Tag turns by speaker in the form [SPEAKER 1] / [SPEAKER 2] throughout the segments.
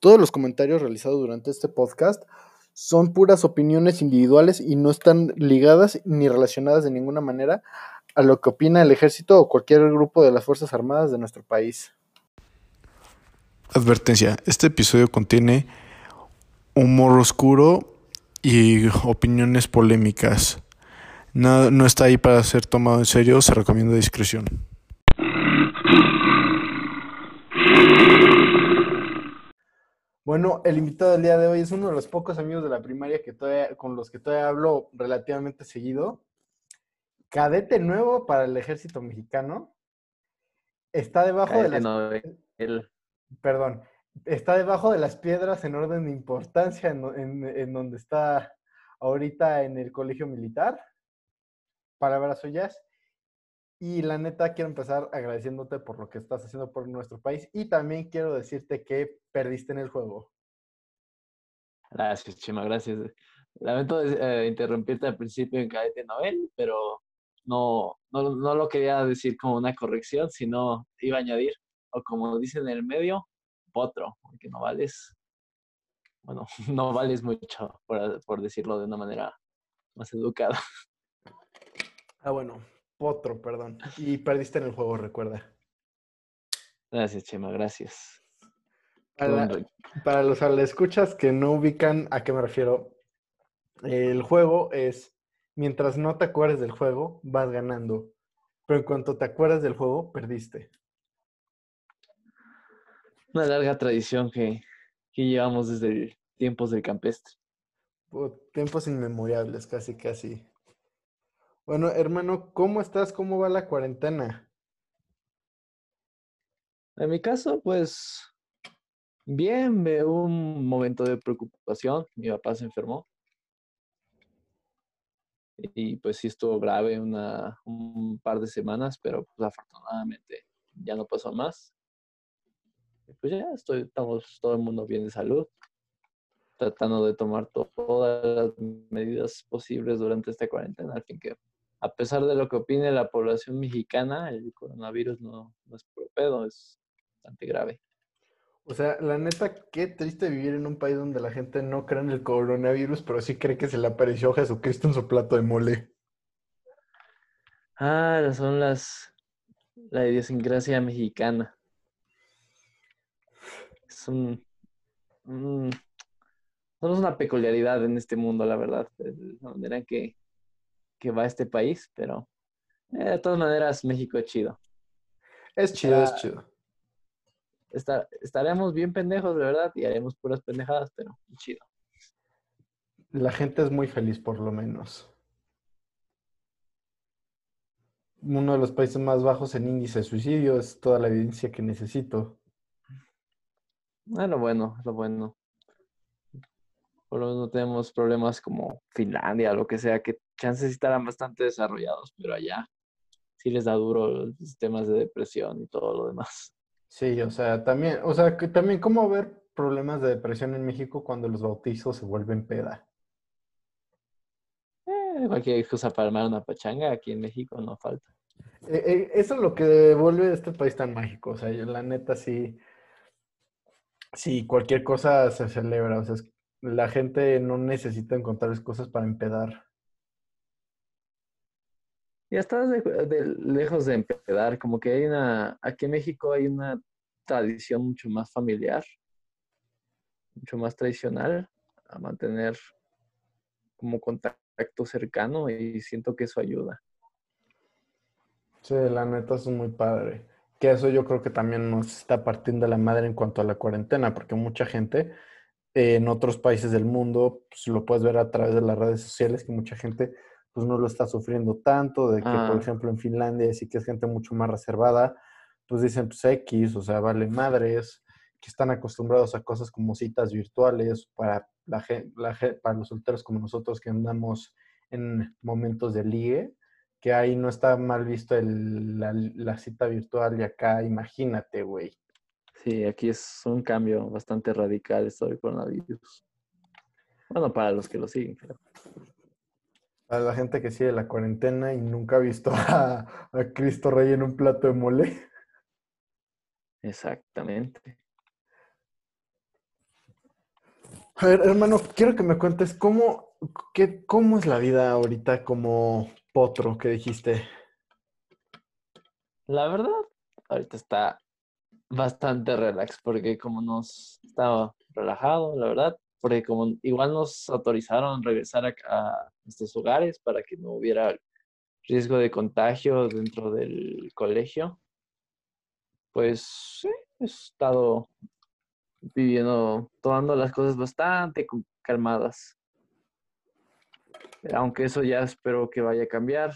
[SPEAKER 1] Todos los comentarios realizados durante este podcast son puras opiniones individuales y no están ligadas ni relacionadas de ninguna manera a lo que opina el ejército o cualquier grupo de las Fuerzas Armadas de nuestro país.
[SPEAKER 2] Advertencia, este episodio contiene humor oscuro y opiniones polémicas. No, no está ahí para ser tomado en serio, se recomienda discreción.
[SPEAKER 1] Bueno, el invitado del día de hoy es uno de los pocos amigos de la primaria que todavía, con los que todavía hablo relativamente seguido. Cadete nuevo para el ejército mexicano. Está debajo de las... Perdón. Está debajo de las piedras en orden de importancia en, en donde está ahorita en el colegio militar. Palabras suyas. Y la neta, quiero empezar agradeciéndote por lo que estás haciendo por nuestro país y también quiero decirte que perdiste en el juego.
[SPEAKER 3] Gracias, Chima, gracias. Lamento eh, interrumpirte al principio en Cadete Novel, pero no, no, no, lo quería decir como una corrección, sino iba a añadir, o como dicen en el medio, potro, porque no vales, bueno, no vales mucho, por, por decirlo de una manera más educada.
[SPEAKER 1] Ah, bueno, otro, perdón. Y perdiste en el juego, recuerda.
[SPEAKER 3] Gracias, Chema, gracias.
[SPEAKER 1] Para, los escuchas que no ubican a qué me refiero, el juego es, mientras no te acuerdes del juego, vas ganando. Pero en cuanto te acuerdas del juego, perdiste.
[SPEAKER 3] Una larga tradición que, que llevamos desde tiempos del campestre.
[SPEAKER 1] tiempos inmemorables, casi, casi. Bueno, hermano, ¿cómo estás? ¿Cómo va la cuarentena?
[SPEAKER 3] En mi caso, pues bien, veo un momento de preocupación. Mi papá se enfermó. Y pues sí estuvo grave una, un par de semanas, pero pues afortunadamente ya no pasó más. pues ya estoy, estamos todo el mundo bien de salud, tratando de tomar todas las medidas posibles durante esta cuarentena, al fin que a pesar de lo que opine la población mexicana, el coronavirus no, es pedo, es bastante grave.
[SPEAKER 1] O sea, la neta, qué triste vivir en un país donde la gente no cree en el coronavirus, pero sí cree que se le apareció Jesucristo en su plato de mole.
[SPEAKER 3] Ah, son las. la idiosincrasia mexicana. Es un. somos una peculiaridad en este mundo, la verdad. De la manera que que va a este país, pero eh, de todas maneras México es chido.
[SPEAKER 1] Es chido, es chido.
[SPEAKER 3] estaremos bien pendejos, de verdad, y haremos puras pendejadas, pero chido.
[SPEAKER 1] La gente es muy feliz, por lo menos. Uno de los países más bajos en índice de suicidio es toda la evidencia que necesito.
[SPEAKER 3] Ah, lo bueno, lo bueno. Por lo menos no tenemos problemas como Finlandia, lo que sea, que chances estarán bastante desarrollados, pero allá sí les da duro los sistemas de depresión y todo lo demás.
[SPEAKER 1] Sí, o sea, también, o sea, que también cómo ver problemas de depresión en México cuando los bautizos se vuelven peda.
[SPEAKER 3] Eh, cualquier cosa para armar una pachanga aquí en México no falta.
[SPEAKER 1] Eh, eh, eso es lo que vuelve este país tan mágico. O sea, la neta sí, sí, cualquier cosa se celebra. O sea, es, la gente no necesita encontrar cosas para empedar.
[SPEAKER 3] Ya estás lejos de empedar, como que hay una, aquí en México hay una tradición mucho más familiar, mucho más tradicional, a mantener como contacto cercano y siento que eso ayuda.
[SPEAKER 1] Sí, la neta es muy padre. Que eso yo creo que también nos está partiendo la madre en cuanto a la cuarentena, porque mucha gente en otros países del mundo, pues lo puedes ver a través de las redes sociales, que mucha gente pues no lo está sufriendo tanto, de que por ah. ejemplo en Finlandia sí que es gente mucho más reservada, pues dicen pues X, o sea, vale madres, que están acostumbrados a cosas como citas virtuales para, la, la, para los solteros como nosotros que andamos en momentos de ligue, que ahí no está mal visto el, la, la cita virtual y acá imagínate, güey.
[SPEAKER 3] Sí, aquí es un cambio bastante radical esto del coronavirus. Bueno, para los que lo siguen, claro.
[SPEAKER 1] Para la gente que sigue la cuarentena y nunca ha visto a, Cristo Rey en un plato de mole.
[SPEAKER 3] Exactamente.
[SPEAKER 1] A ver, hermano, quiero que me cuentes cómo, qué, cómo es la vida ahorita como potro que dijiste.
[SPEAKER 3] La verdad, ahorita está bastante relax porque como nos estaba relajado, la verdad, porque como igual nos autorizaron regresar a, a nuestros hogares para que no hubiera riesgo de contagio dentro del colegio, pues sí, he estado viviendo, tomando las cosas bastante calmadas. Aunque eso ya espero que vaya a cambiar,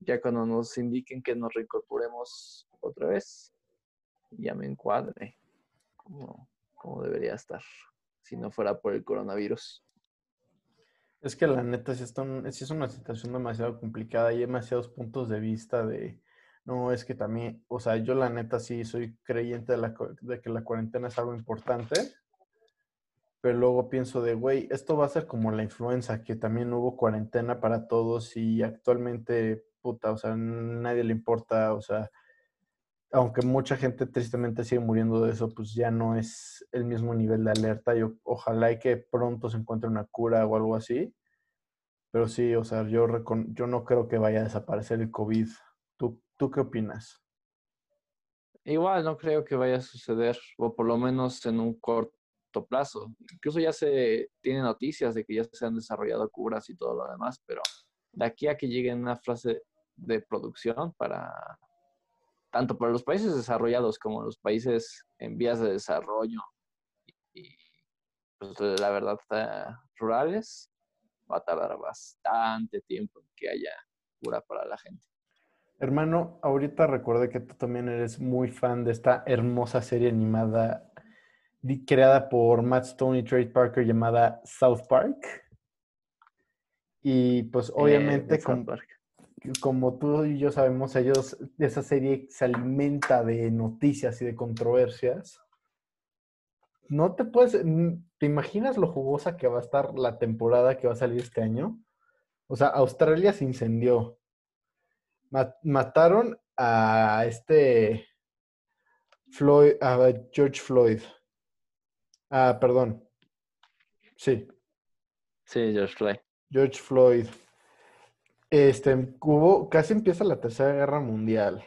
[SPEAKER 3] ya cuando nos indiquen que nos reincorporemos otra vez, ya me encuadre como, como debería estar, si no fuera por el coronavirus.
[SPEAKER 1] Es que la neta sí, es una situación demasiado complicada y demasiados puntos de vista de, no, es que también, o sea, yo la neta sí soy creyente de, la, de que la cuarentena es algo importante, pero luego pienso de, güey, esto va a ser como la influenza, que también hubo cuarentena para todos y actualmente, puta, o sea, nadie le importa, o sea, aunque mucha gente tristemente sigue muriendo de eso, pues ya no es el mismo nivel de alerta. Yo, ojalá y que pronto se encuentre una cura o algo así. Pero sí, o sea, yo, yo no creo que vaya a desaparecer el COVID. ¿Tú, ¿Tú qué opinas?
[SPEAKER 3] Igual no creo que vaya a suceder, o por lo menos en un corto plazo. Incluso ya se tiene noticias de que ya se han desarrollado curas y todo lo demás, pero de aquí a que llegue una fase de producción para tanto para los países desarrollados como los países en vías de desarrollo y pues la verdad eh, rurales, va a tardar bastante tiempo en que haya cura para la gente.
[SPEAKER 1] Hermano, ahorita recuerde que tú también eres muy fan de esta hermosa serie animada creada por Matt Stone y Trey Parker llamada South Park. Y pues obviamente
[SPEAKER 3] Eh, South Park.
[SPEAKER 1] Como tú y yo sabemos, ellos, esa serie se alimenta de noticias y de controversias. No te puedes, ¿te imaginas lo jugosa que va a estar la temporada que va a salir este año? O sea, Australia se incendió. Ma- mataron a este Floyd, a George Floyd. Ah, perdón. Sí,
[SPEAKER 3] Sí, George Floyd.
[SPEAKER 1] George Floyd. Este, hubo, casi empieza la Tercera Guerra Mundial.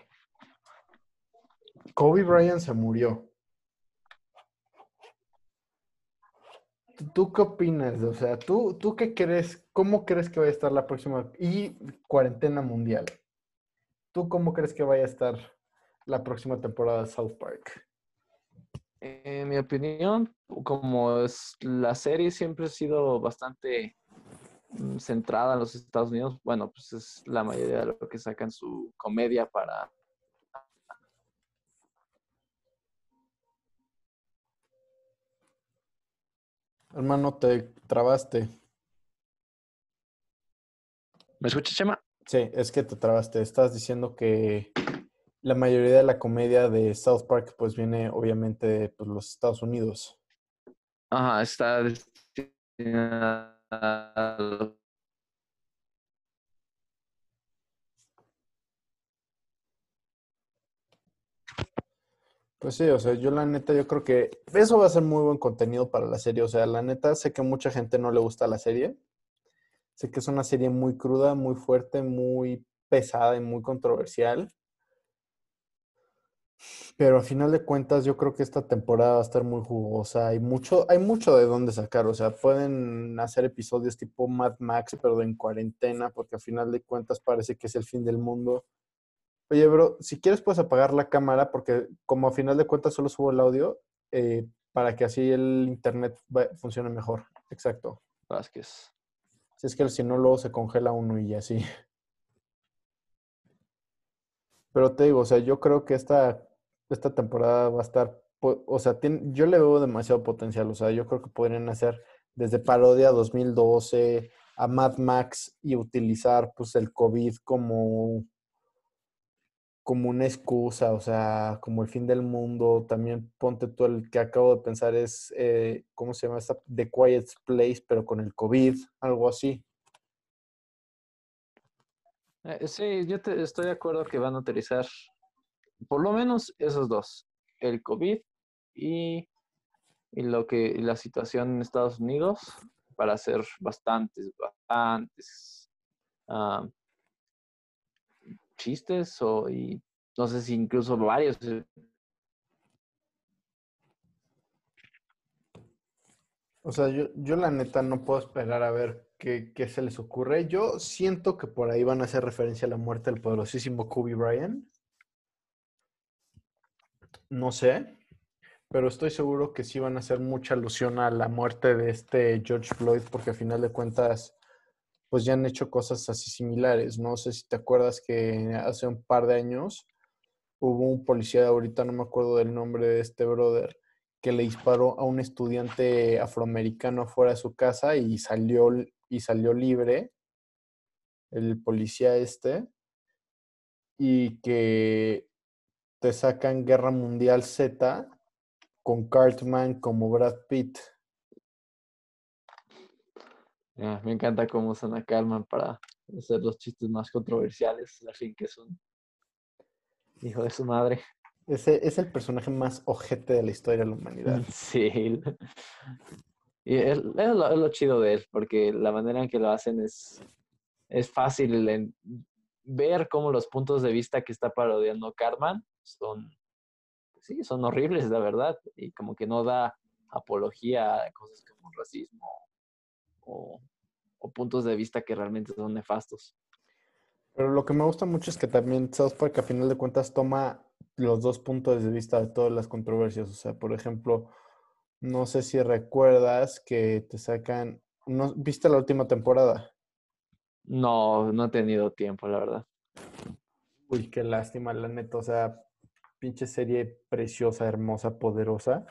[SPEAKER 1] Kobe Bryant se murió. ¿Tú- ¿Tú qué opinas? O sea, ¿tú, ¿tú qué crees? ¿Cómo crees que vaya a estar la próxima? Y cuarentena mundial. ¿Tú cómo crees que vaya a estar la próxima temporada de South Park?
[SPEAKER 3] En mi opinión, como es, la serie siempre ha sido bastante centrada en los Estados Unidos, bueno, pues es la mayoría de lo que sacan su comedia para...
[SPEAKER 1] Hermano, te trabaste.
[SPEAKER 3] ¿Me escuchas, Chema?
[SPEAKER 1] Sí, es que te trabaste. Estás diciendo que la mayoría de la comedia de South Park pues viene obviamente de pues, los Estados Unidos.
[SPEAKER 3] Ajá, está destinada
[SPEAKER 1] Pues sí, o sea, yo la neta, yo creo que eso va a ser muy buen contenido para la serie. O sea, la neta, sé que mucha gente no le gusta la serie. Sé que es una serie muy cruda, muy fuerte, muy pesada y muy controversial. Pero a final de cuentas, yo creo que esta temporada va a estar muy jugosa. Hay mucho, hay mucho de dónde sacar. O sea, pueden hacer episodios tipo Mad Max, pero en cuarentena, porque a final de cuentas parece que es el fin del mundo. Oye, bro, si quieres puedes apagar la cámara, porque como a final de cuentas solo subo el audio, eh, para que así el internet va- funcione mejor. Exacto.
[SPEAKER 3] Vázquez.
[SPEAKER 1] Si es que si no, luego se congela uno y así. Pero te digo, o sea, yo creo que esta, esta temporada va a estar, o sea, yo le veo demasiado potencial, o sea, yo creo que podrían hacer desde parodia 2012 a Mad Max y utilizar pues el COVID como, como una excusa, o sea, como el fin del mundo. También ponte tú el que acabo de pensar es, eh, ¿cómo se llama esta? The Quiet Place, pero con el COVID, algo así.
[SPEAKER 3] Eh, sí, yo te- estoy de acuerdo que van a utilizar por lo menos esos dos, el COVID y y lo que la situación en Estados Unidos para hacer bastantes, bastantes ah, chistes o y no sé si incluso varios.
[SPEAKER 1] O sea, yo, yo la neta no puedo esperar a ver qué, qué se les ocurre. Yo siento que por ahí van a hacer referencia a la muerte del poderosísimo Kobe Bryant. No sé, pero estoy seguro que sí van a hacer mucha alusión a la muerte de este George Floyd, porque a final de cuentas, pues ya han hecho cosas así similares. No sé si te acuerdas que hace un par de años hubo un policía, ahorita no me acuerdo del nombre de este brother, que le disparó a un estudiante afroamericano fuera de su casa y salió, y salió libre, el policía este, y que te sacan Guerra Mundial Z con Cartman como Brad Pitt.
[SPEAKER 3] me encanta cómo usan a Cartman para hacer los chistes más controversiales, así que es un hijo de su madre.
[SPEAKER 1] Ese es el personaje más ojete de la historia de la humanidad.
[SPEAKER 3] Sí. Y es, lo, chido de él, porque la manera en que lo hacen es, es fácil ver cómo los puntos de vista que está parodiando Cartman son, sí, son horribles, la verdad, y como que no da apología a cosas como racismo o, o puntos de vista que realmente son nefastos.
[SPEAKER 1] Pero lo que me gusta mucho es que también South Park a final de cuentas toma los dos puntos de vista de todas las controversias. O sea, por ejemplo, no sé si recuerdas que te sacan, ¿no, ¿viste la última temporada?
[SPEAKER 3] No, no he tenido tiempo, la verdad.
[SPEAKER 1] Uy, qué lástima, la neta. O sea, pinche serie preciosa, hermosa, poderosa.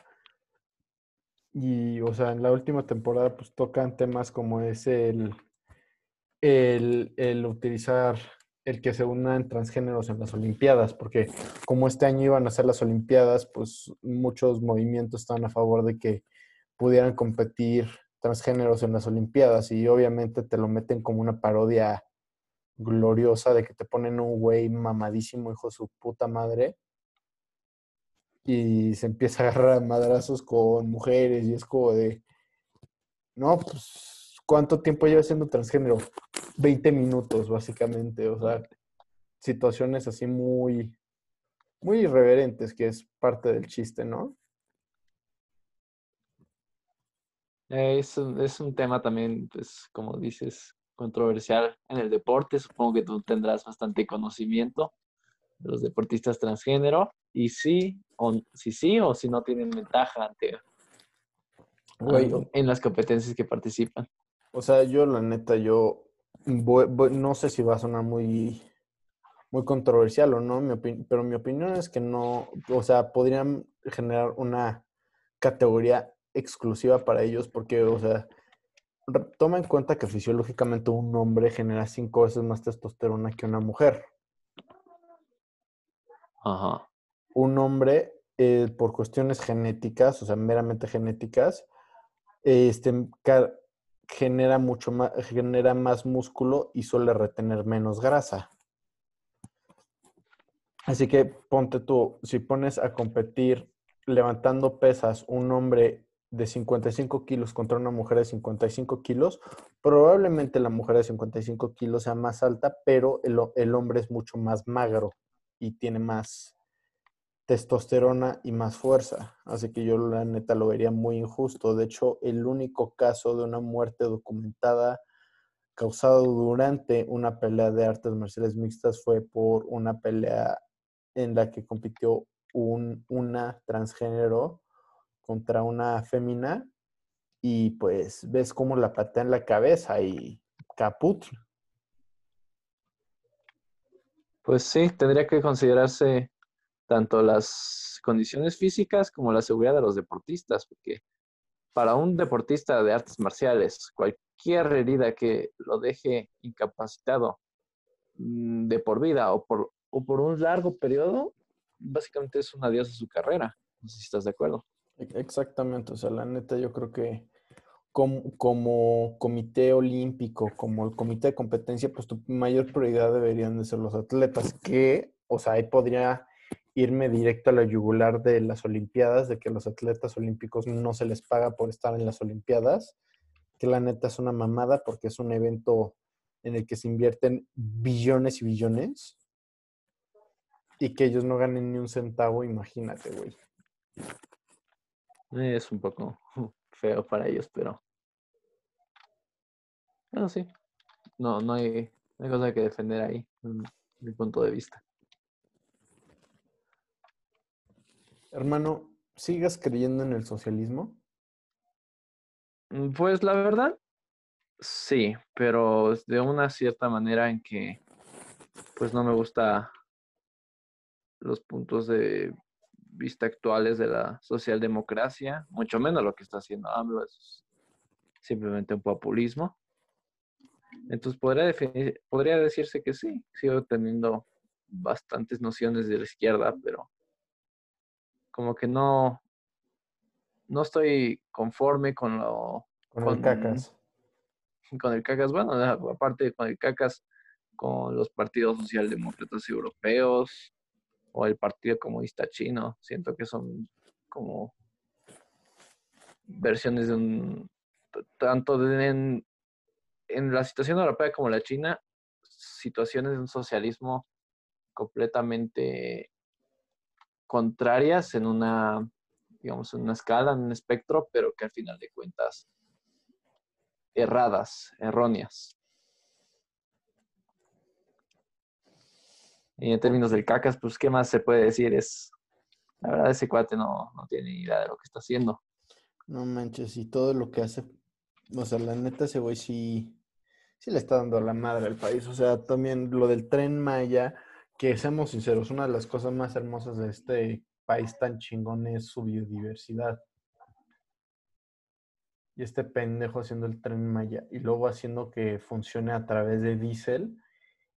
[SPEAKER 1] Y, o sea, en la última temporada, pues tocan temas como es el, el, el utilizar el que se unan transgéneros en las Olimpiadas, porque como este año iban a ser las Olimpiadas, pues muchos movimientos están a favor de que pudieran competir transgéneros en las Olimpiadas y obviamente te lo meten como una parodia gloriosa de que te ponen un güey mamadísimo, hijo de su puta madre, y se empieza a agarrar madrazos con mujeres y es como de, no, pues, ¿cuánto tiempo lleva siendo transgénero? 20 minutos, básicamente. O sea, situaciones así muy, muy irreverentes, que es parte del chiste, ¿no?
[SPEAKER 3] Es un, es un tema también, pues, como dices, controversial en el deporte. Supongo que tú tendrás bastante conocimiento de los deportistas transgénero. Y sí, o, si sí o si no tienen ventaja ante en las competencias que participan.
[SPEAKER 1] O sea, yo la neta, yo no sé si va a sonar muy, muy controversial o no, pero mi opinión es que no, o sea, podrían generar una categoría exclusiva para ellos porque, o sea, toma en cuenta que fisiológicamente un hombre genera cinco veces más testosterona que una mujer.
[SPEAKER 3] Ajá.
[SPEAKER 1] Un hombre, eh, por cuestiones genéticas, o sea, meramente genéticas, este, genera mucho más, genera más músculo y suele retener menos grasa. Así que ponte tú, si pones a competir levantando pesas un hombre de 55 kilos contra una mujer de 55 kilos, probablemente la mujer de 55 kilos sea más alta, pero el, el hombre es mucho más magro y tiene más, testosterona y más fuerza. Así que yo la neta lo vería muy injusto. De hecho, el único caso de una muerte documentada causado durante una pelea de artes marciales mixtas fue por una pelea en la que compitió un, una transgénero contra una fémina y pues ves cómo la patea en la cabeza y caput.
[SPEAKER 3] Pues sí, tendría que considerarse tanto las condiciones físicas como la seguridad de los deportistas, porque para un deportista de artes marciales, cualquier herida que lo deje incapacitado mm, de por vida o por, o por un largo periodo, básicamente es un adiós a su carrera. No sé si estás de acuerdo.
[SPEAKER 1] Exactamente, o sea, la neta yo creo que como, como, comité olímpico, como el comité de competencia, pues tu mayor prioridad deberían de ser los atletas, que, o sea, ahí podría irme directo a la yugular de las Olimpiadas, de que los atletas olímpicos no se les paga por estar en las Olimpiadas, que la neta es una mamada porque es un evento en el que se invierten billones y billones y que ellos no ganen ni un centavo, imagínate, güey.
[SPEAKER 3] Es un poco feo para ellos, pero. Bueno, sí. No, no hay, no hay cosa que defender ahí, desde mi punto de vista.
[SPEAKER 1] Hermano, ¿sigas creyendo en el socialismo?
[SPEAKER 3] Mm, Pues la verdad, sí, pero de una cierta manera en que, pues no me gusta los puntos de vista actuales de la socialdemocracia, mucho menos lo que está haciendo AMLO, es simplemente un populismo. Entonces podría, definir, podría decirse que sí, sigo teniendo bastantes nociones de la izquierda, pero como que no, no estoy conforme con lo...
[SPEAKER 1] Con, el cacas.
[SPEAKER 3] Con el cacas, bueno, aparte con el cacas, con los partidos socialdemócratas europeos o el Partido Comunista Chino. Siento que son como versiones de un... Tanto de, en, en la situación europea como la China, situaciones de un socialismo completamente contrarias en una, digamos, en una escala, en un espectro, pero que al final de cuentas erradas, erróneas. Y en términos del cacas, pues, ¿qué más se puede decir? Es, la verdad, ese cuate no, no tiene idea de lo que está haciendo.
[SPEAKER 1] No manches, y todo lo que hace, o sea, la neta, ese güey sí, sí le está dando la madre al país. O sea, también lo del tren Maya, que seamos sinceros, una de las cosas más hermosas de este país tan chingón es su biodiversidad. Y este pendejo haciendo el tren Maya y luego haciendo que funcione a través de diésel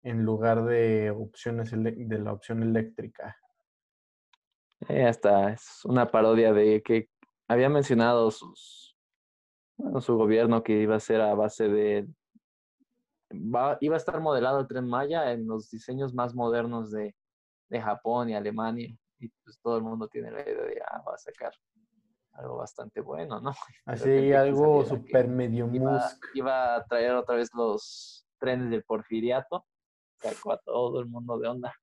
[SPEAKER 1] en lugar de opciones de la opción eléctrica.
[SPEAKER 3] Eh, hasta es una parodia de que había mencionado su gobierno que iba a ser a base de Va, iba a estar modelado el tren Maya en los diseños más modernos de, de, Japón y Alemania. Y pues todo el mundo tiene la idea de, ah, va a sacar algo bastante bueno, ¿no?
[SPEAKER 1] Así, algo super medio
[SPEAKER 3] iba, iba, a traer otra vez los trenes del porfiriato. Sacó a todo el mundo de onda.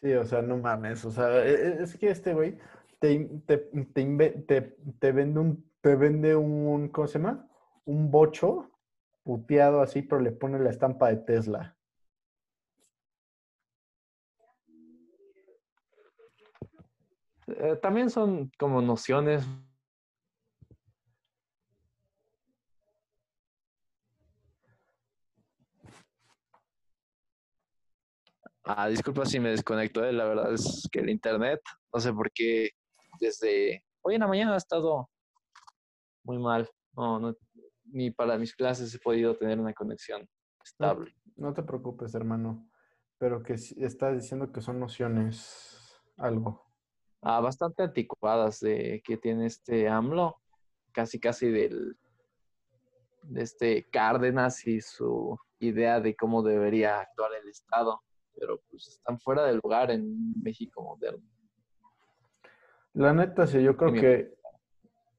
[SPEAKER 1] Sí, o sea, no mames. O sea, es que este güey te, te, te, te, te vende un, te vende un, ¿cómo se llama? Un bocho puteado así, pero le pone la estampa de Tesla.
[SPEAKER 3] Eh, también son como nociones. Ah, disculpa si me desconecto, eh, la verdad es que el internet, no sé por qué, desde hoy en la mañana ha estado muy mal. No, no, ni para mis clases he podido tener una conexión estable.
[SPEAKER 1] No, no te preocupes, hermano, pero que estás diciendo que son nociones algo.
[SPEAKER 3] Ah, bastante anticuadas de que tiene este AMLO, casi casi del de este Cárdenas y su idea de cómo debería actuar el Estado, pero pues están fuera de lugar en México moderno.
[SPEAKER 1] La neta, sí, yo creo que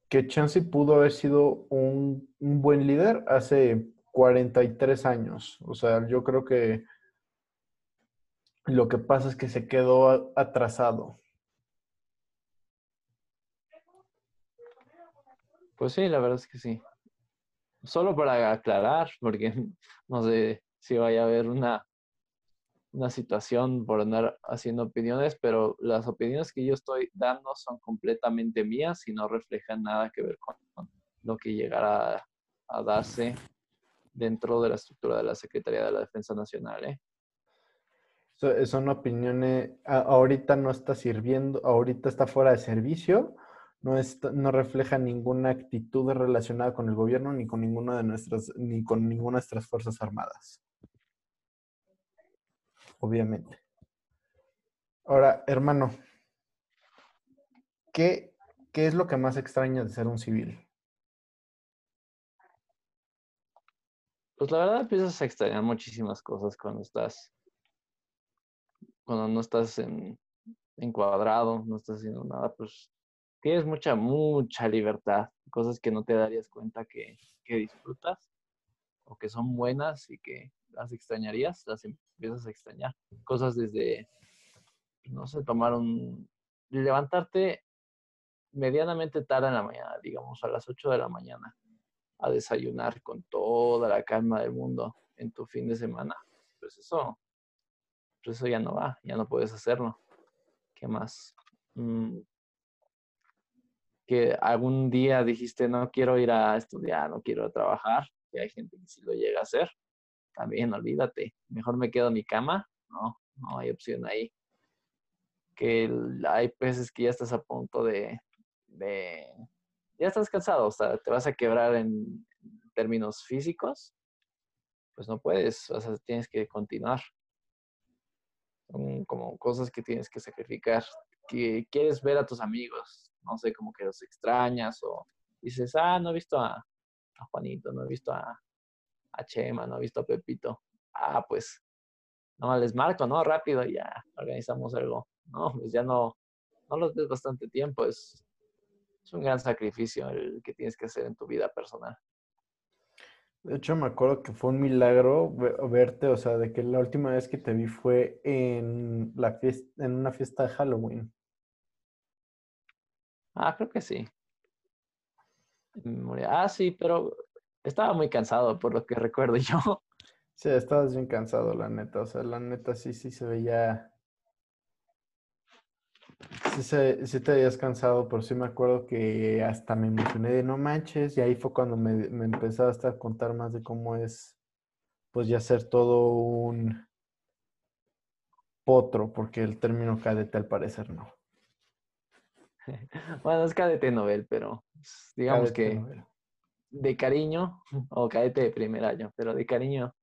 [SPEAKER 1] que Chansey pudo haber sido un, un, buen líder hace 43 años. O sea, yo creo que lo que pasa es que se quedó atrasado.
[SPEAKER 3] Pues sí, la verdad es que sí. Solo para aclarar, porque no sé si vaya a haber una una situación por andar haciendo opiniones, pero las opiniones que yo estoy dando son completamente mías y no reflejan nada que ver con, lo que llegará a, a, darse dentro de la estructura de la Secretaría de la Defensa Nacional. ¿eh?
[SPEAKER 1] So, son opiniones, ahorita no está sirviendo, ahorita está fuera de servicio, no, está, no refleja ninguna actitud relacionada con el gobierno ni con ninguna de nuestras, ni con ninguna de nuestras Fuerzas Armadas obviamente. Ahora, hermano, ¿qué, ¿qué es lo que más extraña de ser un civil?
[SPEAKER 3] Pues la verdad empiezas a extrañar muchísimas cosas cuando estás, cuando no estás en, encuadrado, no estás haciendo nada, pues tienes mucha, mucha libertad, cosas que no te darías cuenta que, que disfrutas o que son buenas y que las extrañarías, las empiezas a extrañar. Cosas desde, no sé, tomar un, levantarte medianamente tarde en la mañana, digamos a las 8 de la mañana, a desayunar con toda la calma del mundo en tu fin de semana, pues eso, pues eso ya no va, ya no puedes hacerlo. ¿Qué más? Mm, que algún día dijiste no quiero ir a estudiar, no quiero trabajar, que hay gente que sí lo llega a hacer, también olvídate, mejor me quedo en mi cama, no, no hay opción ahí. Que hay veces que ya estás a punto de, de, ya estás cansado, o sea, te vas a quebrar en términos físicos, pues no puedes, o sea, tienes que continuar. Son como cosas que tienes que sacrificar, que quieres ver a tus amigos, no sé, como que los extrañas o dices, ah, no he visto a, a Juanito, no he visto a, a Chema, no he visto a Pepito. Ah, pues, no les marco, ¿no? Rápido, ya organizamos algo. No, pues ya no, no los ves bastante tiempo, es, es un gran sacrificio el que tienes que hacer en tu vida personal.
[SPEAKER 1] De hecho, me acuerdo que fue un milagro verte, o sea, de que la última vez que te vi fue en, la fiesta, en una fiesta de Halloween.
[SPEAKER 3] Ah, creo que sí. Ah, sí, pero estaba muy cansado por lo que recuerdo yo.
[SPEAKER 1] Sí, estabas bien cansado, la neta. O sea, la neta sí, sí se veía. Sí, se, sí te habías cansado, pero sí me acuerdo que hasta me emocioné de no manches. Y ahí fue cuando me, me empezaste a contar más de cómo es, pues ya ser todo un potro, porque el término cadete al parecer no.
[SPEAKER 3] Bueno, es cadete novel, pero pues, digamos que de cariño, o cadete de primer año, pero de cariño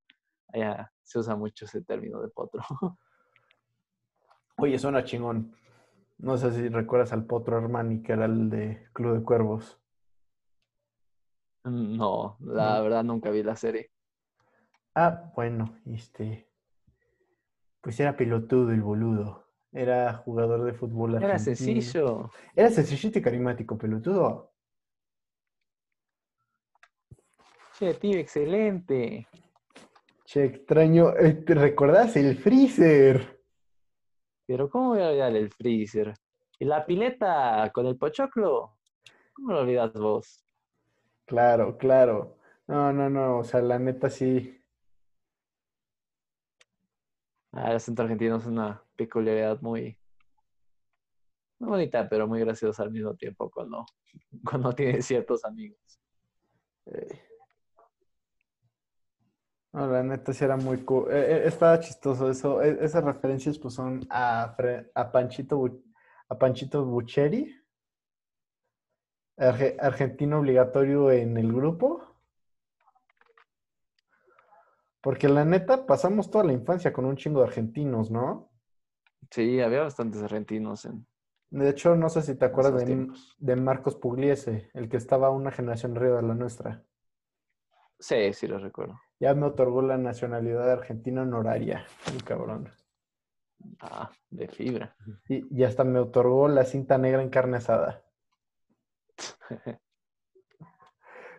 [SPEAKER 3] allá se usa mucho ese término de potro.
[SPEAKER 1] Oye, suena chingón. No sé si recuerdas al potro Armani, que era el de Club de Cuervos.
[SPEAKER 3] Mm, no, la verdad nunca vi la serie.
[SPEAKER 1] Ah, bueno, este. Pues era pelotudo el boludo. Era jugador de fútbol
[SPEAKER 3] argentino. Era sencillo.
[SPEAKER 1] Era sencillito y carismático, pelotudo.
[SPEAKER 3] Che, tío, excelente.
[SPEAKER 1] Che, extraño. Eh, ¿Te recordás el freezer?
[SPEAKER 3] Pero ¿cómo voy a olvidar el freezer? ¿Y la pileta con el pochoclo? ¿Cómo lo olvidas vos?
[SPEAKER 1] Claro, claro. No, no, no. O sea, la neta sí.
[SPEAKER 3] Ah, el acento argentino es una peculiaridad muy, muy bonita, pero muy graciosa al mismo tiempo cuando, cuando tienes ciertos amigos.
[SPEAKER 1] Eh. No, la neta sí era muy cool. Eh, eh, estaba chistoso eso. E, esas referencias pues son a, a Panchito a Panchito Bucheri, argentino obligatorio en el grupo. Porque la neta pasamos toda la infancia con un chingo de argentinos, ¿no?
[SPEAKER 3] Sí, había bastantes argentinos en.
[SPEAKER 1] De hecho, no sé si te acuerdas de, de, Marcos Pugliese, el que estaba una generación arriba de la nuestra.
[SPEAKER 3] Sí, sí lo recuerdo.
[SPEAKER 1] Ya me otorgó la nacionalidad argentina honoraria, el cabrón.
[SPEAKER 3] Ah, de fibra.
[SPEAKER 1] Y, y hasta me otorgó la cinta negra en carne asada.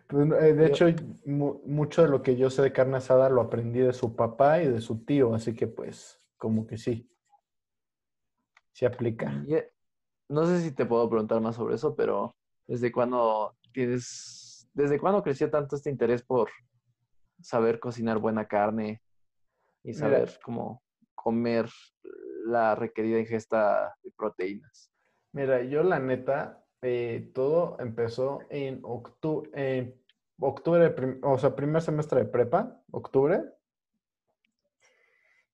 [SPEAKER 1] Pues, eh, de hecho, mucho de lo que yo sé de carne asada lo aprendí de su papá y de su tío, así que pues, como que sí. Se aplica.
[SPEAKER 3] Eh, no sé si te puedo preguntar más sobre eso, pero ¿desde cuándo tienes, desde cuándo creció tanto este interés por saber cocinar buena carne y saber cómo comer la requerida ingesta de proteínas?
[SPEAKER 1] Mira, yo la neta, eh, todo empezó en octubre, octubre, o sea, primer semestre de prepa, octubre.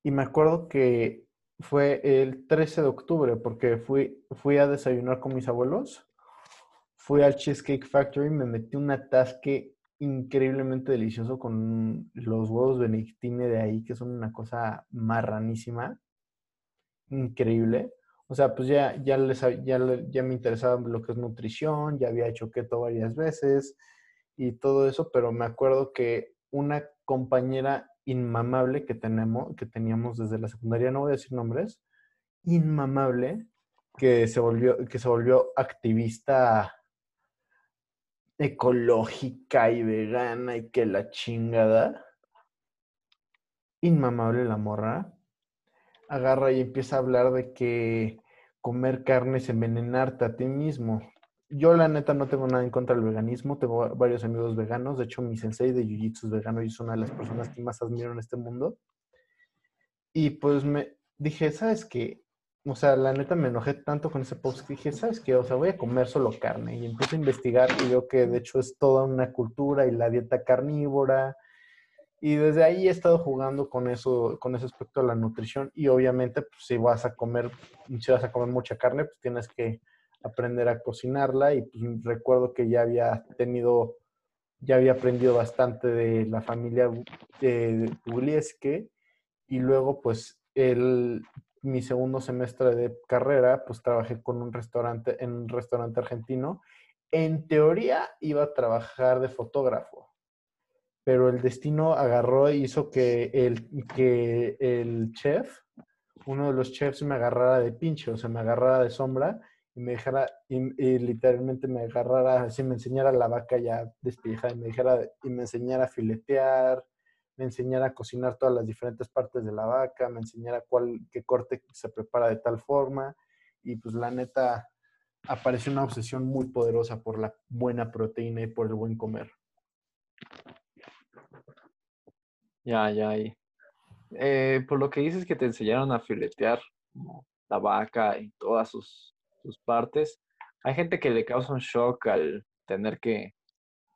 [SPEAKER 1] Y me acuerdo que fue el 13 de octubre porque fui, fui a desayunar con mis abuelos. Fui al Cheesecake Factory, me metí un atasque increíblemente delicioso con los huevos benedictine de ahí, que son una cosa marranísima. Increíble. O sea, pues ya, ya, les, ya, ya me interesaba lo que es nutrición, ya había hecho keto varias veces y todo eso, pero me acuerdo que una compañera inmamable que tenemos, que teníamos desde la secundaria, no voy a decir nombres, inmamable, que se volvió, que se volvió activista ecológica y vegana y que la chingada. Inmamable la morra. Agarra y empieza a hablar de que comer carne es envenenarte a ti mismo. Yo la neta no tengo nada en contra del veganismo, tengo varios amigos veganos, de hecho mi sensei de Jiu-Jitsu es vegano y es una de las personas que más admiro en este mundo. Y pues me dije, ¿sabes qué? O sea, la neta me enojé tanto con ese post que dije, ¿sabes qué? O sea, voy a comer solo carne. Y empecé a investigar y veo que de hecho es toda una cultura y la dieta carnívora. Y desde ahí he estado jugando con eso, con ese aspecto de la nutrición. Y obviamente, pues, si vas a comer, si vas a comer mucha carne, pues tienes que aprender a cocinarla. Y pues, recuerdo que ya había tenido, ya había aprendido bastante de la familia de Pugliese. Y luego, pues, el, mi segundo semestre de carrera, pues trabajé con un restaurante, en un restaurante argentino. En teoría iba a trabajar de fotógrafo, pero el destino agarró e hizo que el, que el chef, uno de los chefs me agarrara de pinche, o sea, me agarrara de sombra y me dejara, y, literalmente me agarrara, así me enseñara la vaca ya despejada y me dijera, y me enseñara a filetear, me enseñara a cocinar todas las diferentes partes de la vaca, me enseñara cuál, qué corte se prepara de tal forma. Y pues la neta, apareció una obsesión muy poderosa por la buena proteína y por el buen comer.
[SPEAKER 3] Ya, ya. Eh, por lo que dices que te enseñaron a filetear la vaca y todas sus, sus partes, hay gente que le causa un shock al tener que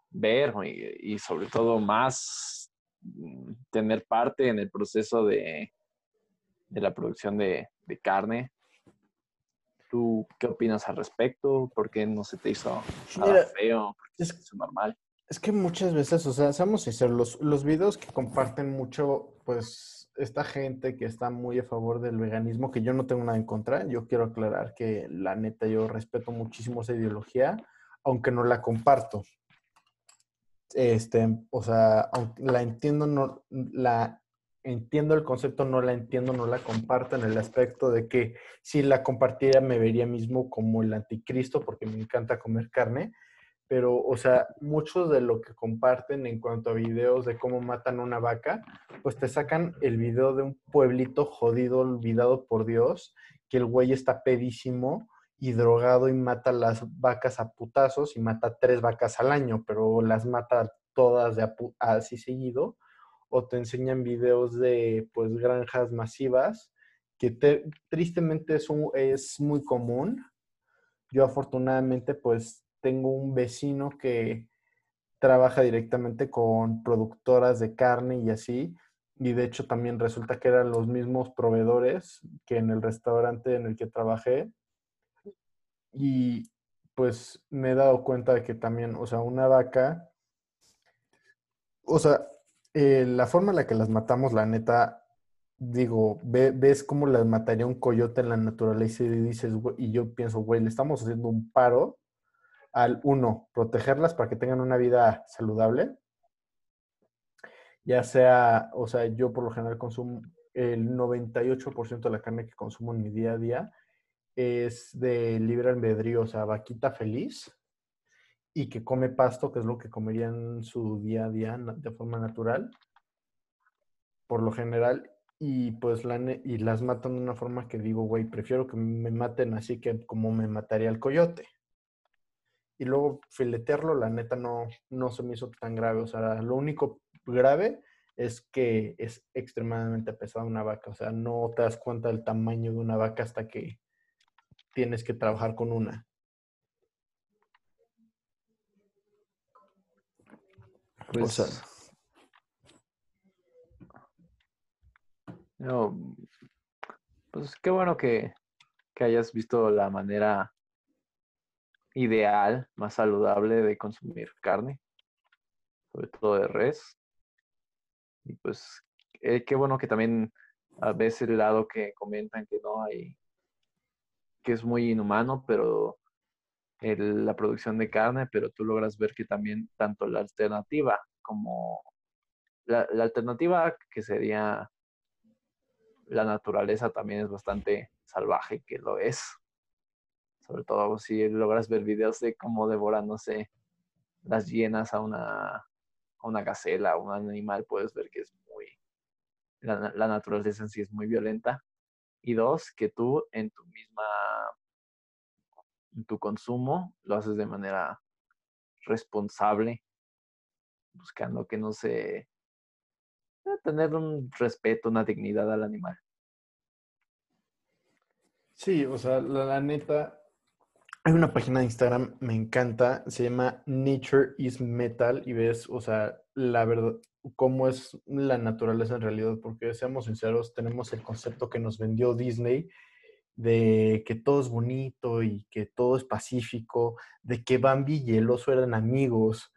[SPEAKER 3] ver y, y sobre todo más tener parte en el proceso de, de la producción de, carne. ¿Tú qué opinas al respecto? ¿Por qué no se te hizo nada feo? es, normal?
[SPEAKER 1] Es que muchas veces, o sea, seamos sinceros, los, los videos que comparten mucho, pues, esta gente que está muy a favor del veganismo, que yo no tengo nada en contra, yo quiero aclarar que la neta yo respeto muchísimo esa ideología, aunque no la comparto este, o sea, la entiendo, no, la entiendo el concepto, no la entiendo, no la comparto en el aspecto de que si la compartiera me vería mismo como el anticristo porque me encanta comer carne, pero, o sea, muchos de lo que comparten en cuanto a videos de cómo matan una vaca, pues te sacan el video de un pueblito jodido, olvidado por Dios, que el güey está pedísimo y drogado y mata las vacas a putazos y mata tres vacas al año, pero las mata todas de así seguido, o te enseñan videos de pues granjas masivas, que tristemente es, es muy común. Yo afortunadamente pues tengo un vecino que trabaja directamente con productoras de carne y así, y de hecho también resulta que eran los mismos proveedores que en el restaurante en el que trabajé y pues me he dado cuenta de que también, o sea, una vaca, o sea, eh, la forma en la que las matamos, la neta, digo, ves cómo las mataría un coyote en la naturaleza y dices, y yo pienso, güey, le estamos haciendo un paro al uno, protegerlas para que tengan una vida saludable. Ya sea, o sea, yo por lo general consumo el 98% de la carne que consumo en mi día a día es de libre albedrío, o sea, vaquita feliz y que come pasto, que es lo que comería en su día a día de forma natural, por lo general, y pues la, y las matan de una forma que digo, güey, prefiero que me maten así que como me mataría el coyote. Y luego filetearlo, la neta, no, no se me hizo tan grave. O sea, lo único grave es que es extremadamente pesada una vaca. O sea, no te das cuenta del tamaño de una vaca hasta que tienes que trabajar con una.
[SPEAKER 3] Pues, pues qué bueno que, que hayas visto la manera ideal, más saludable de consumir carne, sobre todo de res. Y pues eh, qué bueno que también a veces el lado que comentan que no hay que es muy inhumano, pero la producción de carne, pero tú logras ver que también tanto la alternativa como la, alternativa que sería la naturaleza también es bastante salvaje, que lo es. Sobre todo si logras ver videos de cómo devoran, no sé, las hienas a una, a una gacela, o un animal, puedes ver que es muy, la, la naturaleza en sí es muy violenta. Y dos, que tú en tu misma, en tu consumo lo haces de manera responsable, buscando que no se, eh, tener un respeto, una dignidad al animal.
[SPEAKER 1] Sí, o sea, la, la neta, hay una página de Instagram, me encanta, se llama Nature is Metal y ves, o sea, la verdad, cómo es la naturaleza en realidad, porque seamos sinceros, tenemos el concepto que nos vendió Disney de que todo es bonito y que todo es pacífico, de que Bambi y el oso eran amigos,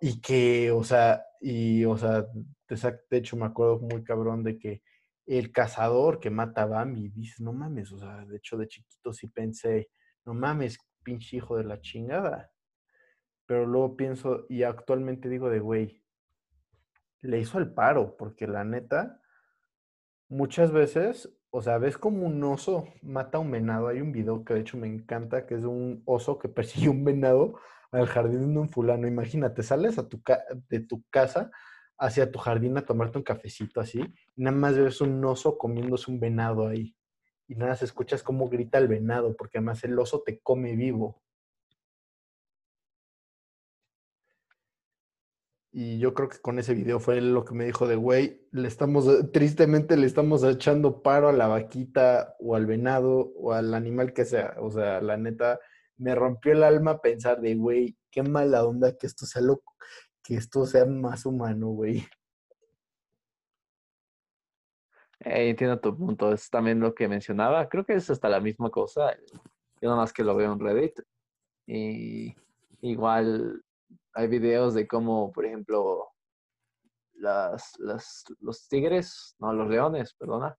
[SPEAKER 1] y que, o sea, y, o sea, de hecho me acuerdo muy cabrón de que el cazador que mata a Bambi, dices, no mames, o sea, de hecho de chiquito sí pensé, no mames, pinche hijo de la chingada. Pero luego pienso, y actualmente digo de, güey, le hizo el paro, porque la neta, muchas veces, o sea, ves como un oso mata a un venado. Hay un video que de hecho me encanta, que es de un oso que persigue un venado al jardín de un fulano. Imagínate, sales a tu de tu casa hacia tu jardín a tomarte un cafecito así, y nada más ves un oso comiéndose un venado ahí. Y nada más escuchas cómo grita el venado, porque además el oso te come vivo. Y yo creo que con ese video fue lo que me dijo de, güey, le estamos, tristemente le estamos echando paro a la vaquita o al venado o al animal que sea. O sea, la neta, me rompió el alma pensar de, güey, qué mala onda que esto sea loco, que esto sea más humano, güey.
[SPEAKER 3] Eh, entiendo tu punto, es también lo que mencionaba. Creo que es hasta la misma cosa. Yo nada más que lo veo en Reddit. Y igual hay videos de cómo, por ejemplo, las, las- los tigres, no, los leones, perdona,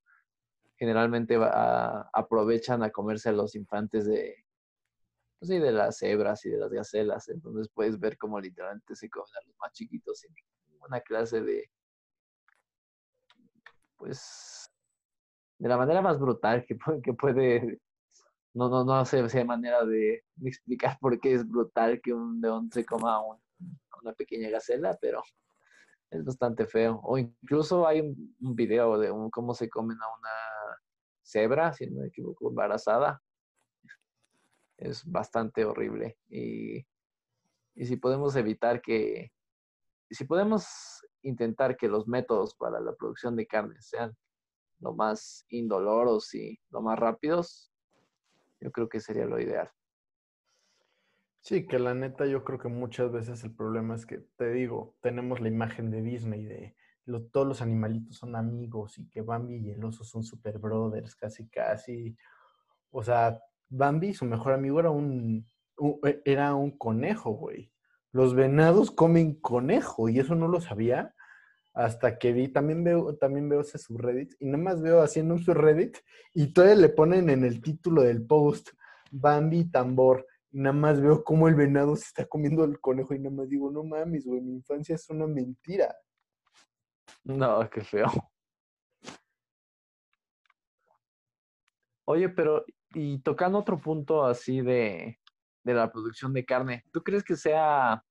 [SPEAKER 3] generalmente va- aprovechan a comerse a los infantes de, pues sí, de las cebras y de las gacelas. Entonces puedes ver cómo literalmente se comen a los más chiquitos sin ninguna clase de, pues, de la manera más brutal que que puede no, no, no sé si hay manera de, explicar por qué es brutal que un león se coma un- una pequeña gacela, pero es bastante feo. O incluso hay un, un video de un- cómo se comen a una cebra, si no me equivoco, embarazada. Es bastante horrible. Y, y si podemos evitar que, si podemos intentar que los métodos para la producción de carne sean lo más indoloros y lo más rápidos, yo creo que sería lo ideal.
[SPEAKER 1] Sí, que la neta yo creo que muchas veces el problema es que, te digo, tenemos la imagen de Disney de todos los animalitos son amigos y que Bambi y el oso son super brothers, casi casi. O sea, Bambi, su mejor amigo era un, u- e- era un conejo, güey. Los venados comen conejo y eso no lo sabía hasta que vi, también veo, también veo ese subreddit y nada más veo haciendo un subreddit y todavía le ponen en el título del post Bambi tambor. Y nada más veo cómo el venado se está comiendo el conejo y nada más digo, no mames, güey, mi infancia es una mentira.
[SPEAKER 3] No, qué feo. Oye, pero y tocando otro punto así de, de la producción de carne, ¿tú crees que sea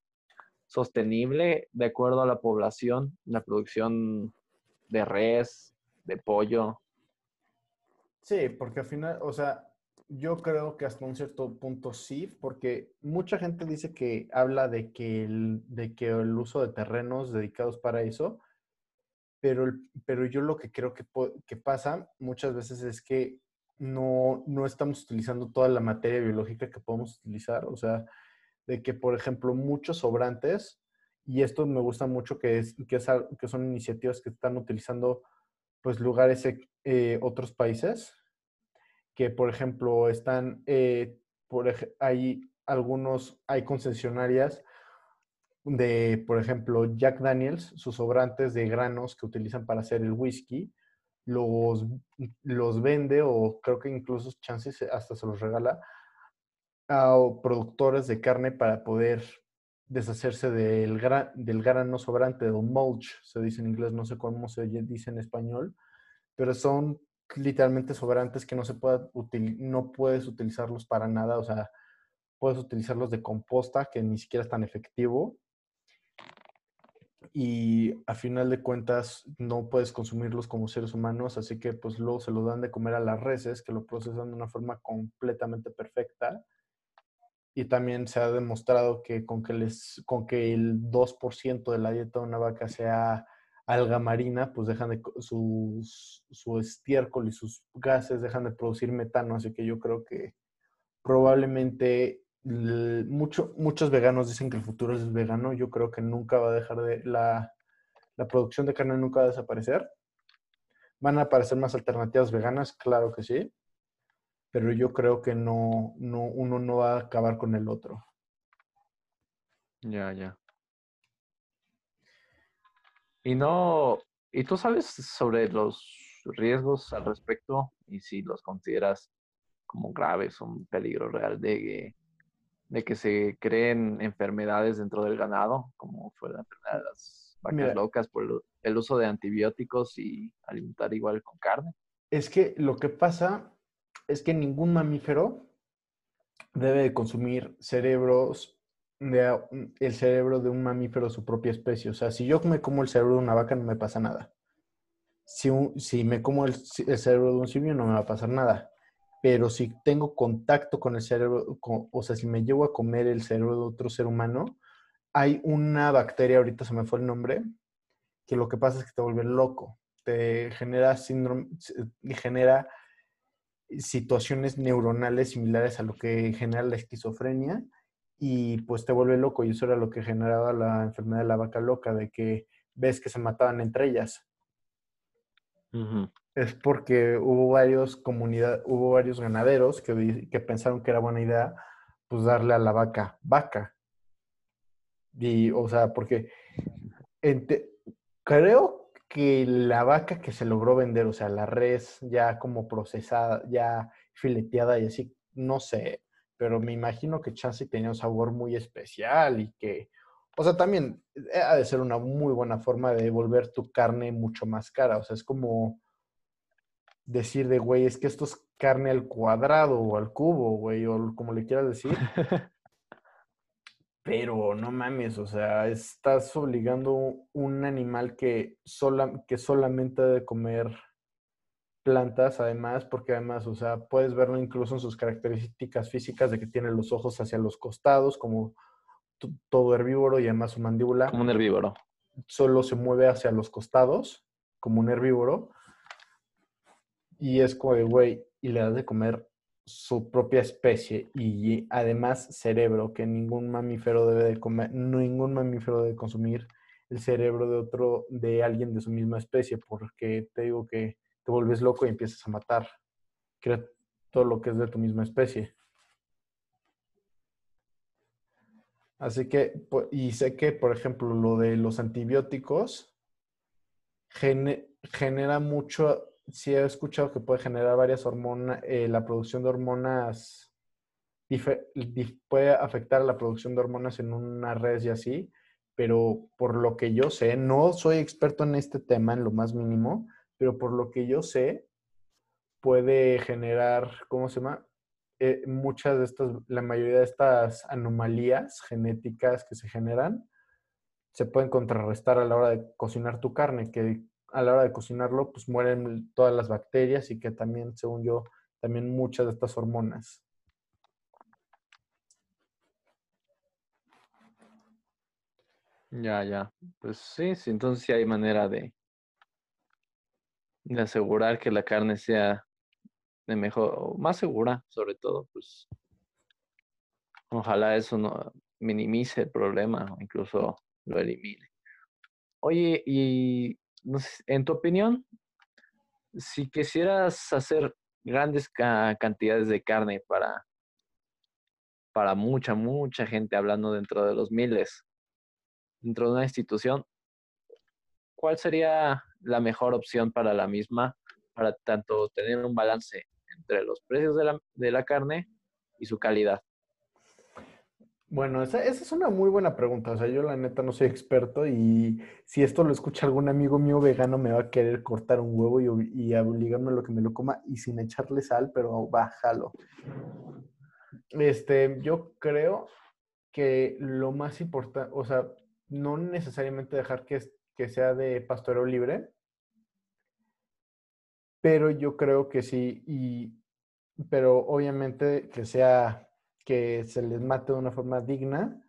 [SPEAKER 3] sostenible de acuerdo a la población, la producción de res, de pollo?
[SPEAKER 1] Sí, porque al final, o sea, yo creo que hasta un cierto punto sí, porque mucha gente dice que habla de que el, de que el uso de terrenos dedicados para eso, pero, el- pero yo lo que creo que, que pasa muchas veces es que no, no estamos utilizando toda la materia biológica que podemos utilizar, o sea, de que, por ejemplo, muchos sobrantes, y esto me gusta mucho, que, es, que, es que son iniciativas que están utilizando pues lugares, eh, eh, otros países, que por ejemplo están, eh, por, hay algunos, hay concesionarias de, por ejemplo, Jack Daniels, sus sobrantes de granos que utilizan para hacer el whisky, los, los vende o creo que incluso chances hasta se los regala a productores de carne para poder deshacerse del, gra- del sobrante, del mulch, se dice en inglés, no sé cómo se dice en español, pero son literalmente sobrantes que no se pueda no puedes utilizarlos para nada, o sea, puedes utilizarlos de composta, que ni siquiera es tan efectivo. Y a final de cuentas no puedes consumirlos como seres humanos, así que pues luego se lo dan de comer a las reses, que lo procesan de una forma completamente perfecta. Y también se ha demostrado que con que, les, con que el 2% de la dieta de una vaca sea alga marina, pues dejan de sus, su estiércol y sus gases dejan de producir metano, así que yo creo que probablemente mucho, muchos veganos dicen que el futuro es vegano, yo creo que nunca va a dejar de, la, la producción de carne nunca va a desaparecer. ¿Van a aparecer más alternativas veganas? Claro que sí, pero yo creo que no, no, uno no va a acabar con el otro.
[SPEAKER 3] Ya, ya. Y no, ¿y tú sabes sobre los riesgos al respecto y si los consideras como graves, un peligro real de, de que se creen enfermedades dentro del ganado, como fue la enfermedad de las vacas locas por el uso de antibióticos y alimentar igual con carne?
[SPEAKER 1] Es que lo que pasa es que ningún mamífero debe de consumir cerebros de, el cerebro de un mamífero de su propia especie. O sea, si yo me como el cerebro de una vaca, no me pasa nada. Si, si me como el, cerebro de un simio, no me va a pasar nada. Pero si tengo contacto con el cerebro, o sea, si me llevo a comer el cerebro de otro ser humano, hay una bacteria, ahorita se me fue el nombre, que lo que pasa es que te vuelve loco. Te genera síndrome, genera situaciones neuronales similares a lo que genera la esquizofrenia y pues te vuelve loco y eso era lo que generaba la enfermedad de la vaca loca, de que ves que se mataban entre ellas. Es porque hubo varios comunidad, hubo varios ganaderos que, que, pensaron que era buena idea pues darle a la vaca vaca. Y, o sea, porque creo que la vaca que se logró vender, o sea, la res ya como procesada, ya fileteada y así, no sé, pero me imagino que Chansey tenía un sabor muy especial y que, o sea, también eh, ha de ser una muy buena forma de volver tu carne mucho más cara. O sea, es como decir de, güey, es que esto es carne al cuadrado o al cubo, güey, o como le quieras decir. Pero no mames, o sea, estás obligando un animal que, sola, que solamente debe comer plantas, además, porque además, o sea, puedes verlo incluso en sus características físicas de que tiene los ojos hacia los costados, como todo herbívoro, y además su mandíbula.
[SPEAKER 3] Como un herbívoro.
[SPEAKER 1] Solo se mueve hacia los costados, como un herbívoro. Y es como de, güey, y le das de comer su propia especie y además cerebro, que ningún mamífero debe de comer, ningún mamífero debe consumir el cerebro de otro, de alguien de su misma especie, porque te digo que te vuelves loco y empiezas a matar todo lo que es de tu misma especie. Así que, y sé que, por ejemplo, lo de los antibióticos genera mucho, sí he escuchado que puede generar varias hormonas, eh, la producción de hormonas, puede afectar la producción de hormonas en una red y así, pero por lo que yo sé, no soy experto en este tema en lo más mínimo, pero por lo que yo sé, puede generar, ¿cómo se llama? Eh, muchas de estas, la mayoría de estas anomalías genéticas que se generan, se pueden contrarrestar a la hora de cocinar tu carne, que a la hora de cocinarlo, pues mueren todas las bacterias y que también, según yo, también muchas de estas hormonas.
[SPEAKER 3] Ya, ya. Pues sí, sí, entonces sí hay manera de, de asegurar que la carne sea de mejor, más segura, sobre todo, pues ojalá eso no minimice el problema o incluso lo elimine. Oye, y en tu opinión, si quisieras hacer grandes cantidades de carne para, para mucha, mucha gente, hablando dentro de los miles, dentro de una institución, ¿cuál sería la mejor opción para la misma, para tanto tener un balance entre los precios de la, carne y su calidad?
[SPEAKER 1] Bueno, esa, esa es una muy buena pregunta. O sea, yo la neta no soy experto y si esto lo escucha algún amigo mío vegano me va a querer cortar un huevo y, y obligarme a lo que me lo coma y sin echarle sal, pero bájalo. Este, yo creo que lo más importante, o sea, no necesariamente dejar que, que sea de pastoreo libre, pero yo creo que sí, y, pero obviamente que sea, que se les mate de una forma digna,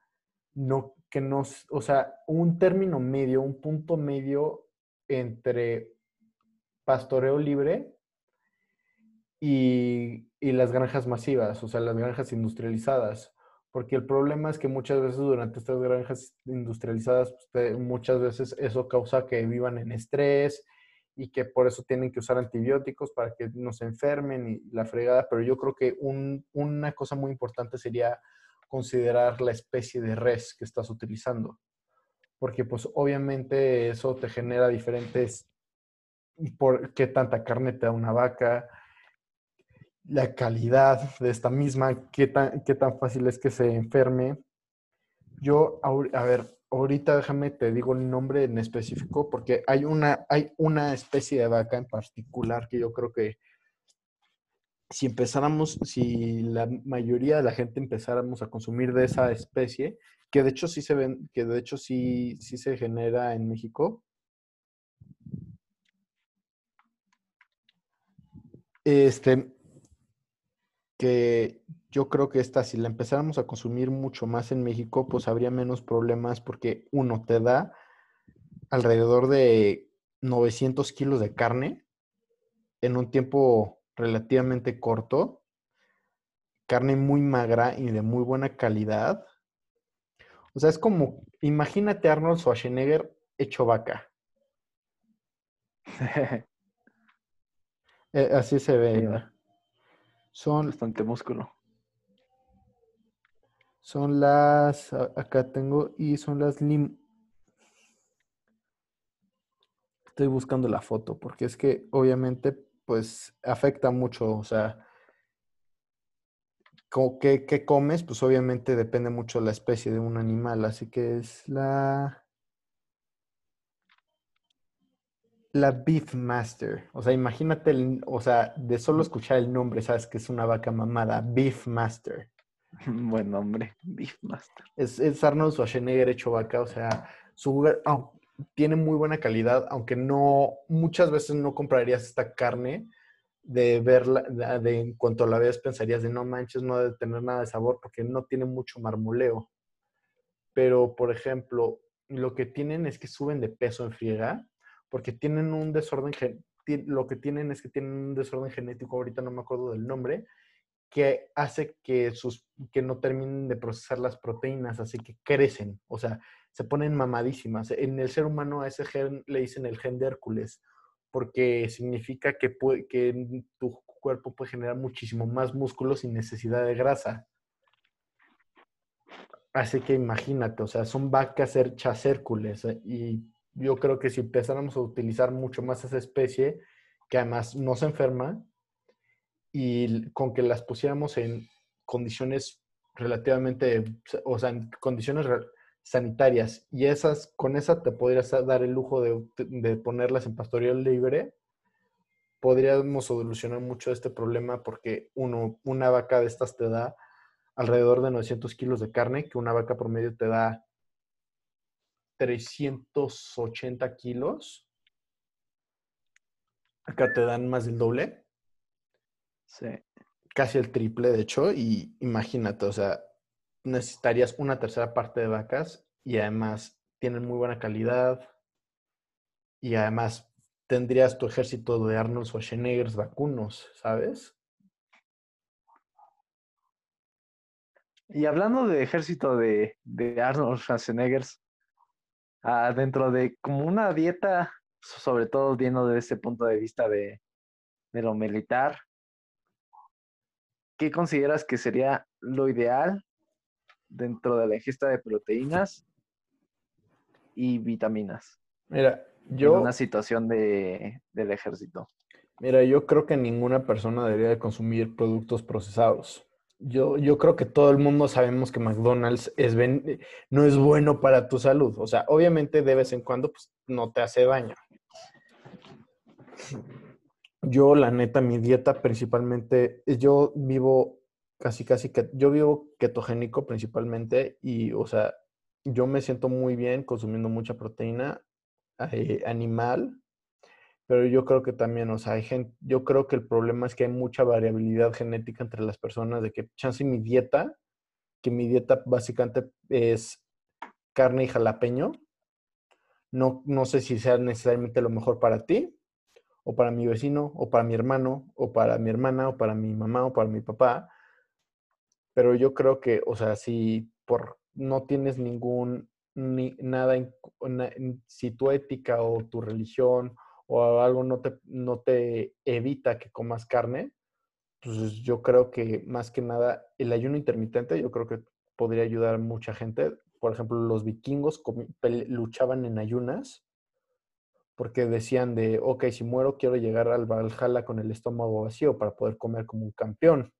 [SPEAKER 1] no, que no, o sea, un término medio, un punto medio entre pastoreo libre y, y las granjas masivas, o sea, las granjas industrializadas. Porque el problema es que muchas veces durante estas granjas industrializadas, pues, muchas veces eso causa que vivan en estrés y que por eso tienen que usar antibióticos para que no se enfermen y la fregada. Pero yo creo que un- una cosa muy importante sería considerar la especie de res que estás utilizando. Porque pues obviamente eso te genera diferentes, por qué tanta carne te da una vaca, la calidad de esta misma, qué tan, qué tan fácil es que se enferme. Yo, a ver, ahorita déjame te digo el nombre en específico, porque hay una, hay una especie de vaca en particular que yo creo que si empezáramos, si la mayoría de la gente empezáramos a consumir de esa especie, que de hecho sí se ven, que de hecho sí, sí se genera en México, este, que yo creo que esta, si la empezáramos a consumir mucho más en México, pues habría menos problemas porque uno te da alrededor de 900 kilos de carne en un tiempo relativamente corto, carne muy magra y de muy buena calidad. O sea, es como, imagínate Arnold Schwarzenegger hecho vaca. Eh, así se ve.
[SPEAKER 3] Sí.
[SPEAKER 1] Son,
[SPEAKER 3] Bastante músculo.
[SPEAKER 1] Son las, acá tengo, y son las lim. Estoy buscando la foto porque es que obviamente pues afecta mucho, o sea, ¿qué, qué comes? Pues obviamente depende mucho de la especie de un animal, así que es la... La Beef Master. O sea, imagínate, el- o sea, de solo escuchar el nombre, sabes que es una vaca mamada. Beef Master.
[SPEAKER 3] Buen nombre, Beefmaster.
[SPEAKER 1] Es, es Arnold Schwarzenegger hecho vaca, o sea, su, au- tiene muy buena calidad, aunque no, muchas veces no comprarías esta carne de verla, de, en cuanto la veas pensarías de no manches, no debe tener nada de sabor porque no tiene mucho marmoleo. Pero, por ejemplo, lo que tienen es que suben de peso en friega porque tienen un desorden, lo que tienen es que tienen un desorden genético, ahorita no me acuerdo del nombre, que hace que, sus, que no terminen de procesar las proteínas, así que crecen, o sea, se ponen mamadísimas. En el ser humano a ese gen le dicen el gen de Hércules, porque significa que, que tu cuerpo puede generar muchísimo más músculo sin necesidad de grasa. Así que imagínate, o sea, son vacas hechas Hércules eh, y yo creo que si empezáramos a utilizar mucho más esa especie, que además no se enferma, y con que las pusiéramos en condiciones relativamente, o sea, en condiciones sanitarias, y esas, con esa te podrías dar el lujo de, de ponerlas en pastoreo libre, podríamos solucionar mucho este problema porque uno, una vaca de estas te da alrededor de 900 kilos de carne, que una vaca promedio te da 380 kilos. Acá te dan más del doble,
[SPEAKER 3] Sí.
[SPEAKER 1] casi el triple, de hecho, y imagínate, o sea, necesitarías una tercera parte de vacas y además tienen muy buena calidad y además tendrías tu ejército de Arnold Schwarzenegger vacunos, ¿sabes?
[SPEAKER 3] Y hablando de ejército de, de Arnold Schwarzenegger, ah, dentro de como una dieta, sobre todo viendo desde ese punto de vista de, de lo militar, ¿qué consideras que sería lo ideal dentro de la ingesta de proteínas y vitaminas
[SPEAKER 1] Mira,
[SPEAKER 3] en
[SPEAKER 1] yo,
[SPEAKER 3] una situación de, del ejército?
[SPEAKER 1] mira, yo creo que ninguna persona debería de consumir productos procesados. Yo, yo creo que todo el mundo sabemos que McDonald's es ven- no es bueno para tu salud. O sea, obviamente de vez en cuando pues, no te hace daño. Yo, la neta, mi dieta principalmente, yo vivo casi, casi que, yo vivo ketogénico principalmente y, o sea, yo me siento muy bien consumiendo mucha proteína eh, animal, pero yo creo que también, o sea, hay gente, yo creo que el problema es que hay mucha variabilidad genética entre las personas, de que chance mi dieta, que mi dieta básicamente es carne y jalapeño, no, no sé si sea necesariamente lo mejor para ti, o para mi vecino, o para mi hermano, o para mi hermana, o para mi mamá, o para mi papá. Pero yo creo que, o sea, si por no tienes ningún, ni, nada, si tu ética o tu religión o algo no te, no te evita que comas carne, pues yo creo que más que nada el ayuno intermitente, yo creo que podría ayudar a mucha gente. Por ejemplo, los vikingos luchaban en ayunas porque decían de, ok, si muero quiero llegar al Valhalla con el estómago vacío para poder comer como un campeón.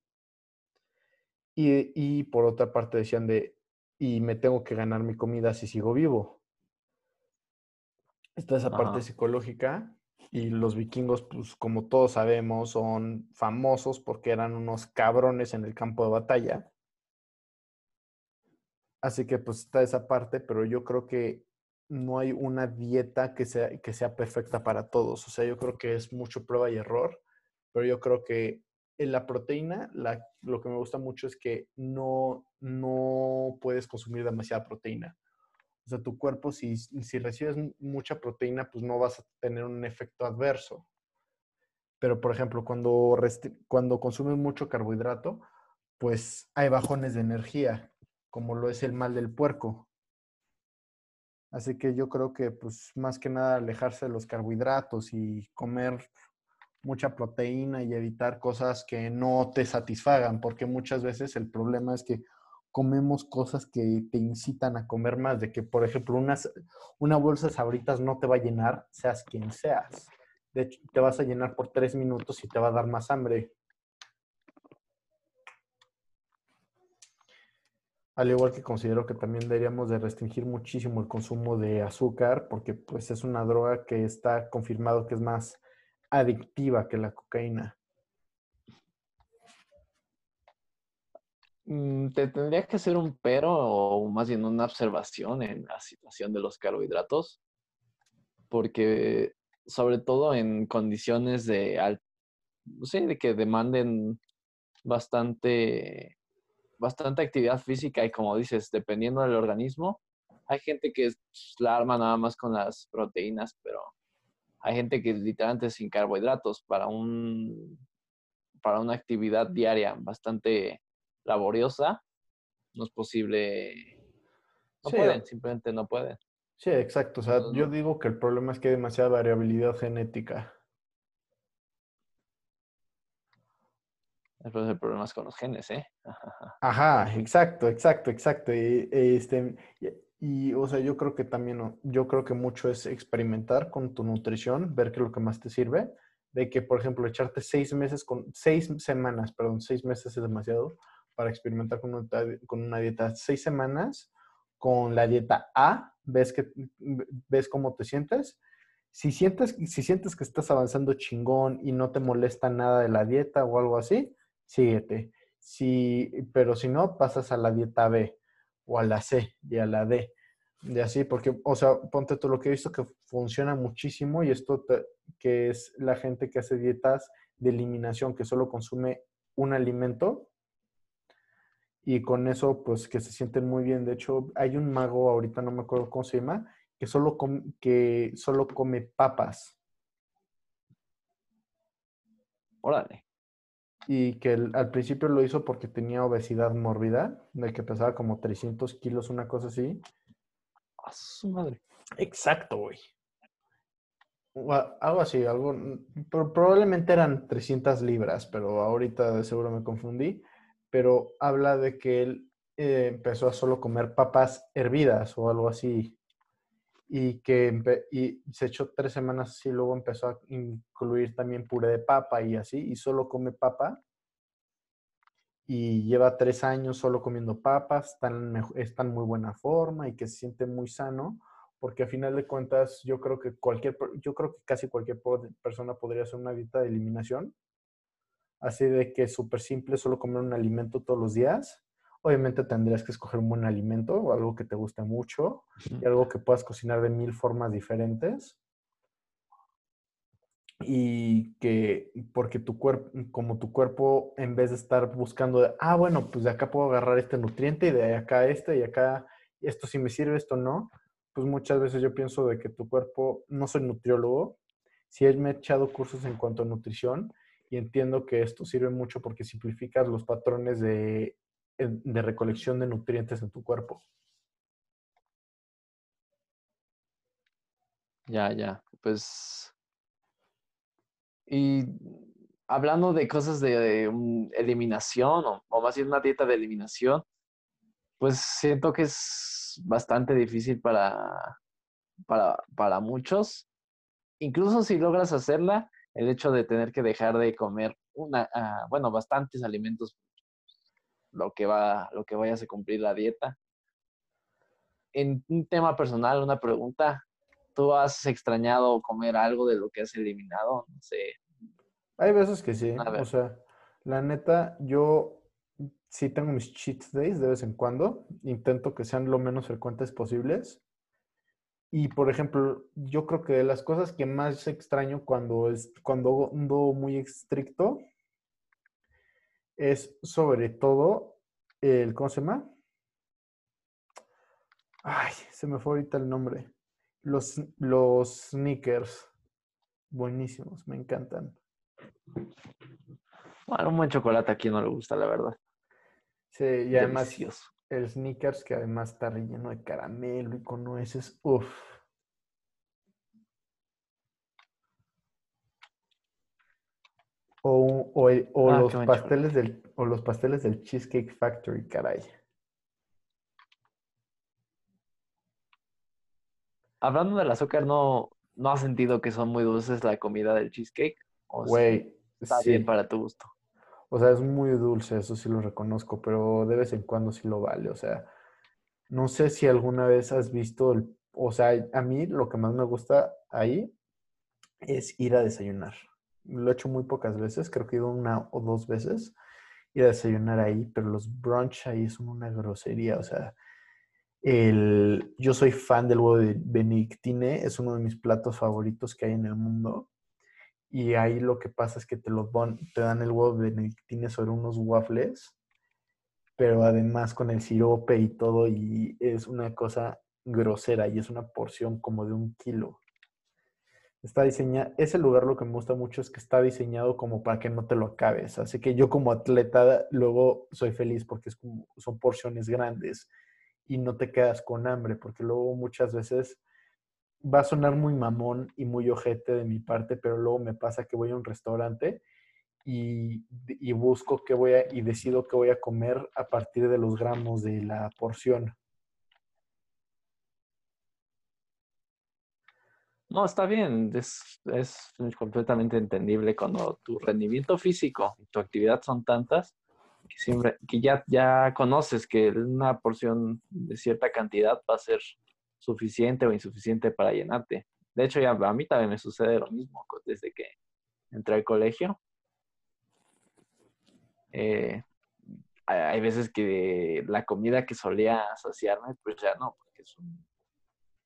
[SPEAKER 1] Y, y por otra parte decían de, y me tengo que ganar mi comida si sigo vivo. Está esa parte
[SPEAKER 3] Ajá.
[SPEAKER 1] psicológica y los vikingos, pues como todos sabemos, son famosos porque eran unos cabrones en el campo de batalla. Así que pues está esa parte, pero yo creo que no hay una dieta que sea, que sea perfecta para todos. O sea, yo creo que es mucho prueba y error, pero yo creo que en la proteína, la- lo que me gusta mucho es que no, no puedes consumir demasiada proteína. O sea, tu cuerpo, si, si recibes mu- mucha proteína, pues no vas a tener un efecto adverso. Pero, por ejemplo, cuando, cuando consumes mucho carbohidrato, pues hay bajones de energía, como lo es el mal del puerco. Así que yo creo que, pues, más que nada, alejarse de los carbohidratos y comer mucha proteína y evitar cosas que no te satisfagan, porque muchas veces el problema es que comemos cosas que te incitan a comer más, de que, por ejemplo, una bolsa de sabritas no te va a llenar, seas quien seas. De hecho, te vas a llenar por tres minutos y te va a dar más hambre. Al igual que considero que también deberíamos de restringir muchísimo el consumo de azúcar, porque pues es una droga que está confirmado que es más adictiva que la cocaína.
[SPEAKER 3] Mm, Te tendría que hacer un pero o más bien una observación en la situación de los carbohidratos, porque sobre todo en condiciones de, no sé, de que demanden bastante, bastante actividad física y como dices, dependiendo del organismo, hay gente que pues, la arma nada más con las proteínas, pero hay gente que literalmente sin carbohidratos para un, para una actividad diaria bastante laboriosa, no es posible. No
[SPEAKER 1] Sí,
[SPEAKER 3] pueden, simplemente no pueden.
[SPEAKER 1] Sí, exacto. O sea, yo
[SPEAKER 3] no-
[SPEAKER 1] digo que el problema es que hay demasiada variabilidad genética.
[SPEAKER 3] Entonces el problema es con los genes, ¿eh?
[SPEAKER 1] Ajá, exacto, exacto, exacto. Y, este, y, y, o sea, yo creo que también, yo creo que mucho es experimentar con tu nutrición, ver qué es lo que más te sirve. De que, por ejemplo, echarte seis meses con, seis semanas, perdón, seis meses es demasiado para experimentar con una, con una dieta. Seis semanas con la dieta A, ves que, ves cómo te sientes. Si sientes, si sientes que estás avanzando chingón y no te molesta nada de la dieta o algo así, síguete. Si, pero si no, pasas a la dieta B o a la C y a la D. Y así, porque, o sea, ponte tú lo que he visto que funciona muchísimo y esto que es la gente que hace dietas de eliminación, que solo consume un alimento y con eso, pues que se sienten muy bien. De hecho, hay un mago, ahorita no me acuerdo cómo se llama, que solo, que solo come papas
[SPEAKER 3] Órale.
[SPEAKER 1] Y que el- al principio lo hizo porque tenía obesidad mórbida, de que pesaba como 300 kilos, una cosa así.
[SPEAKER 3] A su madre.
[SPEAKER 1] Exacto, güey. Algo así, algo, pro- probablemente eran 300 libras, pero ahorita de seguro me confundí. Pero habla de que él eh, empezó a solo comer papas hervidas o algo así. Y que y se echó tres semanas así, luego empezó a incluir también puré de papa y así, y solo come papa. y lleva tres años solo comiendo papas, está en, muy buena forma y que se siente muy sano, porque a final de cuentas yo creo que cualquier, yo creo que casi cualquier persona podría hacer una dieta de eliminación, así de que es súper simple, solo comer un alimento todos los días. Obviamente tendrías que escoger un buen alimento o algo que te guste mucho y algo que puedas cocinar de mil formas diferentes. Y que, porque tu cuerpo, como tu cuerpo, en vez de estar buscando, de, ah, bueno, pues de acá puedo agarrar este nutriente y de acá este y acá, esto sí me sirve, esto no, pues muchas veces yo pienso de que tu cuerpo, no soy nutriólogo, sí me he echado cursos en cuanto a nutrición y entiendo que esto sirve mucho porque simplificas los patrones de, de recolección de nutrientes en tu cuerpo.
[SPEAKER 3] Ya, ya. Pues. Y hablando de cosas de um, eliminación, o, o más bien una dieta de eliminación, pues siento que es bastante difícil para, para, para muchos. Incluso si logras hacerla, el hecho de tener que dejar de comer una, ah, bueno, bastantes alimentos, lo que va, lo que vayas a cumplir la dieta. En un tema personal, una pregunta, ¿tú has extrañado comer algo de lo que has eliminado? No sé.
[SPEAKER 1] Hay veces que sí, o sea, la neta, yo sí tengo mis cheat days de vez en cuando, intento que sean lo menos frecuentes posibles. Y por ejemplo, yo creo que de las cosas que más extraño cuando es cuando ando muy estricto es sobre todo el ¿cómo se llama? Ay, se me fue ahorita el nombre. Los los sneakers. Buenísimos, me encantan.
[SPEAKER 3] Bueno, un buen chocolate a quien no le gusta, la verdad.
[SPEAKER 1] Sí, y además
[SPEAKER 3] Delicioso.
[SPEAKER 1] el sneakers que además está relleno de caramelo y con nueces. Uf. O, un- o el- o
[SPEAKER 3] Ah,
[SPEAKER 1] los pasteles del, o los pasteles del Cheesecake Factory, caray.
[SPEAKER 3] Hablando del azúcar, ¿no, ¿no has sentido que son muy dulces la comida del cheesecake? ¿O sí
[SPEAKER 1] Güey,
[SPEAKER 3] está
[SPEAKER 1] sí.
[SPEAKER 3] bien para tu gusto?
[SPEAKER 1] O sea, es muy dulce, eso sí lo reconozco, pero de vez en cuando sí lo vale. O sea, no sé si alguna vez has visto, el, o sea, a mí lo que más me gusta ahí es ir a desayunar. Lo he hecho muy pocas veces, creo que he ido una o dos veces ir a desayunar ahí, pero los brunch ahí son una grosería. O sea, el, yo soy fan del huevo de Benedictine, es uno de mis platos favoritos que hay en el mundo. Y ahí lo que pasa es que te, lo pon- te dan el huevo benedictine sobre unos waffles, pero además con el sirope y todo, y es una cosa grosera y es una porción como de un kilo. Está diseñado, ese lugar lo que me gusta mucho es que está diseñado como para que no te lo acabes. Así que yo como atleta luego soy feliz porque es como, son porciones grandes y no te quedas con hambre, porque luego muchas veces va a sonar muy mamón y muy ojete de mi parte, pero luego me pasa que voy a un restaurante y, y busco qué voy a, y decido qué voy a comer a partir de los gramos de la porción.
[SPEAKER 3] No, está bien, es, es completamente entendible cuando tu rendimiento físico y tu actividad son tantas que siempre, que ya, ya conoces que una porción de cierta cantidad va a ser suficiente o insuficiente para llenarte. De hecho, ya a mí también me sucede lo mismo desde que entré al colegio. Eh, hay veces que la comida que solía saciarme, pues ya no, porque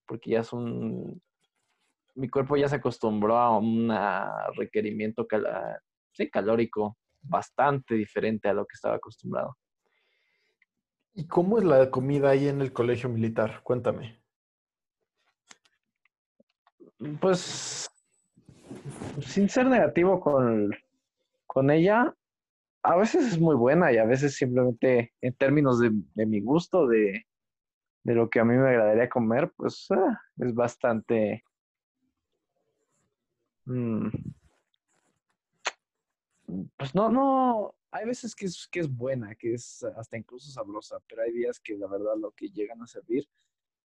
[SPEAKER 3] porque ya es un, mi cuerpo ya se acostumbró a un requerimiento cala- sí, calórico bastante diferente a lo que estaba acostumbrado.
[SPEAKER 1] ¿Y cómo es la comida ahí en el colegio militar? Cuéntame.
[SPEAKER 3] Pues, sin ser negativo con, con ella, a veces es muy buena y a veces simplemente en términos de, de mi gusto, de, de lo que a mí me agradaría comer, pues ah, es bastante... mm, pues no, no, hay veces que es, que es buena, que es hasta incluso sabrosa, pero hay días que la verdad lo que llegan a servir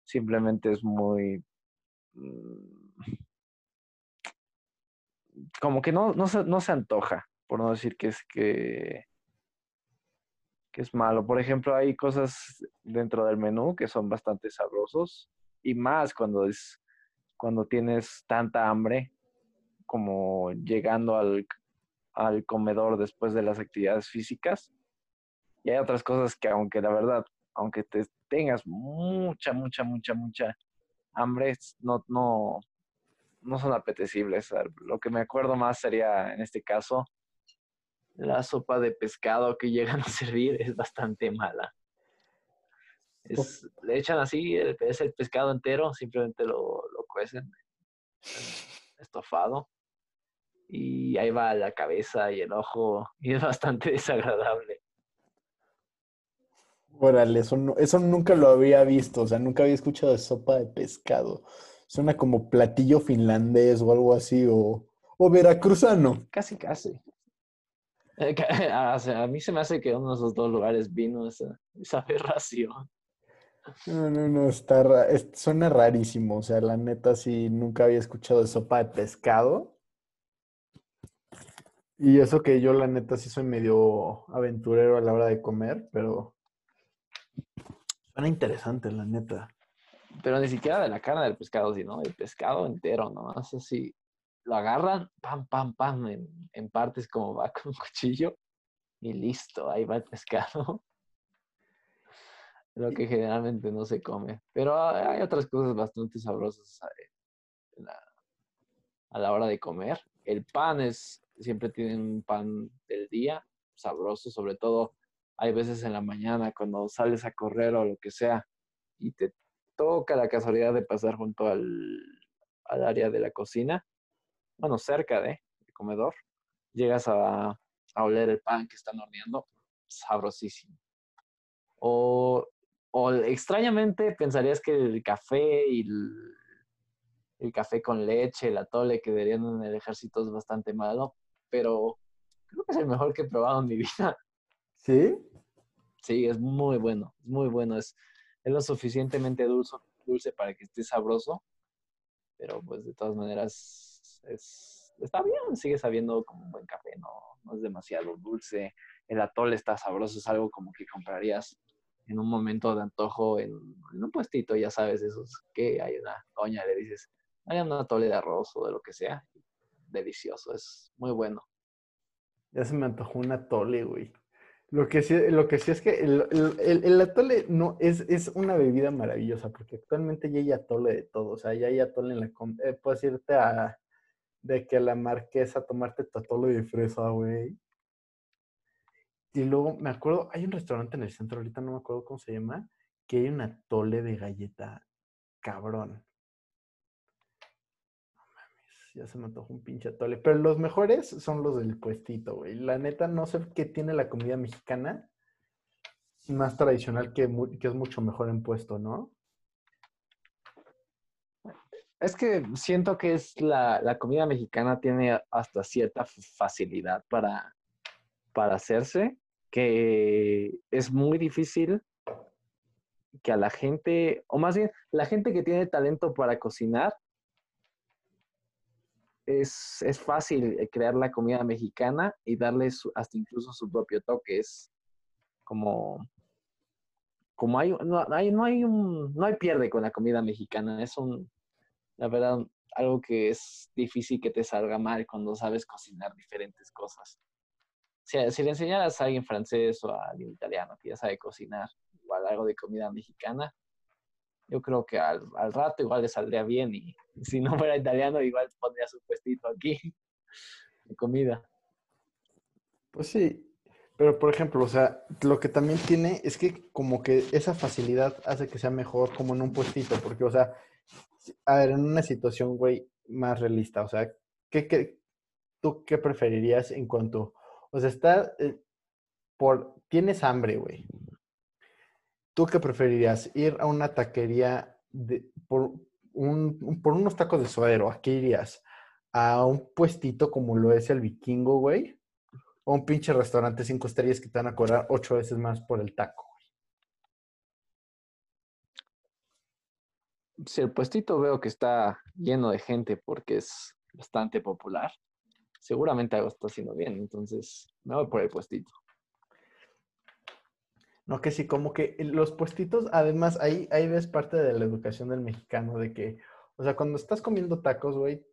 [SPEAKER 3] simplemente es muy... mm, como que no, no, se, no se antoja, por no decir que es que... que es malo. Por ejemplo, hay cosas dentro del menú que son bastante sabrosos y más cuando es cuando tienes tanta hambre como llegando al, al comedor después de las actividades físicas. Y hay otras cosas que aunque la verdad, aunque te tengas mucha, mucha, mucha, mucha hambre, no, no, no son apetecibles. Lo que me acuerdo más sería, en este caso, la sopa de pescado que llegan a servir es bastante mala. le echan así, es el pescado entero, simplemente lo, lo cuecen, estofado, y ahí va la cabeza y el ojo, y es bastante desagradable.
[SPEAKER 1] Órale, eso, eso nunca lo había visto, o sea, nunca había escuchado de sopa de pescado. Suena como platillo finlandés o algo así, o, o veracruzano.
[SPEAKER 3] Casi, casi. Eh, a mí se me hace que uno de esos dos lugares vino esa, esa aberración.
[SPEAKER 1] No, no, no, está, suena rarísimo. O sea, la neta sí nunca había escuchado de sopa de pescado. Y eso que yo la neta sí soy medio aventurero a la hora de comer, pero suena interesante, la neta.
[SPEAKER 3] Pero ni siquiera de la carne del pescado, sino del pescado entero, ¿no? así lo agarran, pam, pam, pam, en, partes como va con un cuchillo y listo, ahí va el pescado. Lo que generalmente no se come. Pero hay otras cosas bastante sabrosas eh, a la hora de comer. El pan es, siempre tienen un pan del día, sabroso, sobre todo hay veces en la mañana cuando sales a correr o lo que sea y te toca la casualidad de pasar junto al, al área de la cocina bueno, cerca de el comedor, llegas a, oler el pan que están horneando, sabrosísimo. O, extrañamente pensarías que el café y el, café con leche, el atole que darían en el ejército es bastante malo, pero creo que es el mejor que he probado en mi vida.
[SPEAKER 1] ¿Sí?
[SPEAKER 3] Sí, es muy bueno, es muy bueno. Es, es lo suficientemente dulce, dulce para que esté sabroso, pero pues de todas maneras es, está bien, sigue sabiendo como un buen café, no, no es demasiado dulce. El atole está sabroso, es algo como que comprarías en un momento de antojo en, un puestito, ya sabes, esos que hay una doña, le dices, hay un atole de arroz o de lo que sea. Delicioso, es muy bueno.
[SPEAKER 1] Ya se me antojó un atole, güey. Lo que sí, lo que sí es que el, atole no, es, es, una bebida maravillosa, porque actualmente ya hay atole de todo. O sea, ya hay atole en la... Eh, puedes irte a, de que la marquesa tomarte atole de fresa, güey. Y luego me acuerdo, hay un restaurante en el centro, ahorita no me acuerdo cómo se llama, que hay un atole de galleta cabrón. Ya se me antojó un pinche atole. Pero los mejores son los del puestito, güey. La neta, no sé qué tiene la comida mexicana más tradicional que, que es mucho mejor en puesto, ¿no?
[SPEAKER 3] Es que siento que es la, comida mexicana tiene hasta cierta facilidad para, para hacerse, que es muy difícil que a la gente, o más bien, la gente que tiene talento para cocinar, es, fácil crear la comida mexicana y darle hasta incluso su propio toque. Es como, como hay, no, hay, no hay no hay pierde con la comida mexicana. Es un, la verdad, algo que es difícil que te salga mal cuando sabes cocinar diferentes cosas. Si, si le enseñaras a alguien francés o a alguien italiano que ya sabe cocinar, igual algo de comida mexicana, yo creo que al, rato igual le saldría bien y si no fuera italiano igual pondría su puestito aquí de comida.
[SPEAKER 1] Pues sí, pero por ejemplo, o sea, lo que también tiene es que como que esa facilidad hace que sea mejor como en un puestito, porque o sea, a ver, en una situación, güey, más realista, o sea, ¿qué, tú qué preferirías en cuanto, o sea, está eh, por, tienes hambre, güey. ¿Tú qué preferirías? ¿Ir a una taquería de, por, un, por unos tacos de suadero? ¿A qué irías? ¿A un puestito como lo es el vikingo, güey? ¿O un pinche restaurante cinco estrellas que te van a cobrar ocho veces más por el taco?
[SPEAKER 3] si el puestito veo que está lleno de gente porque es bastante popular, seguramente algo está haciendo bien. Entonces, me voy por el puestito.
[SPEAKER 1] No, que sí, como que los puestitos, además, ahí, ahí ves parte de la educación del mexicano, de que, o sea, cuando estás comiendo tacos, güey,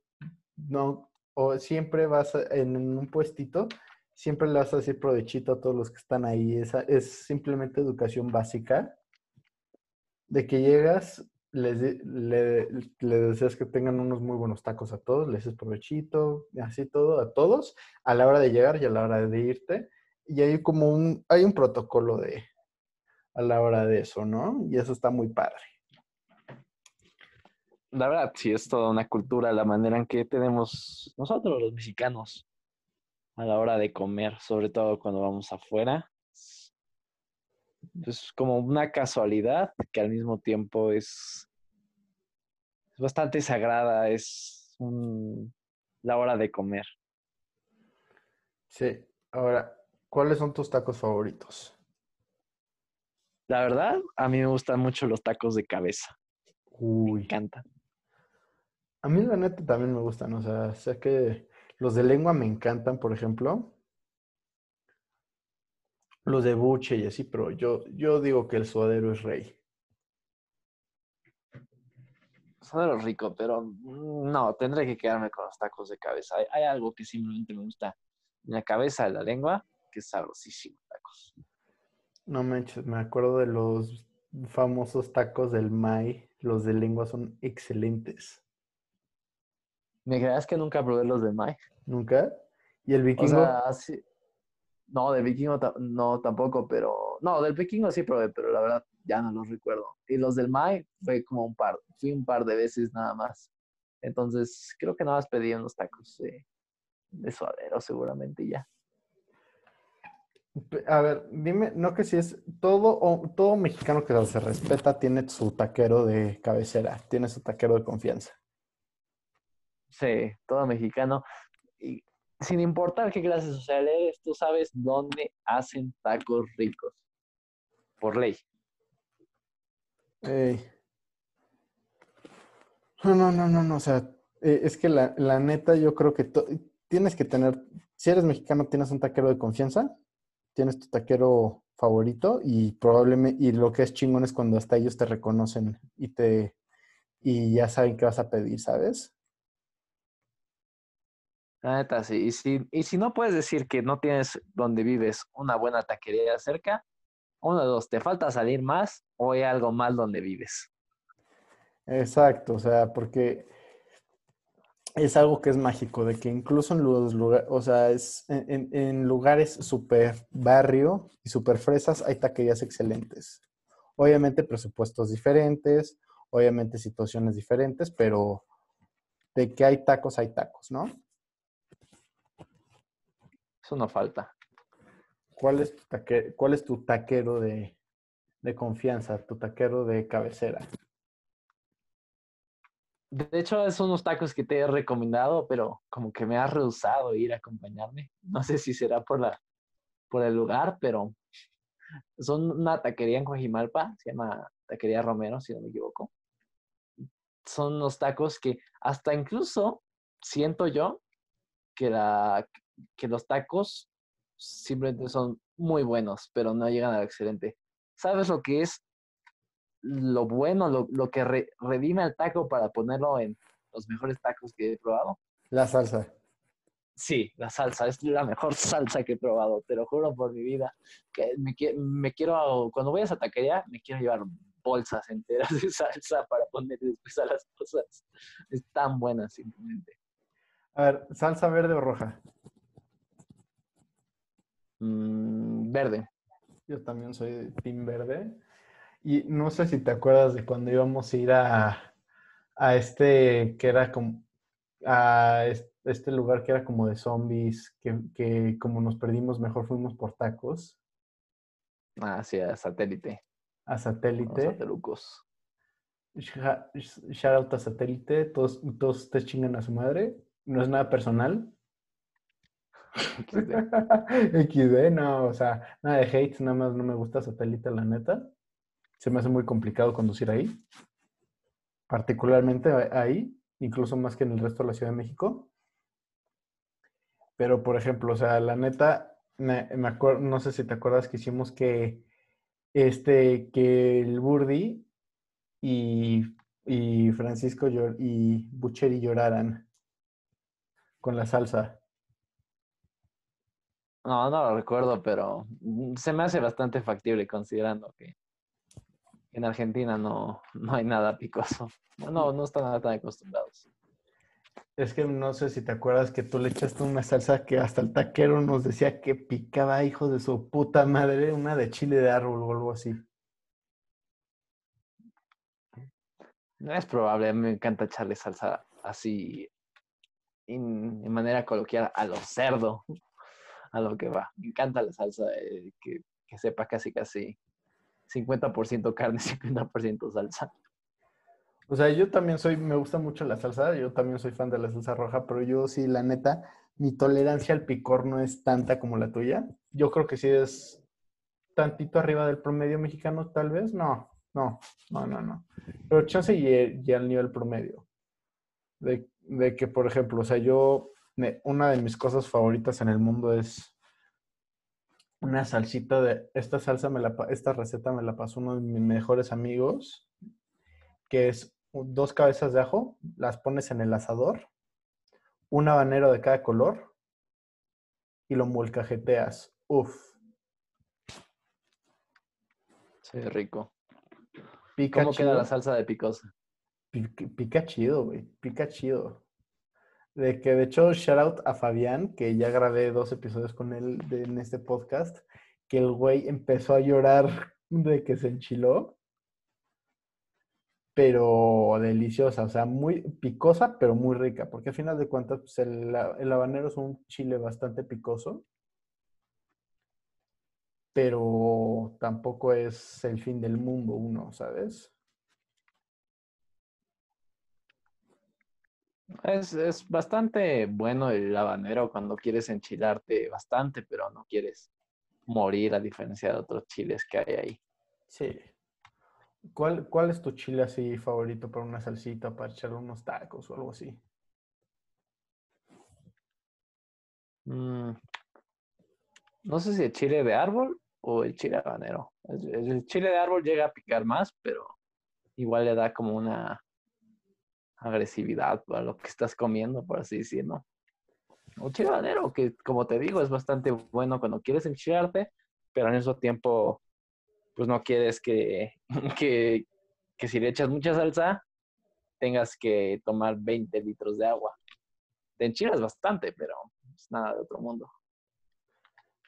[SPEAKER 1] no, o siempre vas a- en un puestito, siempre le vas a decir provechito a todos los que están ahí. Esa es simplemente educación básica de que llegas, les, le, le deseas que tengan unos muy buenos tacos a todos, les dices provechito, así todo, a todos, a la hora de llegar y a la hora de irte. Y hay como un, hay un protocolo de, a la hora de eso, ¿no? Y eso está muy padre.
[SPEAKER 3] La verdad, sí, es toda una cultura, la manera en que tenemos nosotros los mexicanos a la hora de comer, sobre todo cuando vamos afuera. Es como una casualidad que al mismo tiempo es, es bastante sagrada, es un- la hora de comer.
[SPEAKER 1] Sí. Ahora, ¿cuáles son tus tacos favoritos?
[SPEAKER 3] La verdad, a mí me gustan mucho los tacos de cabeza, me
[SPEAKER 1] Uy.
[SPEAKER 3] encantan.
[SPEAKER 1] A mí la neta también me gustan, o sea, sé que los de lengua me encantan, por ejemplo. Los de buche y así, pero yo, yo digo que el suadero es rey.
[SPEAKER 3] Son de los ricos, pero no, tendré que quedarme con los tacos de cabeza. Hay, hay algo que simplemente me gusta en la cabeza de la lengua, que es sabrosísimo, tacos.
[SPEAKER 1] No manches, me acuerdo de los famosos tacos del May. Los de lengua son excelentes.
[SPEAKER 3] ¿Me creas que nunca probé los de Mai?
[SPEAKER 1] ¿Nunca? ¿Y el
[SPEAKER 3] O
[SPEAKER 1] vikingo?
[SPEAKER 3] sea, No, del vikingo no tampoco, pero... No, del vikingo sí probé, pero la verdad ya no los recuerdo. Y los del Mai fue como un par, fui un par de veces nada más. Entonces, creo que nada más pedí unos tacos de, de suadero seguramente ya.
[SPEAKER 1] A ver, dime, no que si es todo, o- todo mexicano que se respeta tiene su taquero de cabecera, tiene su taquero de confianza.
[SPEAKER 3] Sí, todo mexicano. Y sin importar qué clase social eres, tú sabes dónde hacen tacos ricos. Por ley.
[SPEAKER 1] Ey. No, no, no, no, no, o sea, eh, es que la, la neta yo creo que tienes que tener, si eres mexicano, tienes un taquero de confianza, tienes tu taquero favorito y probablemente, y lo que es chingón es cuando hasta ellos te reconocen y te, y ya saben qué vas a pedir, ¿sabes?
[SPEAKER 3] La neta, sí. Y si, y si no puedes decir que no tienes donde vives una buena taquería cerca, uno de dos, te falta salir más o hay algo mal donde vives.
[SPEAKER 1] Exacto, o sea, porque es algo que es mágico, de que incluso en los lugares, o sea, es en, en- en lugares super barrio y super fresas hay taquerías excelentes. Obviamente presupuestos diferentes, obviamente situaciones diferentes, pero de que hay tacos, hay tacos, ¿no?
[SPEAKER 3] Eso no falta.
[SPEAKER 1] ¿Cuál es tu, taque- cuál es tu taquero de, de confianza, tu taquero de cabecera?
[SPEAKER 3] De hecho, son unos tacos que te he recomendado, pero como que me has rehusado ir a acompañarme. No sé si será por la, por el lugar, pero son una taquería en Coajimalpa, se llama Taquería Romero, si no me equivoco. Son unos tacos que hasta incluso siento yo que, la, que los tacos simplemente son muy buenos, pero no llegan a lo excelente. ¿Sabes lo que es lo bueno, lo, lo que re- redime al taco para ponerlo en los mejores tacos que he probado?
[SPEAKER 1] La salsa.
[SPEAKER 3] Sí, la salsa, es la mejor salsa que he probado, te lo juro por mi vida. Que me quiero, cuando voy a esa taquería, me quiero llevar bolsas enteras de salsa para poner después a las cosas. Es tan buena simplemente.
[SPEAKER 1] A ver, ¿salsa verde o roja?
[SPEAKER 3] Mm, verde.
[SPEAKER 1] Yo también soy de Team Verde. Y no sé si te acuerdas de cuando íbamos a ir a, a este que era como a es- este lugar que era como de zombies, que, que como nos perdimos, mejor fuimos por tacos
[SPEAKER 3] Hacia satélite.
[SPEAKER 1] a
[SPEAKER 3] Los
[SPEAKER 1] Satélite.
[SPEAKER 3] satelucos.
[SPEAKER 1] Sha- Shout out a Satélite, todos, todos ustedes chingan a su madre. No es nada personal. XD, no, o sea, nada de hate, nada más no me gusta Satélite, la neta. Se me hace muy complicado conducir ahí. Particularmente ahí, incluso más que en el resto de la Ciudad de México. Pero, por ejemplo, o sea, la neta, me, me no sé si te acuerdas que hicimos que este, que el Burdi y, y Francisco y Bucheri lloraran con la salsa.
[SPEAKER 3] No, no lo recuerdo, pero se me hace bastante factible considerando que en Argentina no, no hay nada picoso. No, no están nada tan acostumbrados.
[SPEAKER 1] Es que no sé si te acuerdas que tú le echaste una salsa que hasta el taquero nos decía que picaba, hijo de su puta madre, una de chile de árbol o algo así.
[SPEAKER 3] No es probable, me encanta echarle salsa así en manera coloquial a lo cerdo, a lo que va. Me encanta la salsa eh, que, que sepa casi casi 50% carne, 50% salsa.
[SPEAKER 1] O sea, yo también soy, me gusta mucho la salsa, yo también soy fan de la salsa roja, pero yo sí, la neta, mi tolerancia al picor no es tanta como la tuya. Yo creo que sí es tantito arriba del promedio mexicano, tal vez. No, no, no, no, no. Pero chance y, y al nivel promedio. De, de que, por ejemplo, o sea, yo, una de mis cosas favoritas en el mundo es una salsita de, esta salsa, me la, esta receta me la pasó uno de mis mejores amigos, que es dos cabezas de ajo, las pones en el asador, un habanero de cada color y lo molcajeteas. Uf,
[SPEAKER 3] Sí, rico.
[SPEAKER 1] pica
[SPEAKER 3] ¿Cómo queda la salsa de picosa?
[SPEAKER 1] Pica, pica chido, güey, pica chido. De que de hecho, shout out a Fabián, que ya grabé dos episodios con él en este podcast, que el güey empezó a llorar de que se enchiló, pero deliciosa, o sea, muy picosa, pero muy rica, porque al final de cuentas, pues, el, el habanero es un chile bastante picoso, pero tampoco es el fin del mundo uno, ¿sabes?
[SPEAKER 3] Es, es bastante bueno el habanero cuando quieres enchilarte bastante, pero no quieres morir a diferencia de otros chiles que hay ahí.
[SPEAKER 1] Sí. ¿Cuál, cuál es tu chile así favorito para una salsita, para echarle unos tacos o algo así?
[SPEAKER 3] Mm, no sé si el chile de árbol o el chile habanero. El, el chile de árbol llega a picar más, pero igual le da como una agresividad a lo que estás comiendo, por así decirlo. Un chile habanero, que como te digo, es bastante bueno cuando quieres enchilarte, pero al mismo tiempo, pues no quieres que, que, que si le echas mucha salsa, tengas que tomar 20 litros de agua. Te enchilas bastante, pero es nada de otro mundo.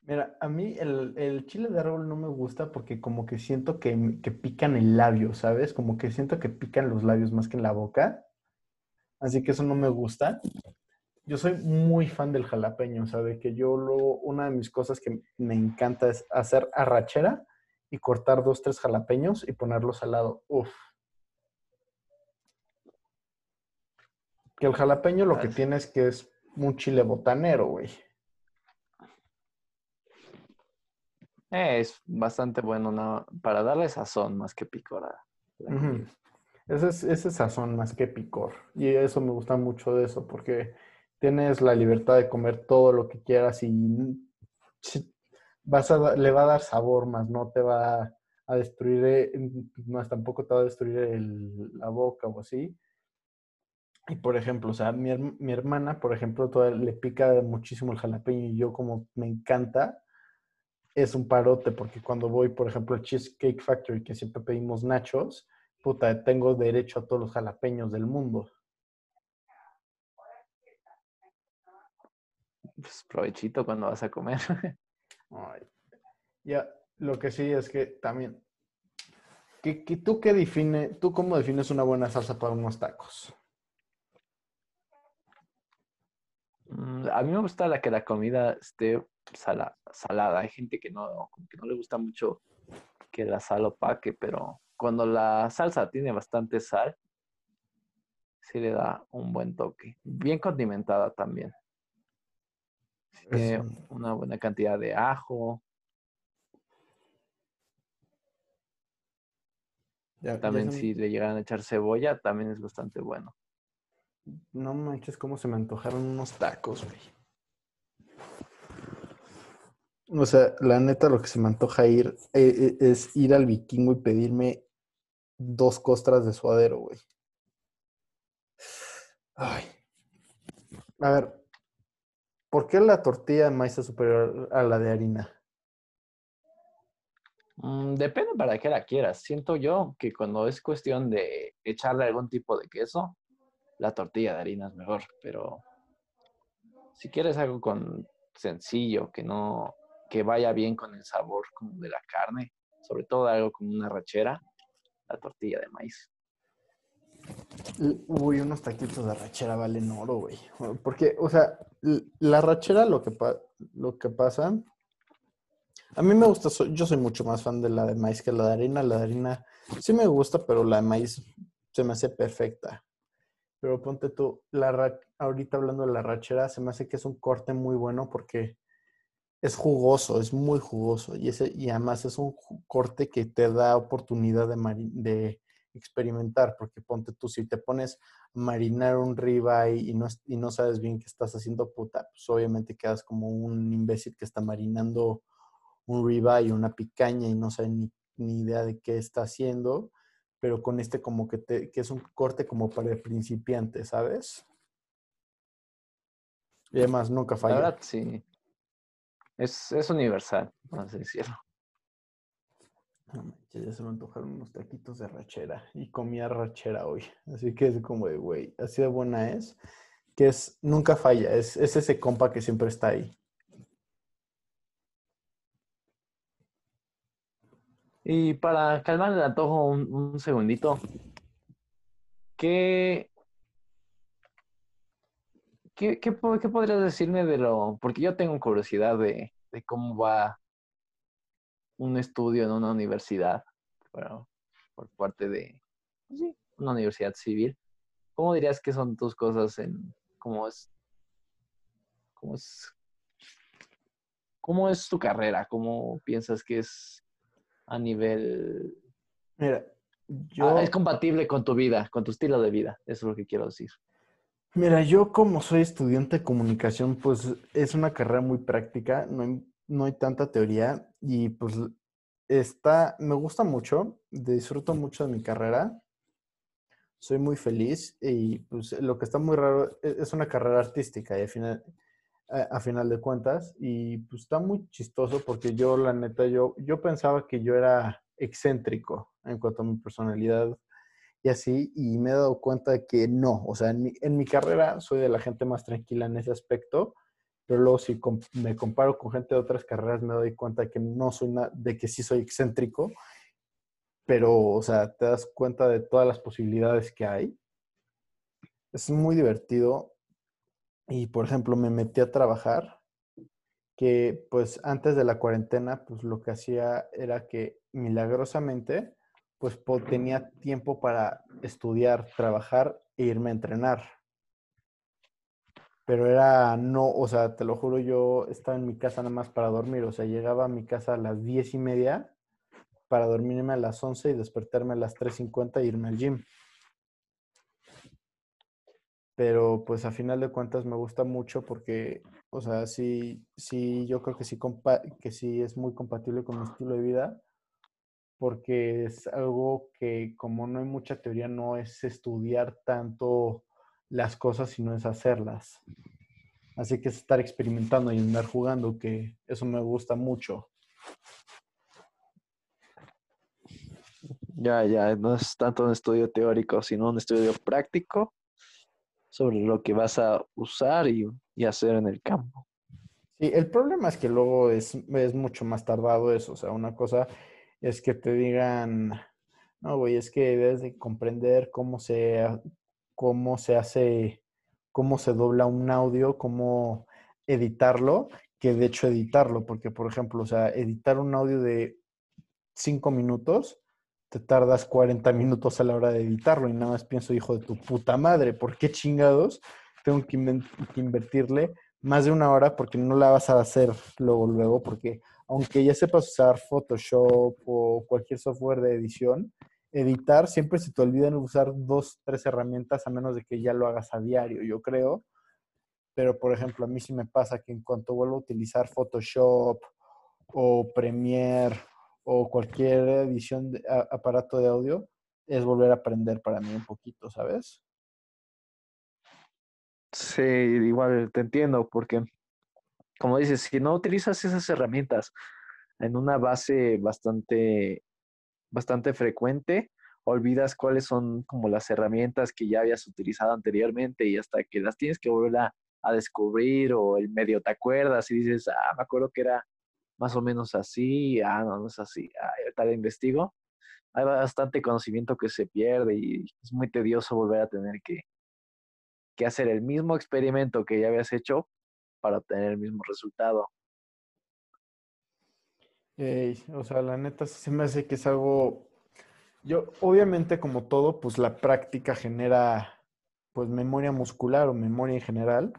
[SPEAKER 1] Mira, a mí el, el chile de árbol no me gusta porque como que siento que, que pican el labio, ¿sabes? Como que siento que pican los labios más que en la boca. Así que eso no me gusta. Yo soy muy fan del jalapeño, ¿sabes? Que yo lo, una de mis cosas que me encanta es hacer arrachera y cortar dos, tres jalapeños y ponerlos al lado. Uf. Que el jalapeño lo que tiene es que es un chile botanero, güey.
[SPEAKER 3] Eh, es bastante bueno ¿no? para darle sazón más que picor a la.
[SPEAKER 1] Ese es, ese sazón más que picor. Y eso me gusta mucho de eso, porque tienes la libertad de comer todo lo que quieras y vas a, le va a dar sabor más, no te va a destruir, eh, más tampoco te va a destruir la boca o así. Y por ejemplo, o sea, mi, mi hermana, por ejemplo, toda- le pica muchísimo el jalapeño y yo como me encanta, es un parote, porque cuando voy, por ejemplo, al Cheesecake Factory, que siempre pedimos nachos, puta, tengo derecho a todos los jalapeños del mundo.
[SPEAKER 3] Pues provechito cuando vas a comer.
[SPEAKER 1] Ay. Ya, lo que sí es que también, ¿qué, qué- tú qué define, tú cómo defines una buena salsa para unos tacos?
[SPEAKER 3] Mm, A mí me gusta la que la comida esté sala- salada. Hay gente que no, como que no le gusta mucho que la sal opaque, pero cuando la salsa tiene bastante sal, sí le da un buen toque. Bien condimentada también. Tiene una buena cantidad de ajo.
[SPEAKER 1] Ya-
[SPEAKER 3] También
[SPEAKER 1] me-
[SPEAKER 3] si le llegan a echar cebolla, también es bastante bueno.
[SPEAKER 1] No manches cómo se me antojaron unos tacos, güey. O sea, la neta lo que se me antoja ir eh, eh, es ir al vikingo y pedirme dos costras de suadero, güey. Ay. A ver, ¿por qué la tortilla de maíz es superior a la de harina?
[SPEAKER 3] Mm, depende para qué la quieras. Siento yo que cuando es cuestión de echarle algún tipo de queso, la tortilla de harina es mejor. Pero si quieres algo con sencillo, que no, que vaya bien con el sabor como de la carne, sobre todo algo como una rachera, la tortilla de maíz.
[SPEAKER 1] Uy, unos taquitos de rachera valen oro, güey. Porque, o sea, la rachera lo que, lo que pasa, a mí me gusta, yo soy mucho más fan de la de maíz que la de harina. La de harina sí me gusta, pero la de maíz se me hace perfecta. Pero ponte tú, la, ahorita hablando de la rachera, se me hace que es un corte muy bueno porque es jugoso, es muy jugoso. Y, ese, y además es un corte que te da oportunidad de, de experimentar, porque ponte tú, si te pones a marinar un ribeye y no, y no sabes bien qué estás haciendo, puta, pues obviamente quedas como un imbécil que está marinando un ribeye, una picaña y no sabe ni, ni idea de qué está haciendo, pero con este como que, te, que es un corte como para el principiante, ¿sabes? Y además nunca falla.
[SPEAKER 3] La verdad, sí. Es, es universal, por así decirlo.
[SPEAKER 1] No ya se me antojaron unos taquitos de rachera y comía rachera hoy. Así que es como de, güey, así de buena es, que es, nunca falla, es, es ese compa que siempre está ahí.
[SPEAKER 3] Y para calmar el antojo un, un segundito, ¿qué, qué, qué, qué podrías decirme de lo...? Porque yo tengo curiosidad de, de cómo va un estudio en una universidad, por parte de pues sí, una universidad civil. ¿Cómo dirías que son tus cosas en cómo es cómo es cómo es tu carrera? ¿Cómo piensas que es a nivel
[SPEAKER 1] Mira,
[SPEAKER 3] yo ah, es compatible con tu vida, con tu estilo de vida, eso es lo que quiero decir.
[SPEAKER 1] Mira, yo como soy estudiante de comunicación, pues es una carrera muy práctica, no, no hay tanta teoría y pues está, me gusta mucho, disfruto mucho de mi carrera, soy muy feliz y pues lo que está muy raro e, es una carrera artística y a, final de cuentas y pues está muy chistoso porque yo la neta, yo, yo pensaba que yo era excéntrico en cuanto a mi personalidad y así, y me he dado cuenta de que no, o sea, en mi, en mi carrera soy de la gente más tranquila en ese aspecto pero luego si me comparo con gente de otras carreras me doy cuenta de que no soy de que sí soy excéntrico, pero, o sea, te das cuenta de todas las posibilidades que hay. Es muy divertido y, por ejemplo, me metí a trabajar, que pues antes de la cuarentena, pues lo que hacía era que milagrosamente, pues tenía tiempo para estudiar, trabajar e irme a entrenar pero era no, o sea, te lo juro, yo estaba en mi casa nada más para dormir, o sea, llegaba a mi casa a las diez y media para dormirme a las once y despertarme a las 3.50 e irme al gym. Pero pues a final de cuentas me gusta mucho porque, o sea, sí, sí, yo creo que sí, que sí es muy compatible con mi estilo de vida, porque es algo que como no hay mucha teoría, no es estudiar tanto las cosas, sino es hacerlas. Así que es estar experimentando y andar jugando, que eso me gusta mucho.
[SPEAKER 3] Ya, ya, no es tanto un estudio teórico, sino un estudio práctico sobre lo que vas a usar y, hacer en el campo.
[SPEAKER 1] Sí, el problema es que luego es, es mucho más tardado eso. O sea, una cosa es que te digan, no, güey, es que debes de comprender cómo se, cómo se hace, cómo se dobla un audio, cómo editarlo, que de hecho editarlo, porque por ejemplo, o sea, editar un audio de cinco minutos, te tardas 40 minutos a la hora de editarlo y nada más pienso, hijo de tu puta madre, ¿por qué chingados tengo que, que invertirle más de una hora porque no la vas a hacer luego, luego, porque aunque ya sepas usar Photoshop o cualquier software de edición, editar, siempre se te olvidan usar dos, tres herramientas a menos de que ya lo hagas a diario, yo creo. Pero, por ejemplo, a mí sí me pasa que en cuanto vuelvo a utilizar Photoshop o Premiere o cualquier edición de aparato de audio, es volver a aprender para mí un poquito, ¿sabes?
[SPEAKER 3] Sí, igual te entiendo, porque como dices, si no utilizas esas herramientas en una base bastante, bastante frecuente, olvidas cuáles son como las herramientas que ya habías utilizado anteriormente y hasta que las tienes que volver a, descubrir o el medio te acuerdas y dices, ah, me acuerdo que era más o menos así, ah, no, no es así, ah, tal investigo. Hay bastante conocimiento que se pierde y es muy tedioso volver a tener que, que hacer el mismo experimento que ya habías hecho para obtener el mismo resultado.
[SPEAKER 1] o sea, la neta se me hace que es algo yo, obviamente, como todo, pues la práctica genera pues memoria muscular o memoria en general.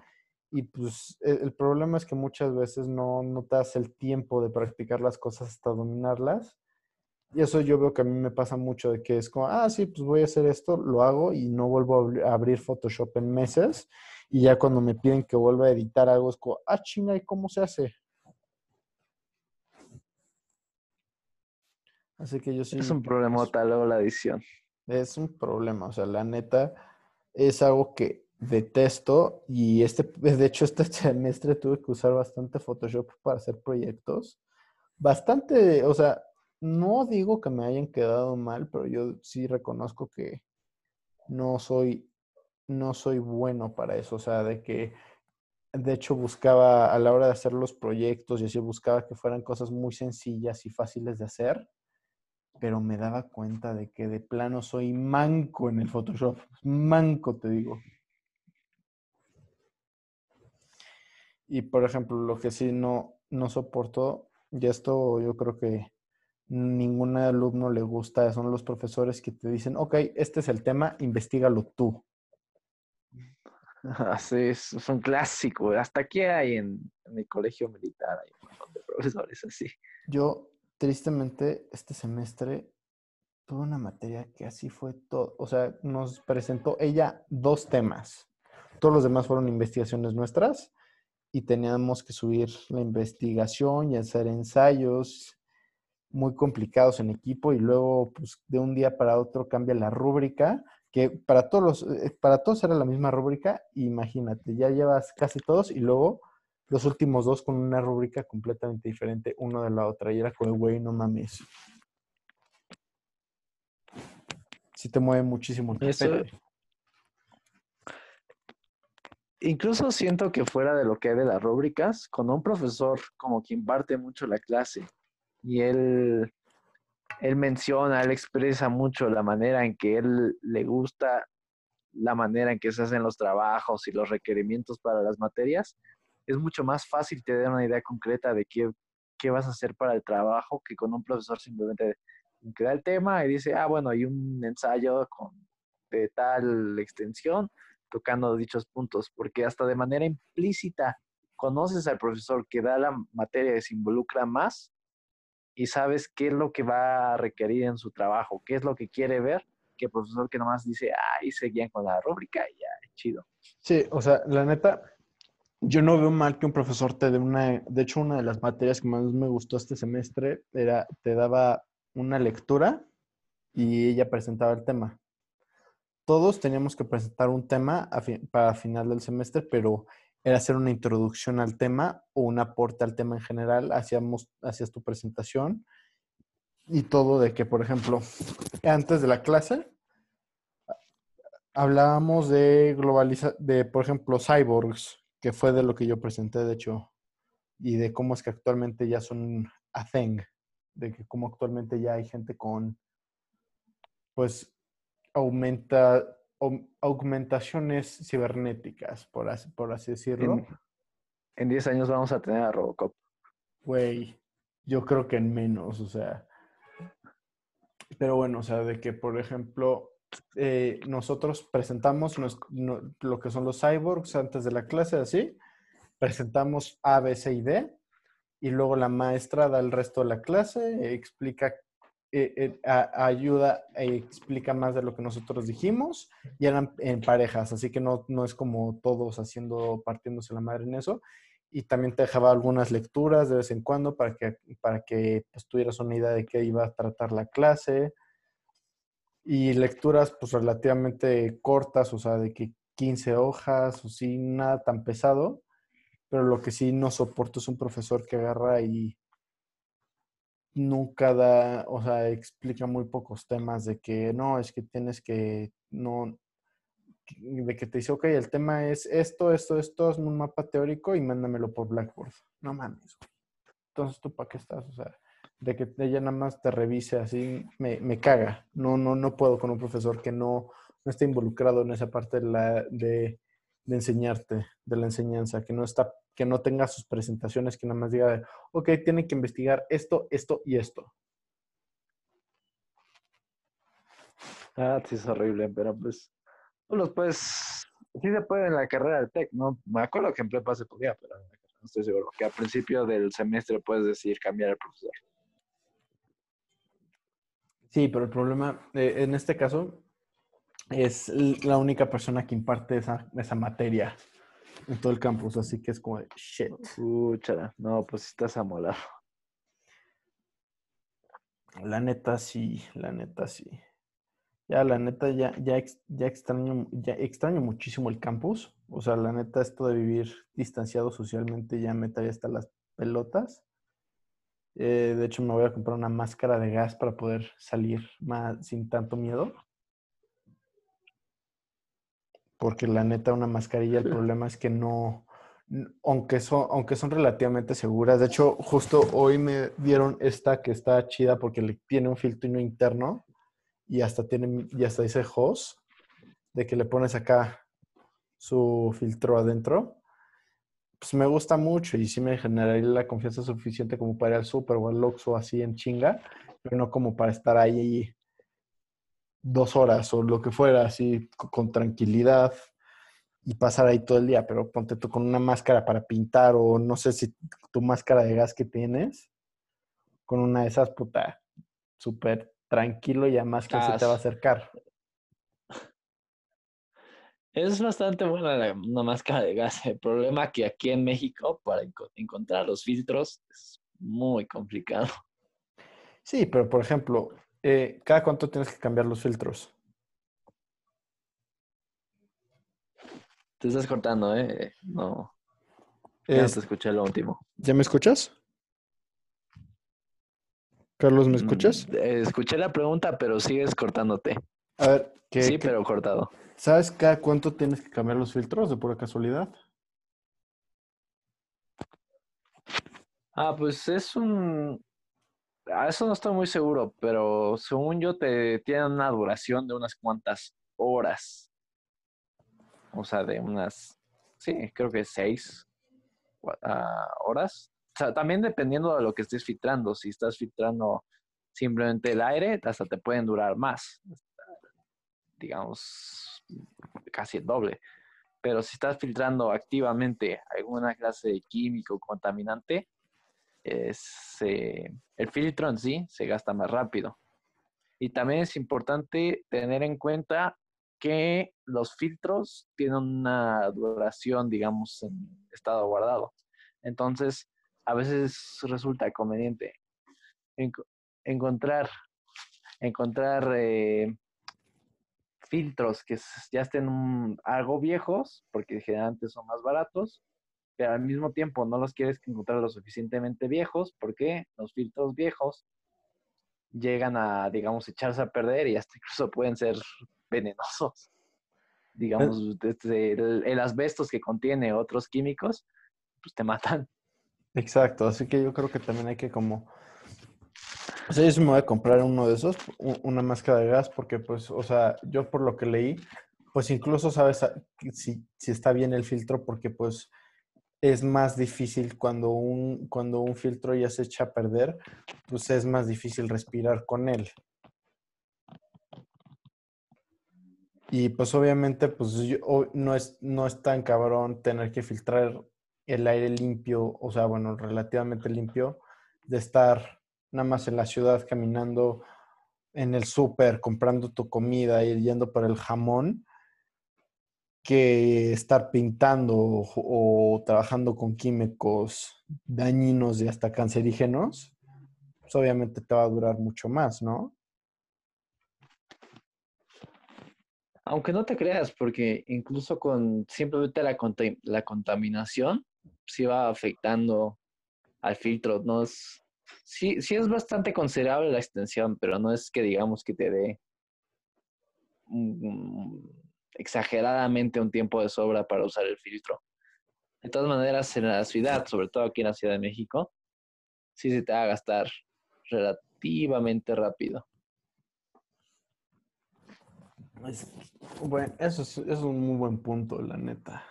[SPEAKER 1] Y pues e, el, problema es que muchas veces no, no te das el tiempo de practicar las cosas hasta dominarlas. Y eso yo veo que a mí me pasa mucho de que es como, ah, sí, pues voy a hacer esto, lo hago y no vuelvo a abrir Photoshop en meses. Y ya cuando me piden que vuelva a editar algo, es como, ah, chinga, ¿y cómo se hace? Así que yo sí.
[SPEAKER 3] Es un problema tal luego la edición.
[SPEAKER 1] Es un problema, o sea, la neta es algo que detesto y este, de hecho este semestre tuve que usar bastante Photoshop para hacer proyectos. Bastante, o sea, no digo que me hayan quedado mal, pero yo sí reconozco que no soy, no soy bueno para eso, o sea, de que de hecho buscaba a la hora de hacer los proyectos y así buscaba que fueran cosas muy sencillas y fáciles de hacer pero me daba cuenta de que de plano soy manco en el Photoshop. Manco, te digo. Y por ejemplo, lo que sí no, no soporto, y esto yo creo que ningún alumno le gusta, son los profesores que te dicen, ok, este es el tema, investigalo tú.
[SPEAKER 3] Así es, es un clásico. Hasta aquí hay en, en el colegio militar, hay un montón de profesores así.
[SPEAKER 1] Yo tristemente, este semestre tuve una materia que así fue todo. O sea, nos presentó ella dos temas. Todos los demás fueron investigaciones nuestras y teníamos que subir la investigación y hacer ensayos muy complicados en equipo y luego pues de un día para otro cambia la rúbrica que para todos eh, para todos era la misma rúbrica imagínate ya llevas casi todos y luego los últimos dos con una rúbrica completamente diferente uno de la otra. Y era como, güey, no mames. Sí te mueve muchísimo el Eso...
[SPEAKER 3] Incluso siento que fuera de lo que hay de las rúbricas, con un profesor como que imparte mucho la clase y él, él menciona, él expresa mucho la manera en que él le gusta la manera en que se hacen los trabajos y los requerimientos para las materias, es mucho más fácil te dar una idea concreta de qué, qué vas a hacer para el trabajo que con un profesor simplemente que da el tema y dice, ah, bueno, hay un ensayo de tal extensión tocando dichos puntos, porque hasta de manera implícita conoces al profesor que da la materia que se involucra más y sabes qué es lo que va a requerir en su trabajo, qué es lo que quiere ver, que el profesor que nomás dice, ah, y seguían con la rúbrica y ya, chido.
[SPEAKER 1] Sí, o sea, la neta, yo no veo mal que un profesor te dé una, de hecho una de las materias que más me gustó este semestre era, te daba una lectura y ella presentaba el tema. Todos teníamos que presentar un tema para final del semestre, pero era hacer una introducción al tema o un aporte al tema en general. Hacíamos, hacías tu presentación y todo de que, por ejemplo, antes de la clase hablábamos de globalizar, de, por ejemplo, cyborgs, que fue de lo que yo presenté, de hecho, y de cómo es que actualmente ya son a thing, de que cómo actualmente ya hay gente con, pues, aumenta, augmentaciones cibernéticas, por así, por así decirlo.
[SPEAKER 3] En 10 años vamos a tener a Robocop.
[SPEAKER 1] Güey, yo creo que en menos, o sea. Pero bueno, o sea, de que, por ejemplo, eh, nosotros presentamos lo que son los cyborgs antes de la clase, así. Presentamos A, B, C y D. Y luego la maestra da el resto de la clase, explica, eh, eh, ayuda e explica más de lo que nosotros dijimos. Y eran en parejas, así que no, no es como todos haciendo, partiéndose la madre en eso. y también te dejaba algunas lecturas de vez en cuando para que, para que pues, tuvieras una idea de qué iba a tratar la clase. Y lecturas pues relativamente cortas, o sea, de que 15 hojas o sí, nada tan pesado. Pero lo que sí no soporto es un profesor que agarra y nunca da, o sea, explica muy pocos temas de que no, es que tienes que, no, de que te dice, ok, el tema es esto, esto, esto, es un mapa teórico y mándamelo por Blackboard. No mames. Entonces, ¿tú para qué estás? O sea, de que ella nada más te revise así, me, me caga. No, no, no puedo con un profesor que no, no esté involucrado en esa parte de, la, de, de enseñarte, de la enseñanza, que no está, que no tenga sus presentaciones, que nada más diga, ok, tiene que investigar esto, esto y esto.
[SPEAKER 3] Ah, sí, es horrible, pero pues los puedes, sí se puede en la carrera de tech, ¿no? Me acuerdo que en prepa se podía, pero no estoy seguro. Que al principio del semestre puedes decir cambiar al profesor.
[SPEAKER 1] Sí, pero el problema eh, en este caso es la única persona que imparte esa, esa materia en todo el campus, así que es como de shit.
[SPEAKER 3] No, pues estás amolado.
[SPEAKER 1] La neta sí, la neta sí. Ya, la neta, ya, ya, ya, extraño, ya extraño muchísimo el campus. O sea, la neta, esto de vivir distanciado socialmente ya me trae hasta las pelotas. Eh, de hecho, me voy a comprar una máscara de gas para poder salir más sin tanto miedo. Porque la neta, una mascarilla, el problema es que no, aunque son, aunque son relativamente seguras. De hecho, justo hoy me dieron esta que está chida porque le tiene un filtro interno y hasta tiene, y hasta dice host, de que le pones acá su filtro adentro, pues me gusta mucho y sí me generaría la confianza suficiente como para ir al super o al Oxxo así en chinga, pero no como para estar ahí dos horas o lo que fuera, así con tranquilidad y pasar ahí todo el día, pero ponte tú con una máscara para pintar o no sé si tu máscara de gas que tienes, con una de esas, puta, súper tranquilo y además que se te va a acercar.
[SPEAKER 3] Es bastante buena la, una máscara de gas. El problema que aquí en México, para encontrar los filtros, es muy complicado.
[SPEAKER 1] Sí, pero por ejemplo, eh, ¿cada cuánto tienes que cambiar los filtros?
[SPEAKER 3] Te estás cortando, ¿eh? No. Ya te escuché lo último.
[SPEAKER 1] ¿Ya me escuchas? Carlos, ¿me escuchas?
[SPEAKER 3] Mm, eh, escuché la pregunta, pero sigues cortándote.
[SPEAKER 1] A ver,
[SPEAKER 3] ¿qué, sí, pero cortado.
[SPEAKER 1] ¿Sabes cada cuánto tienes que cambiar los filtros de pura casualidad?
[SPEAKER 3] Ah, pues es un... A eso no estoy muy seguro, pero según yo te tienen una duración de unas cuantas horas. O sea, de unas, sí, creo que seis uh, horas sea, también dependiendo de lo que estés filtrando, si estás filtrando simplemente el aire, hasta te pueden durar más, digamos, casi el doble. Pero si estás filtrando activamente alguna clase de químico contaminante, es, el filtro en sí se gasta más rápido. Y también es importante tener en cuenta que los filtros tienen una duración, digamos, en estado guardado. Entonces, a veces resulta conveniente encontrar, encontrar eh, filtros que ya estén algo viejos, porque generalmente son más baratos, pero al mismo tiempo no los quieres encontrar lo suficientemente viejos, porque los filtros viejos llegan a, digamos, echarse a perder y hasta incluso pueden ser venenosos. Digamos, este, el, el asbestos que contiene otros químicos, pues te matan.
[SPEAKER 1] Exacto, así que yo creo que también hay que como... O sea, yo sí me voy a comprar uno de esos, una máscara de gas, porque pues, o sea, yo por lo que leí, pues incluso sabes si, si está bien el filtro, porque pues es más difícil cuando un, cuando un filtro ya se echa a perder, pues es más difícil respirar con él. Y pues obviamente, pues no, es, no es tan cabrón tener que filtrar el aire limpio, o sea, bueno, relativamente limpio, de estar nada más en la ciudad caminando en el súper, comprando tu comida, y yendo por el jamón, que estar pintando o, trabajando con químicos dañinos y hasta cancerígenos, pues obviamente te va a durar mucho más, ¿no?
[SPEAKER 3] Aunque no te creas, porque incluso con simplemente la, la contaminación, sí va afectando al filtro. No es, sí, sí es bastante considerable la extensión, pero no es que digamos que te dé mm, exageradamente un tiempo de sobra para usar el filtro. De todas maneras, en la ciudad, sobre todo aquí en la Ciudad de México, sí se te va a gastar relativamente rápido.
[SPEAKER 1] Bueno, eso es, un muy buen punto, la neta.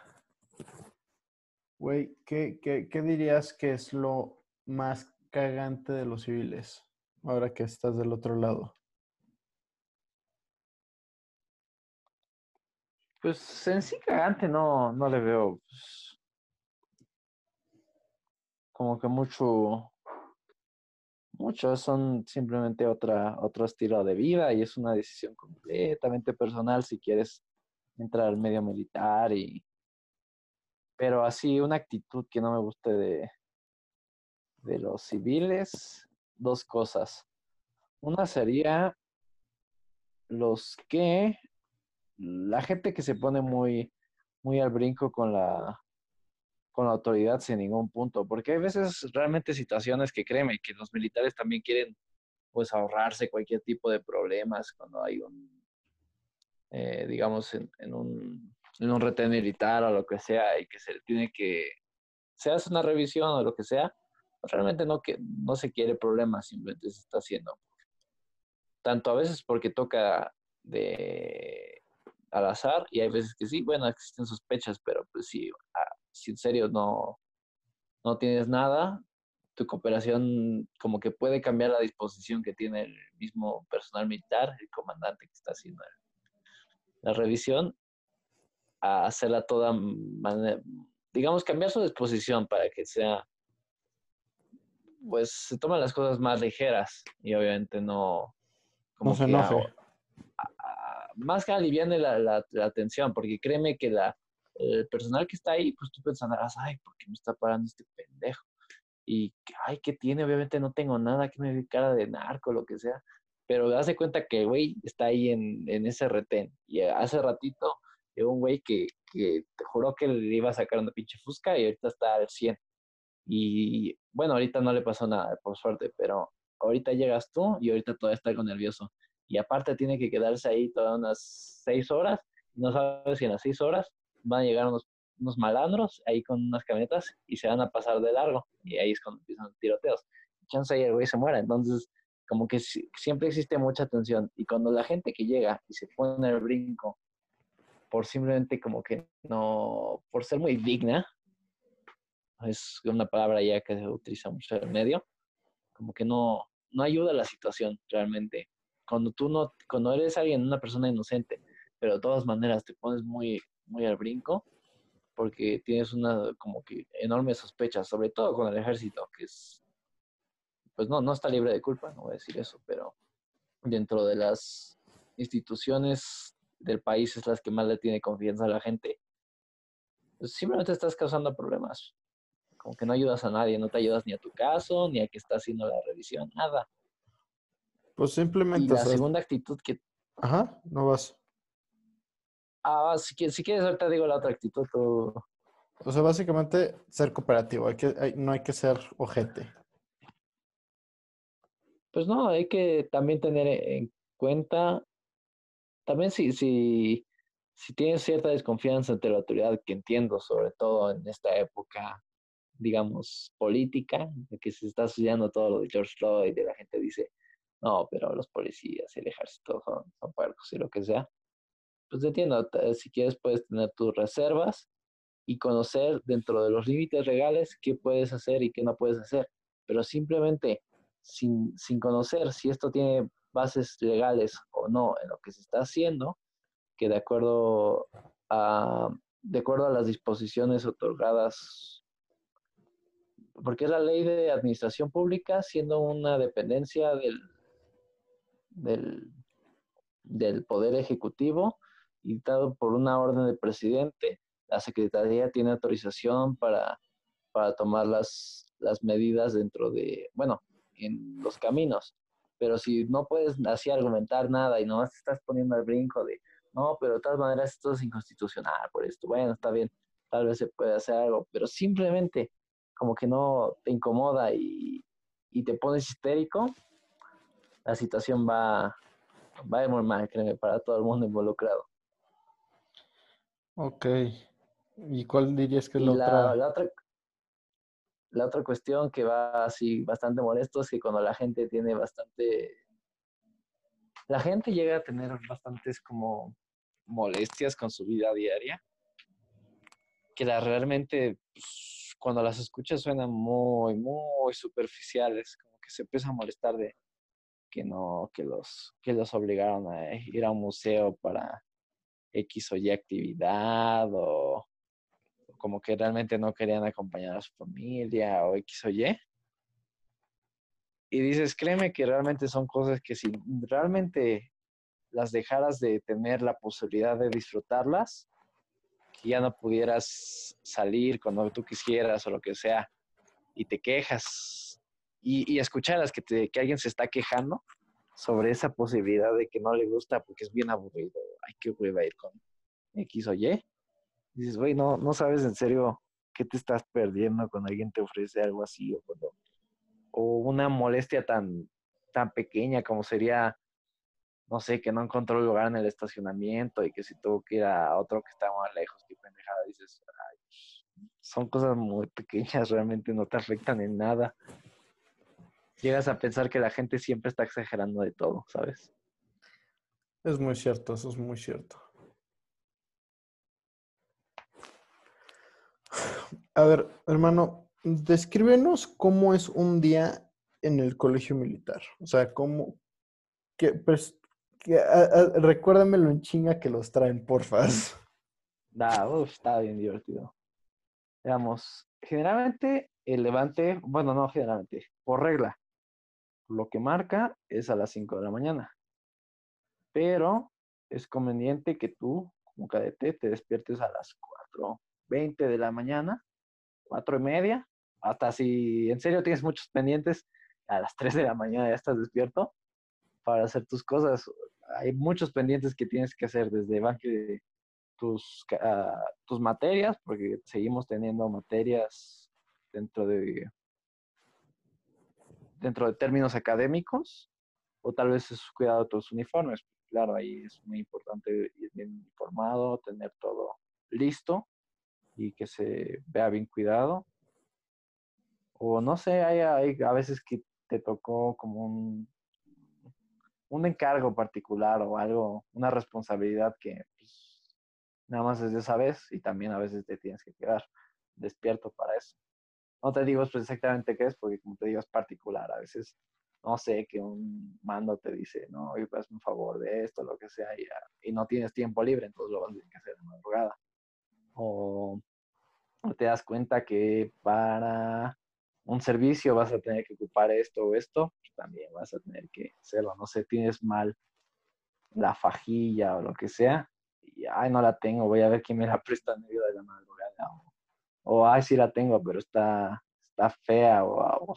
[SPEAKER 1] Güey, ¿qué, qué, qué dirías que es lo más cagante de los civiles? Ahora que estás del otro lado.
[SPEAKER 3] Pues en sí cagante no, no le veo pues, como que mucho, muchos son simplemente otra, otro estilo de vida y es una decisión completamente personal si quieres entrar al medio militar y pero así una actitud que no me guste de, de los civiles, dos cosas. Una sería los que la gente que se pone muy, muy al brinco con la, con la autoridad sin ningún punto, porque hay veces realmente situaciones que créeme que los militares también quieren pues ahorrarse cualquier tipo de problemas cuando hay un, eh, digamos, en, en un, en un retén militar o lo que sea y que se tiene que, se hace una revisión o lo que sea, realmente no, que, no se quiere problemas, simplemente se está haciendo. Tanto a veces porque toca de al azar y hay veces que sí, bueno, existen sospechas, pero pues sí, ah, si en serio no, no tienes nada, tu cooperación como que puede cambiar la disposición que tiene el mismo personal militar, el comandante que está haciendo el- la revisión, a hacerla toda, manera, digamos, cambiar su disposición para que sea, pues se toman las cosas más ligeras y obviamente no...
[SPEAKER 1] No se enoje.
[SPEAKER 3] a- a- más que aliviane la, la, la tensión, porque créeme que la, el personal que está ahí, pues tú pensarás, ay, ¿por qué me está parando este pendejo? Y, ay, ¿qué tiene? Obviamente no tengo nada que me dé cara de narco, lo que sea. Pero de cuenta que, güey, está ahí en, en ese retén. Y hace ratito llegó un güey que, que te juró que le iba a sacar una pinche fusca y ahorita está al 100. Y bueno, ahorita no le pasó nada, por suerte, pero ahorita llegas tú y ahorita todavía está algo nervioso. Y aparte tiene que quedarse ahí todas unas seis horas. No sabes si en las seis horas van a llegar unos, unos malandros ahí con unas camionetas y se van a pasar de largo. Y ahí es cuando empiezan los tiroteos. Chance ahí el güey se muera. Entonces, como que si- siempre existe mucha tensión. Y cuando la gente que llega y se pone el brinco por simplemente como que no, por ser muy digna, es una palabra ya que se utiliza mucho en el medio, como que no, no ayuda a la situación realmente. Cuando tú no, cuando eres alguien, una persona inocente, pero de todas maneras te pones muy, muy al brinco, porque tienes una como que enorme sospecha, sobre todo con el ejército, que es, pues no, no está libre de culpa, no voy a decir eso, pero dentro de las instituciones del país es las que más le tiene confianza a la gente. Pues simplemente estás causando problemas. Como que no ayudas a nadie, no te ayudas ni a tu caso, ni a que está haciendo la revisión, nada.
[SPEAKER 1] Pues
[SPEAKER 3] Y
[SPEAKER 1] simplemente,
[SPEAKER 3] la
[SPEAKER 1] o sea,
[SPEAKER 3] segunda actitud que...
[SPEAKER 1] ajá, no vas.
[SPEAKER 3] Ah, si, quieres, si quieres ahorita digo la otra actitud, tú...
[SPEAKER 1] O sea, básicamente ser cooperativo, hay que, hay- no hay que ser ojete.
[SPEAKER 3] Pues no, hay que también tener en cuenta, también si, si, si tienes cierta desconfianza ante la autoridad, que entiendo, sobre todo en esta época, digamos, política, de que se está estudiando todo lo de George Floyd, y la gente dice, no, pero los policías el ejército son, son puercos y lo que sea. Pues entiendo, si quieres puedes tener tus reservas y conocer dentro de los límites legales qué puedes hacer y qué no puedes hacer, pero simplemente sin, sin conocer si esto tiene bases legales o no en lo que se está haciendo, que de acuerdo a, de acuerdo a las disposiciones otorgadas, porque es la ley de administración pública, siendo una dependencia del, del, del Poder Ejecutivo y dado por una orden del presidente, la Secretaría tiene autorización para, para tomar las, las medidas dentro de, bueno, en los caminos. Pero si no puedes así argumentar nada y nomás te estás poniendo al brinco de, no, pero de todas maneras esto es inconstitucional por esto, bueno, está bien, tal vez se puede hacer algo, pero simplemente como que no te incomoda y, y te pones histérico, la situación va, va a mal, créeme, para todo el mundo involucrado.
[SPEAKER 1] Ok. ¿Y cuál dirías que es la, otra?
[SPEAKER 3] La otra, la otra cuestión que va así bastante molesto es que cuando la gente tiene bastante... La gente llega a tener bastantes como molestias con su vida diaria, que la realmente pues, cuando las escuchas suenan muy, muy superficiales, como que se empieza a molestar de que no, que los, que los obligaron a ir a un museo para X o Y actividad o, como que realmente no querían acompañar a su familia o X o Y. Y dices, créeme que realmente son cosas que si realmente las dejaras de tener la posibilidad de disfrutarlas, que ya no pudieras salir cuando tú quisieras o lo que sea, y te quejas y, y escucharas que, te, que alguien se está quejando sobre esa posibilidad de que no le gusta porque es bien aburrido, hay que a ir con X o Y, dices, güey, no, no sabes en serio qué te estás perdiendo cuando alguien te ofrece algo así o cuando o una molestia tan tan pequeña como sería no sé, que no encontró lugar en el estacionamiento y que si tuvo que ir a otro que está más lejos, qué pendejada, dices, son cosas muy pequeñas, realmente no te afectan en nada. Llegas a pensar que la gente siempre está exagerando de todo, ¿sabes?
[SPEAKER 1] Es muy cierto, eso es muy cierto. A ver, hermano, descríbenos cómo es un día en el colegio militar. O sea, cómo, que, pues, recuérdamelo en chinga que los traen, porfa.
[SPEAKER 3] Da, está bien divertido. Digamos, generalmente el levante, bueno, no generalmente, por regla, lo que marca es a las 5 de la mañana. Pero es conveniente que tú, como cadete, te despiertes a las 4.20 de la mañana, 4 y media, hasta si en serio tienes muchos pendientes, a las 3 de la mañana ya estás despierto para hacer tus cosas. Hay muchos pendientes que tienes que hacer desde banque tus, tus materias, porque seguimos teniendo materias dentro de dentro de términos académicos, o tal vez es cuidado de tus uniformes. Claro, ahí es muy importante ir bien informado, tener todo listo y que se vea bien cuidado. O no sé, hay, hay a veces que te tocó como un, un encargo particular o algo, una responsabilidad que pues, nada más es de esa vez y también a veces te tienes que quedar despierto para eso. No te digo exactamente qué es, porque como te digo es particular. A veces, no sé, que un mando te dice, no, oye, pues un favor de esto, lo que sea, y, y, no tienes tiempo libre, entonces lo vas a tener que hacer de madrugada. O, te das cuenta que para un servicio vas a tener que ocupar esto o esto, pues también vas a tener que hacerlo. No sé, tienes mal la fajilla o lo que sea, y ay, no la tengo, voy a ver quién me la presta en medio de la madrugada. O, ay, sí la tengo, pero está, está fea o,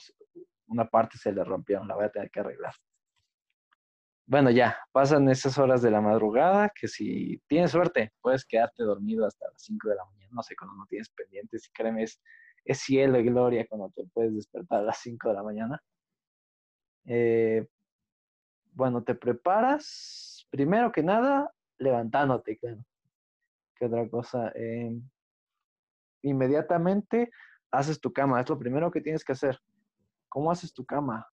[SPEAKER 3] una parte se le rompió, la voy a tener que arreglar. Bueno, ya, pasan esas horas de la madrugada que si tienes suerte, puedes quedarte dormido hasta las 5 de la mañana, no sé, cuando no tienes pendientes, y créeme, es, es cielo y gloria cuando te puedes despertar a las 5 de la mañana. Eh, bueno, te preparas, primero que nada, levantándote, claro. ¿Qué otra cosa? Eh, inmediatamente haces tu cama, es lo primero que tienes que hacer. ¿Cómo haces tu cama?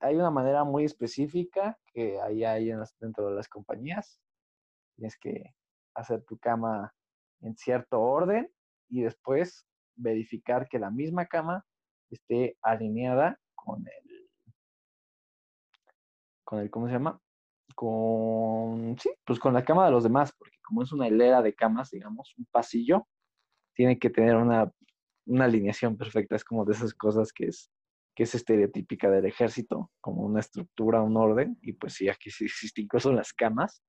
[SPEAKER 3] Hay una manera muy específica que ahí hay dentro de las compañías. Tienes que hacer tu cama en cierto orden y después verificar que la misma cama esté alineada con el, con el, ¿cómo se llama? Con, sí, pues con la cama de los demás, porque como es una hilera de camas, digamos, un pasillo, tiene que tener una, alineación perfecta, es como de esas cosas que es, que es estereotípica del ejército, como una estructura, un orden, y pues sí, aquí sí existen incluso las camas,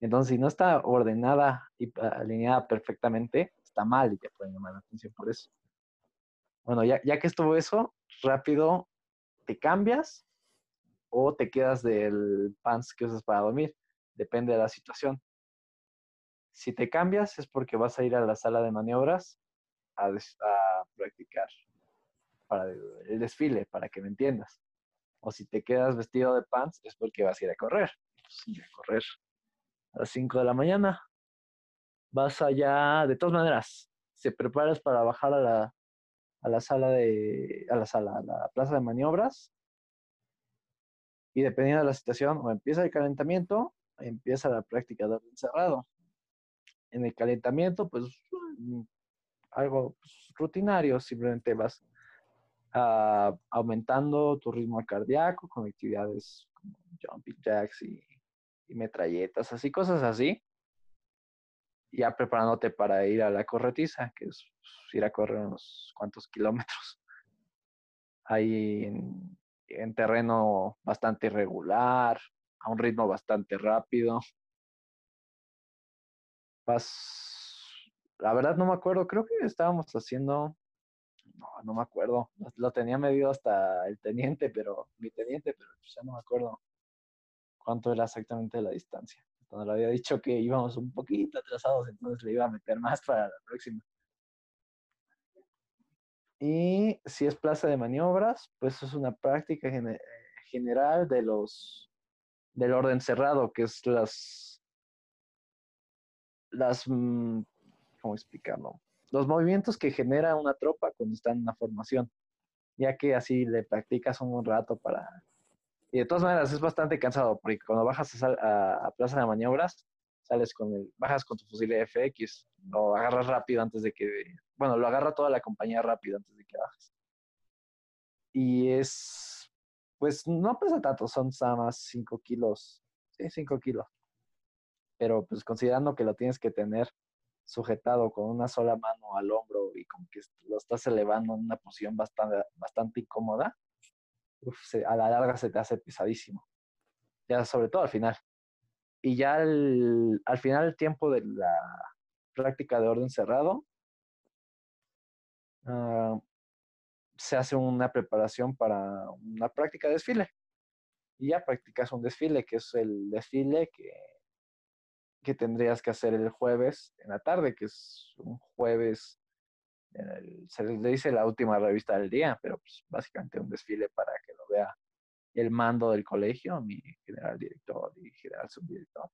[SPEAKER 3] Entonces, si no está ordenada y alineada perfectamente, está mal y te pueden llamar la atención por eso. Bueno, ya, ya que estuvo eso, rápido te cambias o te quedas del pants que usas para dormir. Depende de la situación. Si te cambias es porque vas a ir a la sala de maniobras a, practicar para el desfile, para que me entiendas. O si te quedas vestido de pants es porque vas a ir a correr. Pues, a correr a las 5 de la mañana. Vas allá, de todas maneras, se preparas para bajar a la, sala de, a la sala, a la plaza de maniobras. Y dependiendo de la situación, o empieza el calentamiento, o empieza la práctica de encerrado. En el calentamiento, pues mm, algo pues, rutinario, simplemente vas ah, aumentando tu ritmo cardíaco con actividades como jumping jacks y, y metralletas, así, cosas así ya preparándote para ir a la corretiza, que es pues, ir a correr unos cuantos kilómetros. Ahí en, terreno bastante irregular, a un ritmo bastante rápido. Vas, la verdad no me acuerdo, creo que estábamos haciendo, no, no me acuerdo, lo tenía medido hasta el teniente, pero mi teniente, pero pues, ya no me acuerdo cuánto era exactamente la distancia cuando le había dicho que íbamos un poquito atrasados, entonces le iba a meter más para la próxima. Y si es plaza de maniobras, pues es una práctica general de los del orden cerrado, que es las las mm, ¿cómo explicarlo? Los movimientos que genera una tropa cuando está en una formación, ya que así le practicas un rato para y de todas maneras es bastante cansado, porque cuando bajas a, plaza de maniobras, sales con el, bajas con tu fusil FX, lo agarras rápido antes de que, bueno, lo agarra toda la compañía rápido antes de que bajes. Y es, pues no pesa tanto, son nada más 5 kilos, sí, 5 kilos. Pero pues considerando que lo tienes que tener sujetado con una sola mano al hombro y como que lo estás elevando en una posición bastante, bastante incómoda, a la larga se te hace pesadísimo. Ya sobre todo al final. Y ya al, final el tiempo de la práctica de orden cerrado, ah, se hace una preparación para una práctica de desfile. Y ya practicas un desfile, que es el desfile que, que tendrías que hacer el jueves en la tarde, que es un jueves se le dice la última revista del día, pero pues básicamente un desfile para que lo vea el mando del colegio, mi general director y general subdirector.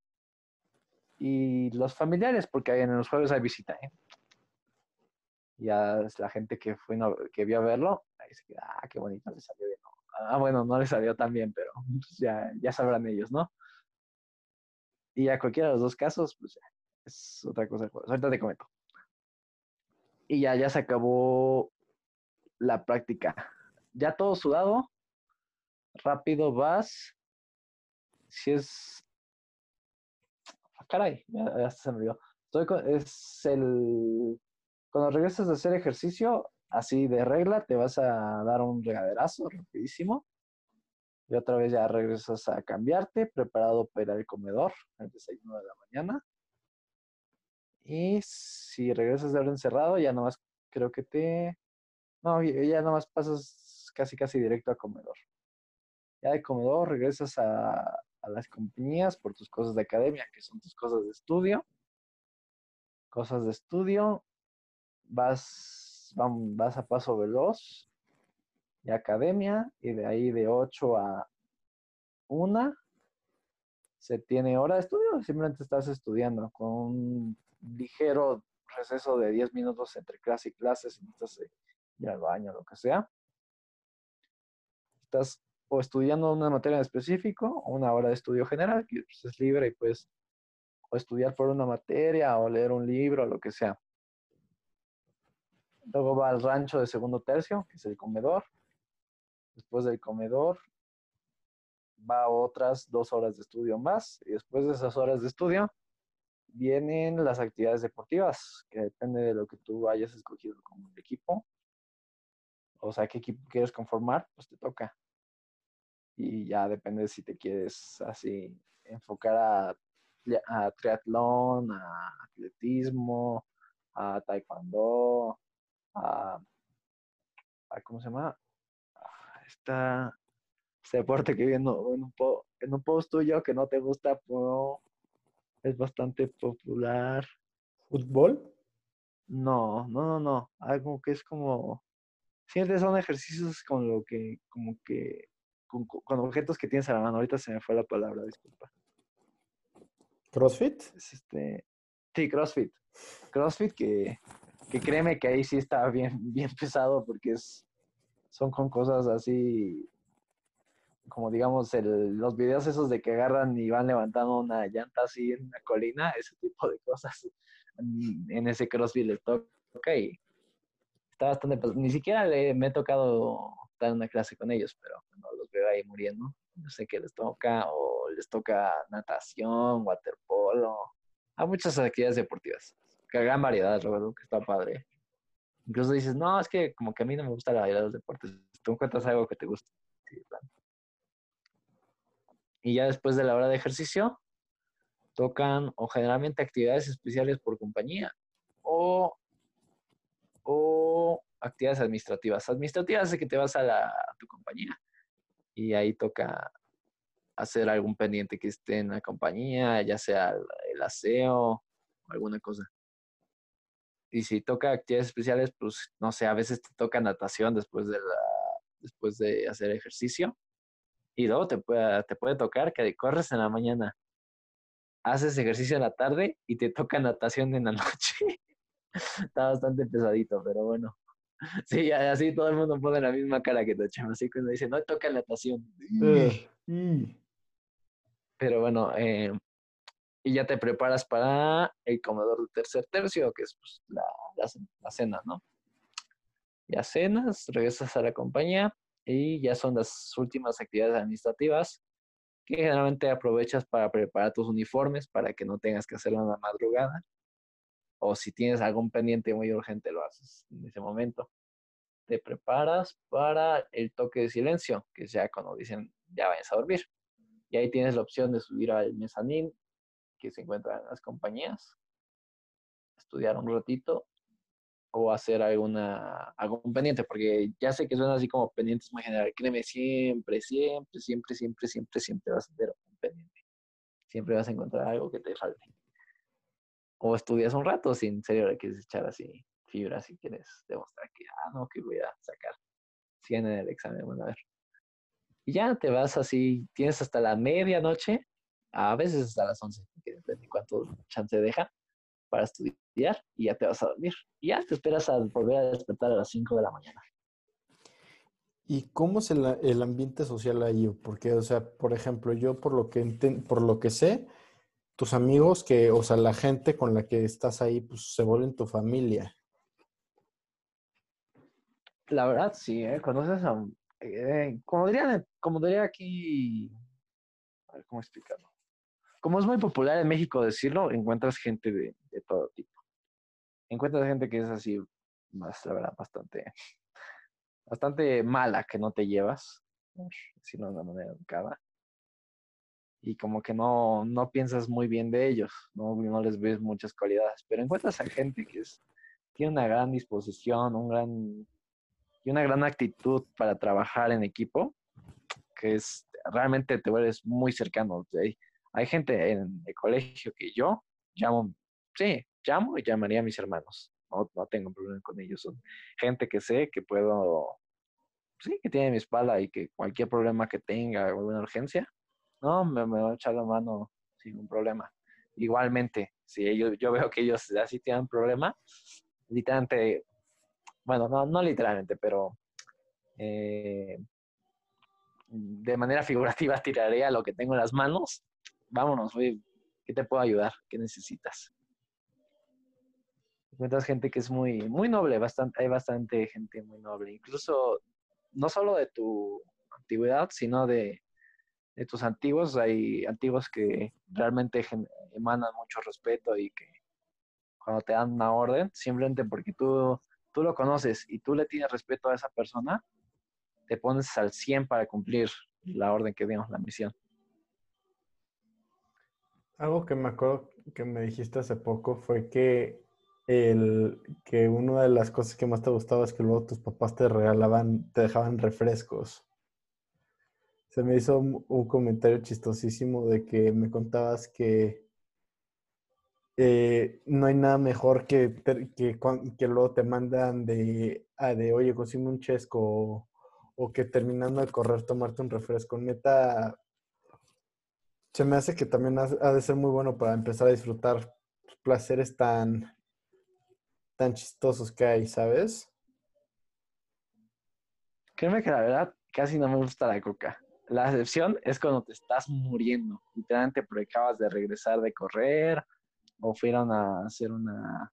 [SPEAKER 3] Y los familiares, porque en los jueves hay visita, ¿eh? Ya es la gente que fue que vio a verlo, ahí se queda, ah, qué bonito le salió bien. Ah, bueno, no le salió tan bien, pero pues, ya, ya sabrán ellos, ¿no? Y a cualquiera de los dos casos, pues es otra cosa. Ahorita te comento y ya, ya se acabó la práctica. Ya todo sudado, rápido vas. Si es. Ah, caray, ya, se me olvidó. es el. Cuando regresas a hacer ejercicio, así de regla, te vas a dar un regaderazo rapidísimo. Y otra vez ya regresas a cambiarte, preparado para al comedor, el desayuno de la mañana. Y si regresas de orden cerrado, ya nomás creo que te... No, ya nomás pasas casi casi directo a comedor. Ya de comedor regresas a, a las compañías por tus cosas de academia, que son tus cosas de estudio. Cosas de estudio. Vas, vas a paso veloz y academia, y de ahí de 8 a 1 se tiene hora de estudio, simplemente estás estudiando con ligero receso de 10 minutos entre clase y clase, si necesitas eh, ir al baño o lo que sea. Estás o estudiando una materia en específico o una hora de estudio general, que pues, es libre y puedes o estudiar por una materia o leer un libro lo que sea. Luego va al rancho de segundo tercio, que es el comedor. Después del comedor va otras dos horas de estudio más. Y después de esas horas de estudio, vienen las actividades deportivas, que depende de lo que tú hayas escogido como equipo. O sea, qué equipo quieres conformar, pues te toca. Y ya depende si te quieres así enfocar a a triatlón, a atletismo, a taekwondo, a, ¿cómo se llama? Esta, este deporte que viendo en un, en un post tuyo que no te gusta, pero es bastante popular.
[SPEAKER 1] ¿Fútbol?
[SPEAKER 3] No, no, no, no. Algo que es como. Siempre son ejercicios con lo que, como que, con, objetos que tienes a la mano. Ahorita se me fue la palabra, disculpa.
[SPEAKER 1] ¿CrossFit?
[SPEAKER 3] Es este. Sí, CrossFit. CrossFit que, que créeme que ahí sí está bien, bien pesado porque es, son con cosas así como digamos el, los videos esos de que agarran y van levantando una llanta así en una colina, ese tipo de cosas en, ese CrossFit les toca y está bastante, pues, ni siquiera me he tocado dar una clase con ellos, pero cuando los veo ahí muriendo, no sé qué les toca, o les toca natación, waterpolo, hay muchas actividades deportivas, que gran variedad, luego que está padre. Incluso dices, no, es que como que a mí no me gusta la de los deportes, tú encuentras algo que te gusta. Y ya después de la hora de ejercicio, tocan o generalmente actividades especiales por compañía o, o actividades administrativas. Administrativas es que te vas a, la, tu compañía y ahí toca hacer algún pendiente que esté en la compañía, ya sea el, aseo o alguna cosa. Y si toca actividades especiales, pues no sé, a veces te toca natación después de, la, después de hacer ejercicio. Y luego te puede, te puede tocar que corres en la mañana haces ejercicio en la tarde y te toca natación en la noche. Está bastante pesadito, pero bueno. Sí, así todo el mundo pone la misma cara que te echamos. Así cuando dice, no toca natación. Pero bueno, eh, y ya te preparas para el comedor del tercer tercio, que es pues, la, la, cena, ¿no? Ya cenas, regresas a la compañía y ya son las últimas actividades administrativas que generalmente aprovechas para preparar tus uniformes para que no tengas que hacerlo en la madrugada. O si tienes algún pendiente muy urgente, lo haces en ese momento. Te preparas para el toque de silencio, que es ya cuando dicen ya vayas a dormir. Y ahí tienes la opción de subir al mezanín que se encuentra en las compañías, estudiar un ratito o hacer alguna, algún pendiente, porque ya sé que suena así como pendientes muy general. Créeme, siempre, siempre, siempre, siempre, siempre, siempre vas a tener un pendiente. Siempre vas a encontrar algo que te falte. O estudias un rato, si en serio le quieres echar así fibra, si quieres demostrar que, ah, no, que voy a sacar 100 en el examen, bueno, a ver. Y ya te vas así, tienes hasta la medianoche, a veces hasta las 11, depende cuánto chance deja para estudiar y ya te vas a dormir. Y ya te esperas a volver a despertar a las 5 de la mañana.
[SPEAKER 1] ¿Y cómo es el, el, ambiente social ahí? Porque, o sea, por ejemplo, yo por lo que por lo que sé, tus amigos que, o sea, la gente con la que estás ahí, pues se vuelven tu familia.
[SPEAKER 3] La verdad, sí, ¿eh? Conoces a, eh, como diría, como diría aquí, a ver cómo explicarlo como es muy popular en México decirlo, encuentras gente de, todo tipo. Encuentras gente que es así, más, la verdad, bastante, bastante mala que no te llevas, decirlo de una manera educada. Y como que no, no piensas muy bien de ellos, no, no les ves muchas cualidades, pero encuentras a gente que es, tiene una gran disposición, un gran, y una gran actitud para trabajar en equipo, que es realmente te vuelves muy cercano. De hay gente en el colegio que yo llamo, sí, llamo y llamaría a mis hermanos. No, no tengo problema con ellos. Son gente que sé que puedo, sí, que tiene mi espalda y que cualquier problema que tenga, alguna urgencia, no, me, me va a echar la mano sin un problema. Igualmente, si ellos, yo veo que ellos así tienen problema, literalmente, bueno, no, no literalmente, pero eh, de manera figurativa tiraría lo que tengo en las manos vámonos, oye, ¿qué te puedo ayudar? ¿Qué necesitas? Encuentras gente que es muy, muy noble, hay bastante gente muy noble, incluso no solo de tu antigüedad, sino de, tus antiguos. Hay antiguos que realmente emanan mucho respeto y que cuando te dan una orden, simplemente porque tú, tú lo conoces y tú le tienes respeto a esa persona, te pones al 100 para cumplir la orden que dimos, la misión.
[SPEAKER 1] Algo que me acuerdo que me dijiste hace poco fue que el que una de las cosas que más te gustaba es que luego tus papás te regalaban, te dejaban refrescos. Se me hizo un, comentario chistosísimo de que me contabas que eh, no hay nada mejor que, ter- que, que luego te mandan de, ah, de oye, consume un chesco o, o que terminando de correr tomarte un refresco. Neta, se me hace que también ha, de ser muy bueno para empezar a disfrutar placeres tan, tan chistosos que hay, ¿sabes?
[SPEAKER 3] Créeme que la verdad casi no me gusta la coca. La excepción es cuando te estás muriendo, literalmente porque acabas de regresar de correr o fueron a hacer una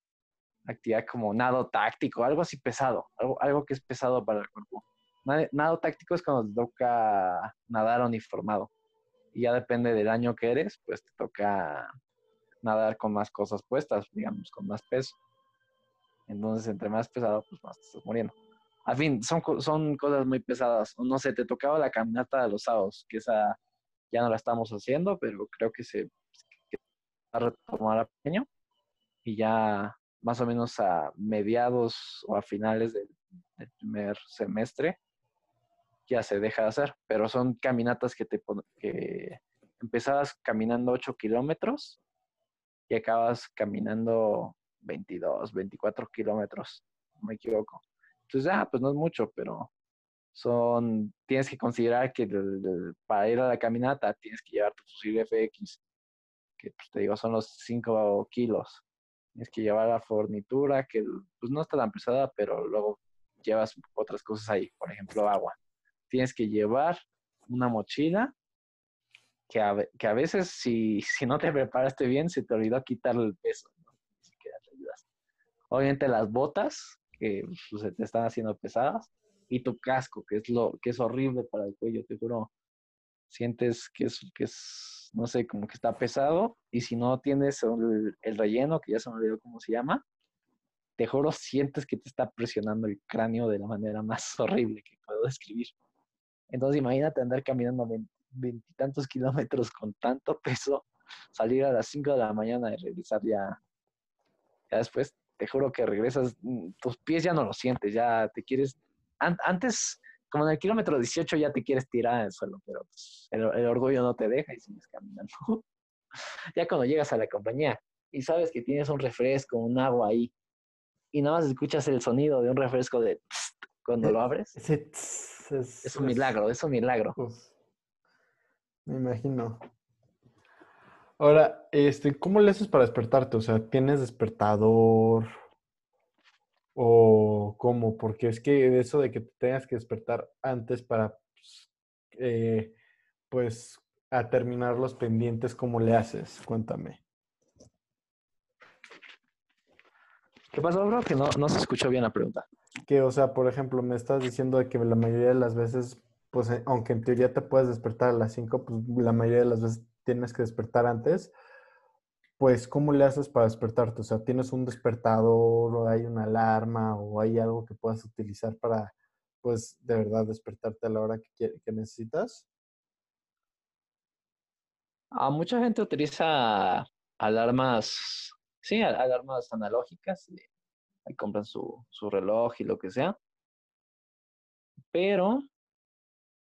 [SPEAKER 3] actividad como nado táctico, algo así pesado, algo, algo que es pesado para el cuerpo. Nado, nado táctico es cuando te toca nadar uniformado y ya depende del año que eres, pues te toca nadar con más cosas puestas, digamos, con más peso. Entonces, entre más pesado, pues más te estás muriendo. Al fin, son, son cosas muy pesadas. No sé, te tocaba la caminata de los sábados, que esa ya no la estamos haciendo, pero creo que se va a retomar a pequeño. Y ya más o menos a mediados o a finales del, del primer semestre ya se deja de hacer. Pero son caminatas que te que empezabas caminando 8 kilómetros y acabas caminando 22, 24 kilómetros, no me equivoco. Entonces, ah, pues no es mucho, pero son, tienes que considerar que el- el- para ir a la caminata tienes que llevar tu fusil FX, que pues, te digo son los 5 kilos. Tienes que llevar la fornitura, que pues no está tan pesada, pero luego llevas otras cosas ahí, por ejemplo, agua. Tienes que llevar una mochila que a, que a veces si, si no te preparaste bien se te olvidó quitarle el peso. ¿no? Te ayudas. Obviamente las botas, que pues, se te están haciendo pesadas, y tu casco, que es lo que es horrible para el cuello, te juro. Sientes que es, que es, no sé, como que está pesado, y si no tienes el, el relleno, que ya se me olvidó cómo se llama, te juro, sientes que te está presionando el cráneo de la manera más horrible que puedo describir. Entonces imagínate andar caminando vein- veintitantos kilómetros con tanto peso, salir a las 5 de la mañana y regresar ya, ya después, te juro que regresas, mm, tus pies ya no los sientes, ya te quieres, an- antes, como en el kilómetro 18 ya te quieres tirar en el suelo, pero pues, el, el orgullo no te deja y sigues caminando. ya cuando llegas a la compañía y sabes que tienes un refresco, un agua ahí, y nada más escuchas el sonido de un refresco de tst cuando lo abres,
[SPEAKER 1] Ese tss es,
[SPEAKER 3] es un milagro, es un milagro.
[SPEAKER 1] Uf, me imagino. Ahora, este, ¿cómo le haces para despertarte? O sea, ¿tienes despertador? ¿O cómo? Porque es que eso de que te tengas que despertar antes para, pues, eh, pues, a terminar los pendientes, ¿cómo le haces? Cuéntame.
[SPEAKER 3] ¿Qué pasó, bro? Que no, no se escuchó bien la pregunta.
[SPEAKER 1] Que, o sea, por ejemplo, me estás diciendo que la mayoría de las veces, pues, eh, aunque en teoría te puedes despertar a las 5, pues la mayoría de las veces tienes que despertar antes. Pues, ¿cómo le haces para despertarte? O sea, ¿tienes un despertador o hay una alarma o hay algo que puedas utilizar para, pues, de verdad despertarte a la hora que, que necesitas?
[SPEAKER 3] Ah, mucha gente utiliza alarmas, sí, a- alarmas analógicas. y Ahí compran su, su reloj y lo que sea. Pero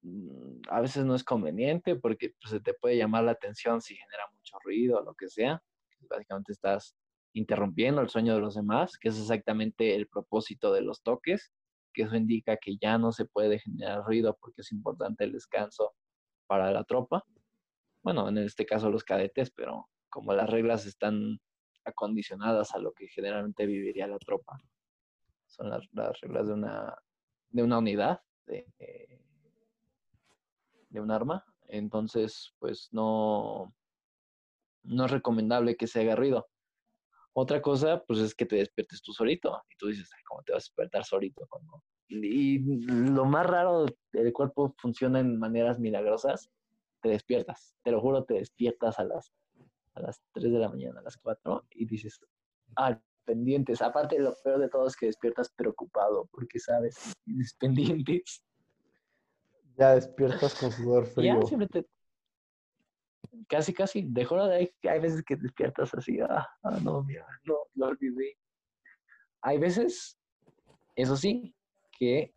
[SPEAKER 3] mm, a veces no es conveniente porque pues, se te puede llamar la atención si genera mucho ruido o lo que sea. Básicamente estás interrumpiendo el sueño de los demás, que es exactamente el propósito de los toques, que eso indica que ya no se puede generar ruido porque es importante el descanso para la tropa. Bueno, en este caso los cadetes, pero como las reglas están acondicionadas a lo que generalmente viviría la tropa, son las, las reglas de una, de una unidad, de, un arma, entonces pues no, no es recomendable que se haga ruido. Otra cosa, pues es que te despiertes tú solito. Y tú dices, "Ay, ¿cómo te vas a despertar solito? Y lo más raro, el cuerpo funciona en maneras milagrosas. Te despiertas, te lo juro, te despiertas a las, a las 3 de la mañana, a las 4, y dices, ah, pendientes. Aparte, lo peor de todo es que despiertas preocupado porque sabes que tienes pendientes.
[SPEAKER 1] Ya despiertas con sudor
[SPEAKER 3] Y ya
[SPEAKER 1] frío.
[SPEAKER 3] siempre te... casi, casi, dejó de ahí. Hay veces que despiertas así, ah, ah, no, mira, no, lo olvidé. Hay veces, eso sí, que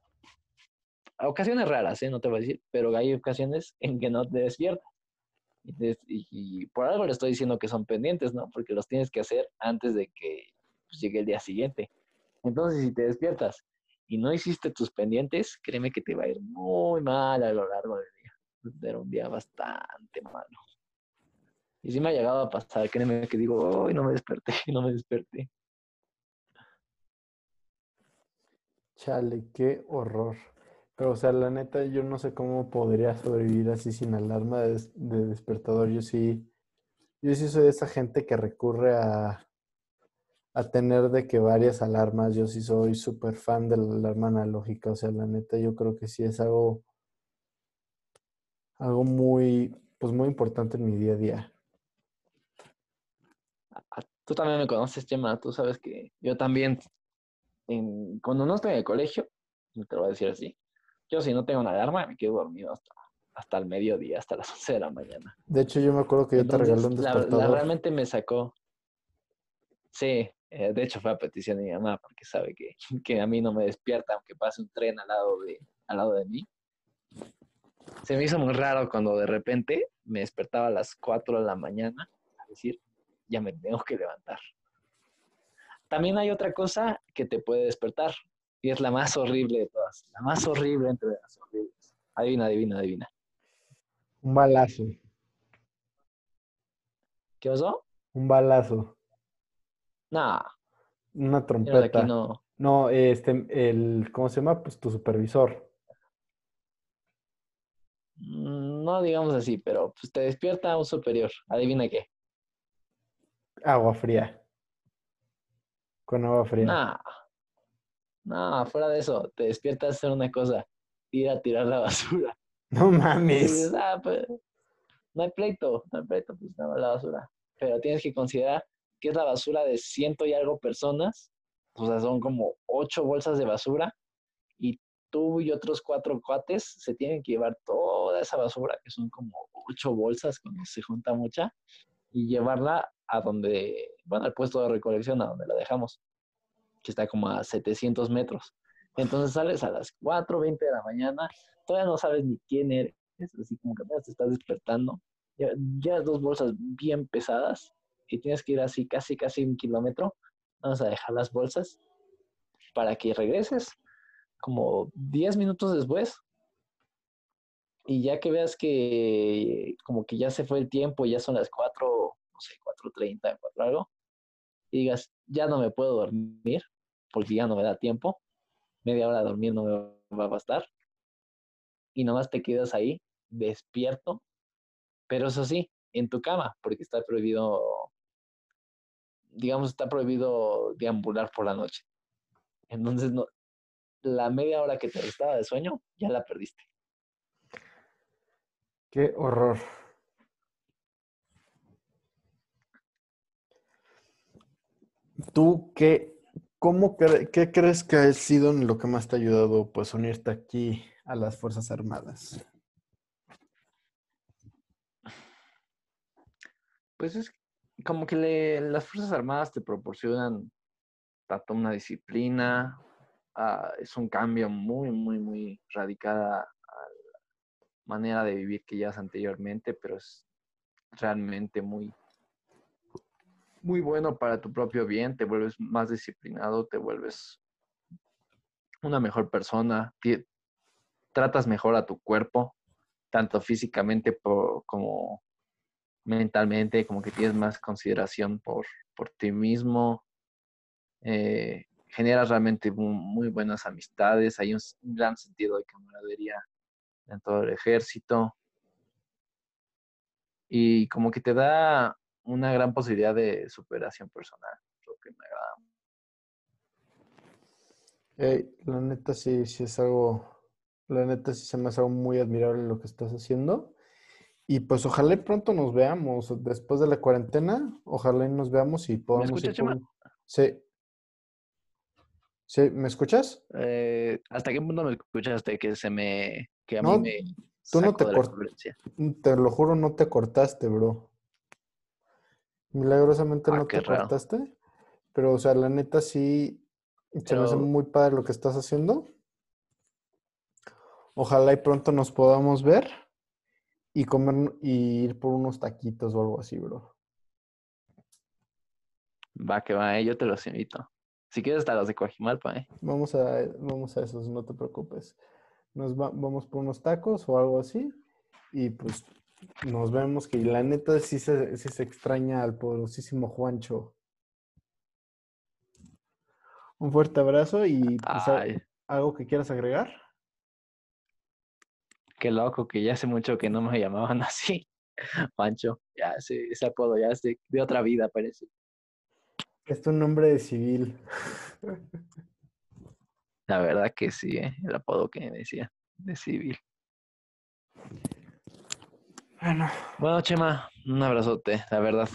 [SPEAKER 3] ocasiones raras, ¿eh? no te voy a decir, pero hay ocasiones en que no te despiertas. Y, por algo le estoy diciendo que son pendientes, ¿no? Porque los tienes que hacer antes de que pues, llegue el día siguiente. Entonces, si te despiertas y no hiciste tus pendientes, créeme que te va a ir muy mal a lo largo del día. Era un día bastante malo. Y sí me ha llegado a pasar, créeme que digo, hoy no me desperté, no me desperté.
[SPEAKER 1] Chale, qué horror. Pero, o sea, la neta, yo no sé cómo podría sobrevivir así sin alarma de, despertador. Yo sí, yo sí soy de esa gente que recurre a, a tener de que varias alarmas. Yo sí soy súper fan de la alarma analógica. O sea, la neta, yo creo que sí es algo, algo muy, pues muy importante en mi día a día.
[SPEAKER 3] Ah, tú también me conoces, Chema. Tú sabes que yo también, cuando no estoy en el colegio, te lo voy a decir así, yo si no tengo una alarma me quedo dormido hasta, hasta el mediodía, hasta las 11 de la mañana.
[SPEAKER 1] De hecho, yo me acuerdo que yo te regalé un despertador.
[SPEAKER 3] La, realmente me sacó. Sí, eh, de hecho fue a petición de mi mamá porque sabe que, que, a mí no me despierta aunque pase un tren al lado de, al lado de mí. Se me hizo muy raro cuando de repente me despertaba a las 4 de la mañana, a decir, ya me tengo que levantar. También hay otra cosa que te puede despertar, y es la más horrible de todas. La más horrible entre las horribles. Adivina, adivina, adivina.
[SPEAKER 1] Un balazo.
[SPEAKER 3] ¿Qué pasó?
[SPEAKER 1] Un balazo.
[SPEAKER 3] Nah.
[SPEAKER 1] Una trompeta. no. no, este, el, ¿cómo se llama? Pues tu supervisor.
[SPEAKER 3] Mm, no digamos así, pero pues te despierta un superior. Adivina qué.
[SPEAKER 1] Agua fría. Con agua fría.
[SPEAKER 3] Nah. No, fuera de eso, te despiertas a hacer una cosa, ir a tirar la basura.
[SPEAKER 1] No mames.
[SPEAKER 3] Ah, pues, no hay pleito, no hay pleito, pues nada, la basura. Pero tienes que considerar que es la basura de ciento y algo personas, o sea, son como ocho bolsas de basura, y tú y otros cuatro cuates se tienen que llevar toda esa basura, que son como ocho bolsas cuando se junta mucha, y llevarla a donde, bueno, al puesto de recolección, a donde la dejamos que está como a 700 metros. Entonces sales a las 4.20 de la mañana, todavía no sabes ni quién eres, así como que te estás despertando. Ya dos bolsas bien pesadas y tienes que ir así casi, casi un kilómetro. Vamos a dejar las bolsas para que regreses como 10 minutos después. Y ya que veas que como que ya se fue el tiempo, ya son las 4, no sé, 4.30, 4 algo, y digas, ya no me puedo dormir porque ya no me da tiempo, media hora de dormir no me va a bastar, y nomás te quedas ahí despierto, pero eso sí, en tu cama, porque está prohibido, digamos, está prohibido deambular por la noche. Entonces, no, la media hora que te restaba de sueño, ya la perdiste.
[SPEAKER 1] Qué horror. ¿Tú qué, cómo qué crees que ha sido lo que más te ha ayudado pues unirte aquí a las Fuerzas Armadas?
[SPEAKER 3] Pues es como que las Fuerzas Armadas te proporcionan tanto una disciplina, ah, es un cambio muy, muy, muy radical a la manera de vivir que ya anteriormente, pero es realmente muy, muy bueno para tu propio bien, te vuelves más disciplinado, te vuelves una mejor persona, tratas mejor a tu cuerpo, tanto físicamente como mentalmente, como que tienes más consideración por, por ti mismo, eh, generas realmente muy, buenas amistades, hay un, un gran sentido de camaradería en todo el ejército. Y como que te da una gran posibilidad de superación personal, lo que me
[SPEAKER 1] agrada. la neta sí, sí es algo, la neta sí se me hace algo muy admirable lo que estás haciendo. Y pues ojalá pronto nos veamos después de la cuarentena, ojalá nos veamos y podamos...
[SPEAKER 3] ¿Me escuchas,
[SPEAKER 1] Sí. ¿Sí? ¿Me escuchas?
[SPEAKER 3] Eh, ¿Hasta qué punto me escuchaste? Que se me... que a mí me
[SPEAKER 1] Tú no te
[SPEAKER 3] de la
[SPEAKER 1] cort-
[SPEAKER 3] conferencia.
[SPEAKER 1] Te lo juro, no te cortaste, bro. Milagrosamente
[SPEAKER 3] Ah,
[SPEAKER 1] no te
[SPEAKER 3] raro.
[SPEAKER 1] cortaste. Pero, o sea, la neta sí se me hace
[SPEAKER 3] Pero-
[SPEAKER 1] muy padre lo que estás haciendo. Ojalá y pronto nos podamos ver y comer y ir por unos taquitos o algo así, bro.
[SPEAKER 3] Va que va, eh, yo te los invito. Si quieres hasta los de Coajimalpa, eh.
[SPEAKER 1] Vamos a, vamos a esos, no te preocupes. Nos va- vamos por unos tacos o algo así. Y pues nos vemos que la neta sí se, sí se extraña al poderosísimo Juancho. Un fuerte abrazo y pues, algo que quieras agregar.
[SPEAKER 3] qué loco que ya hace mucho que no me llamaban así. Pancho, ya ese, ese apodo ya es de, de otra vida, parece.
[SPEAKER 1] Es tu nombre de civil.
[SPEAKER 3] La verdad que sí, eh, el apodo que me decía de civil.
[SPEAKER 1] Bueno,
[SPEAKER 3] Bueno, Chema, un abrazote, la verdad.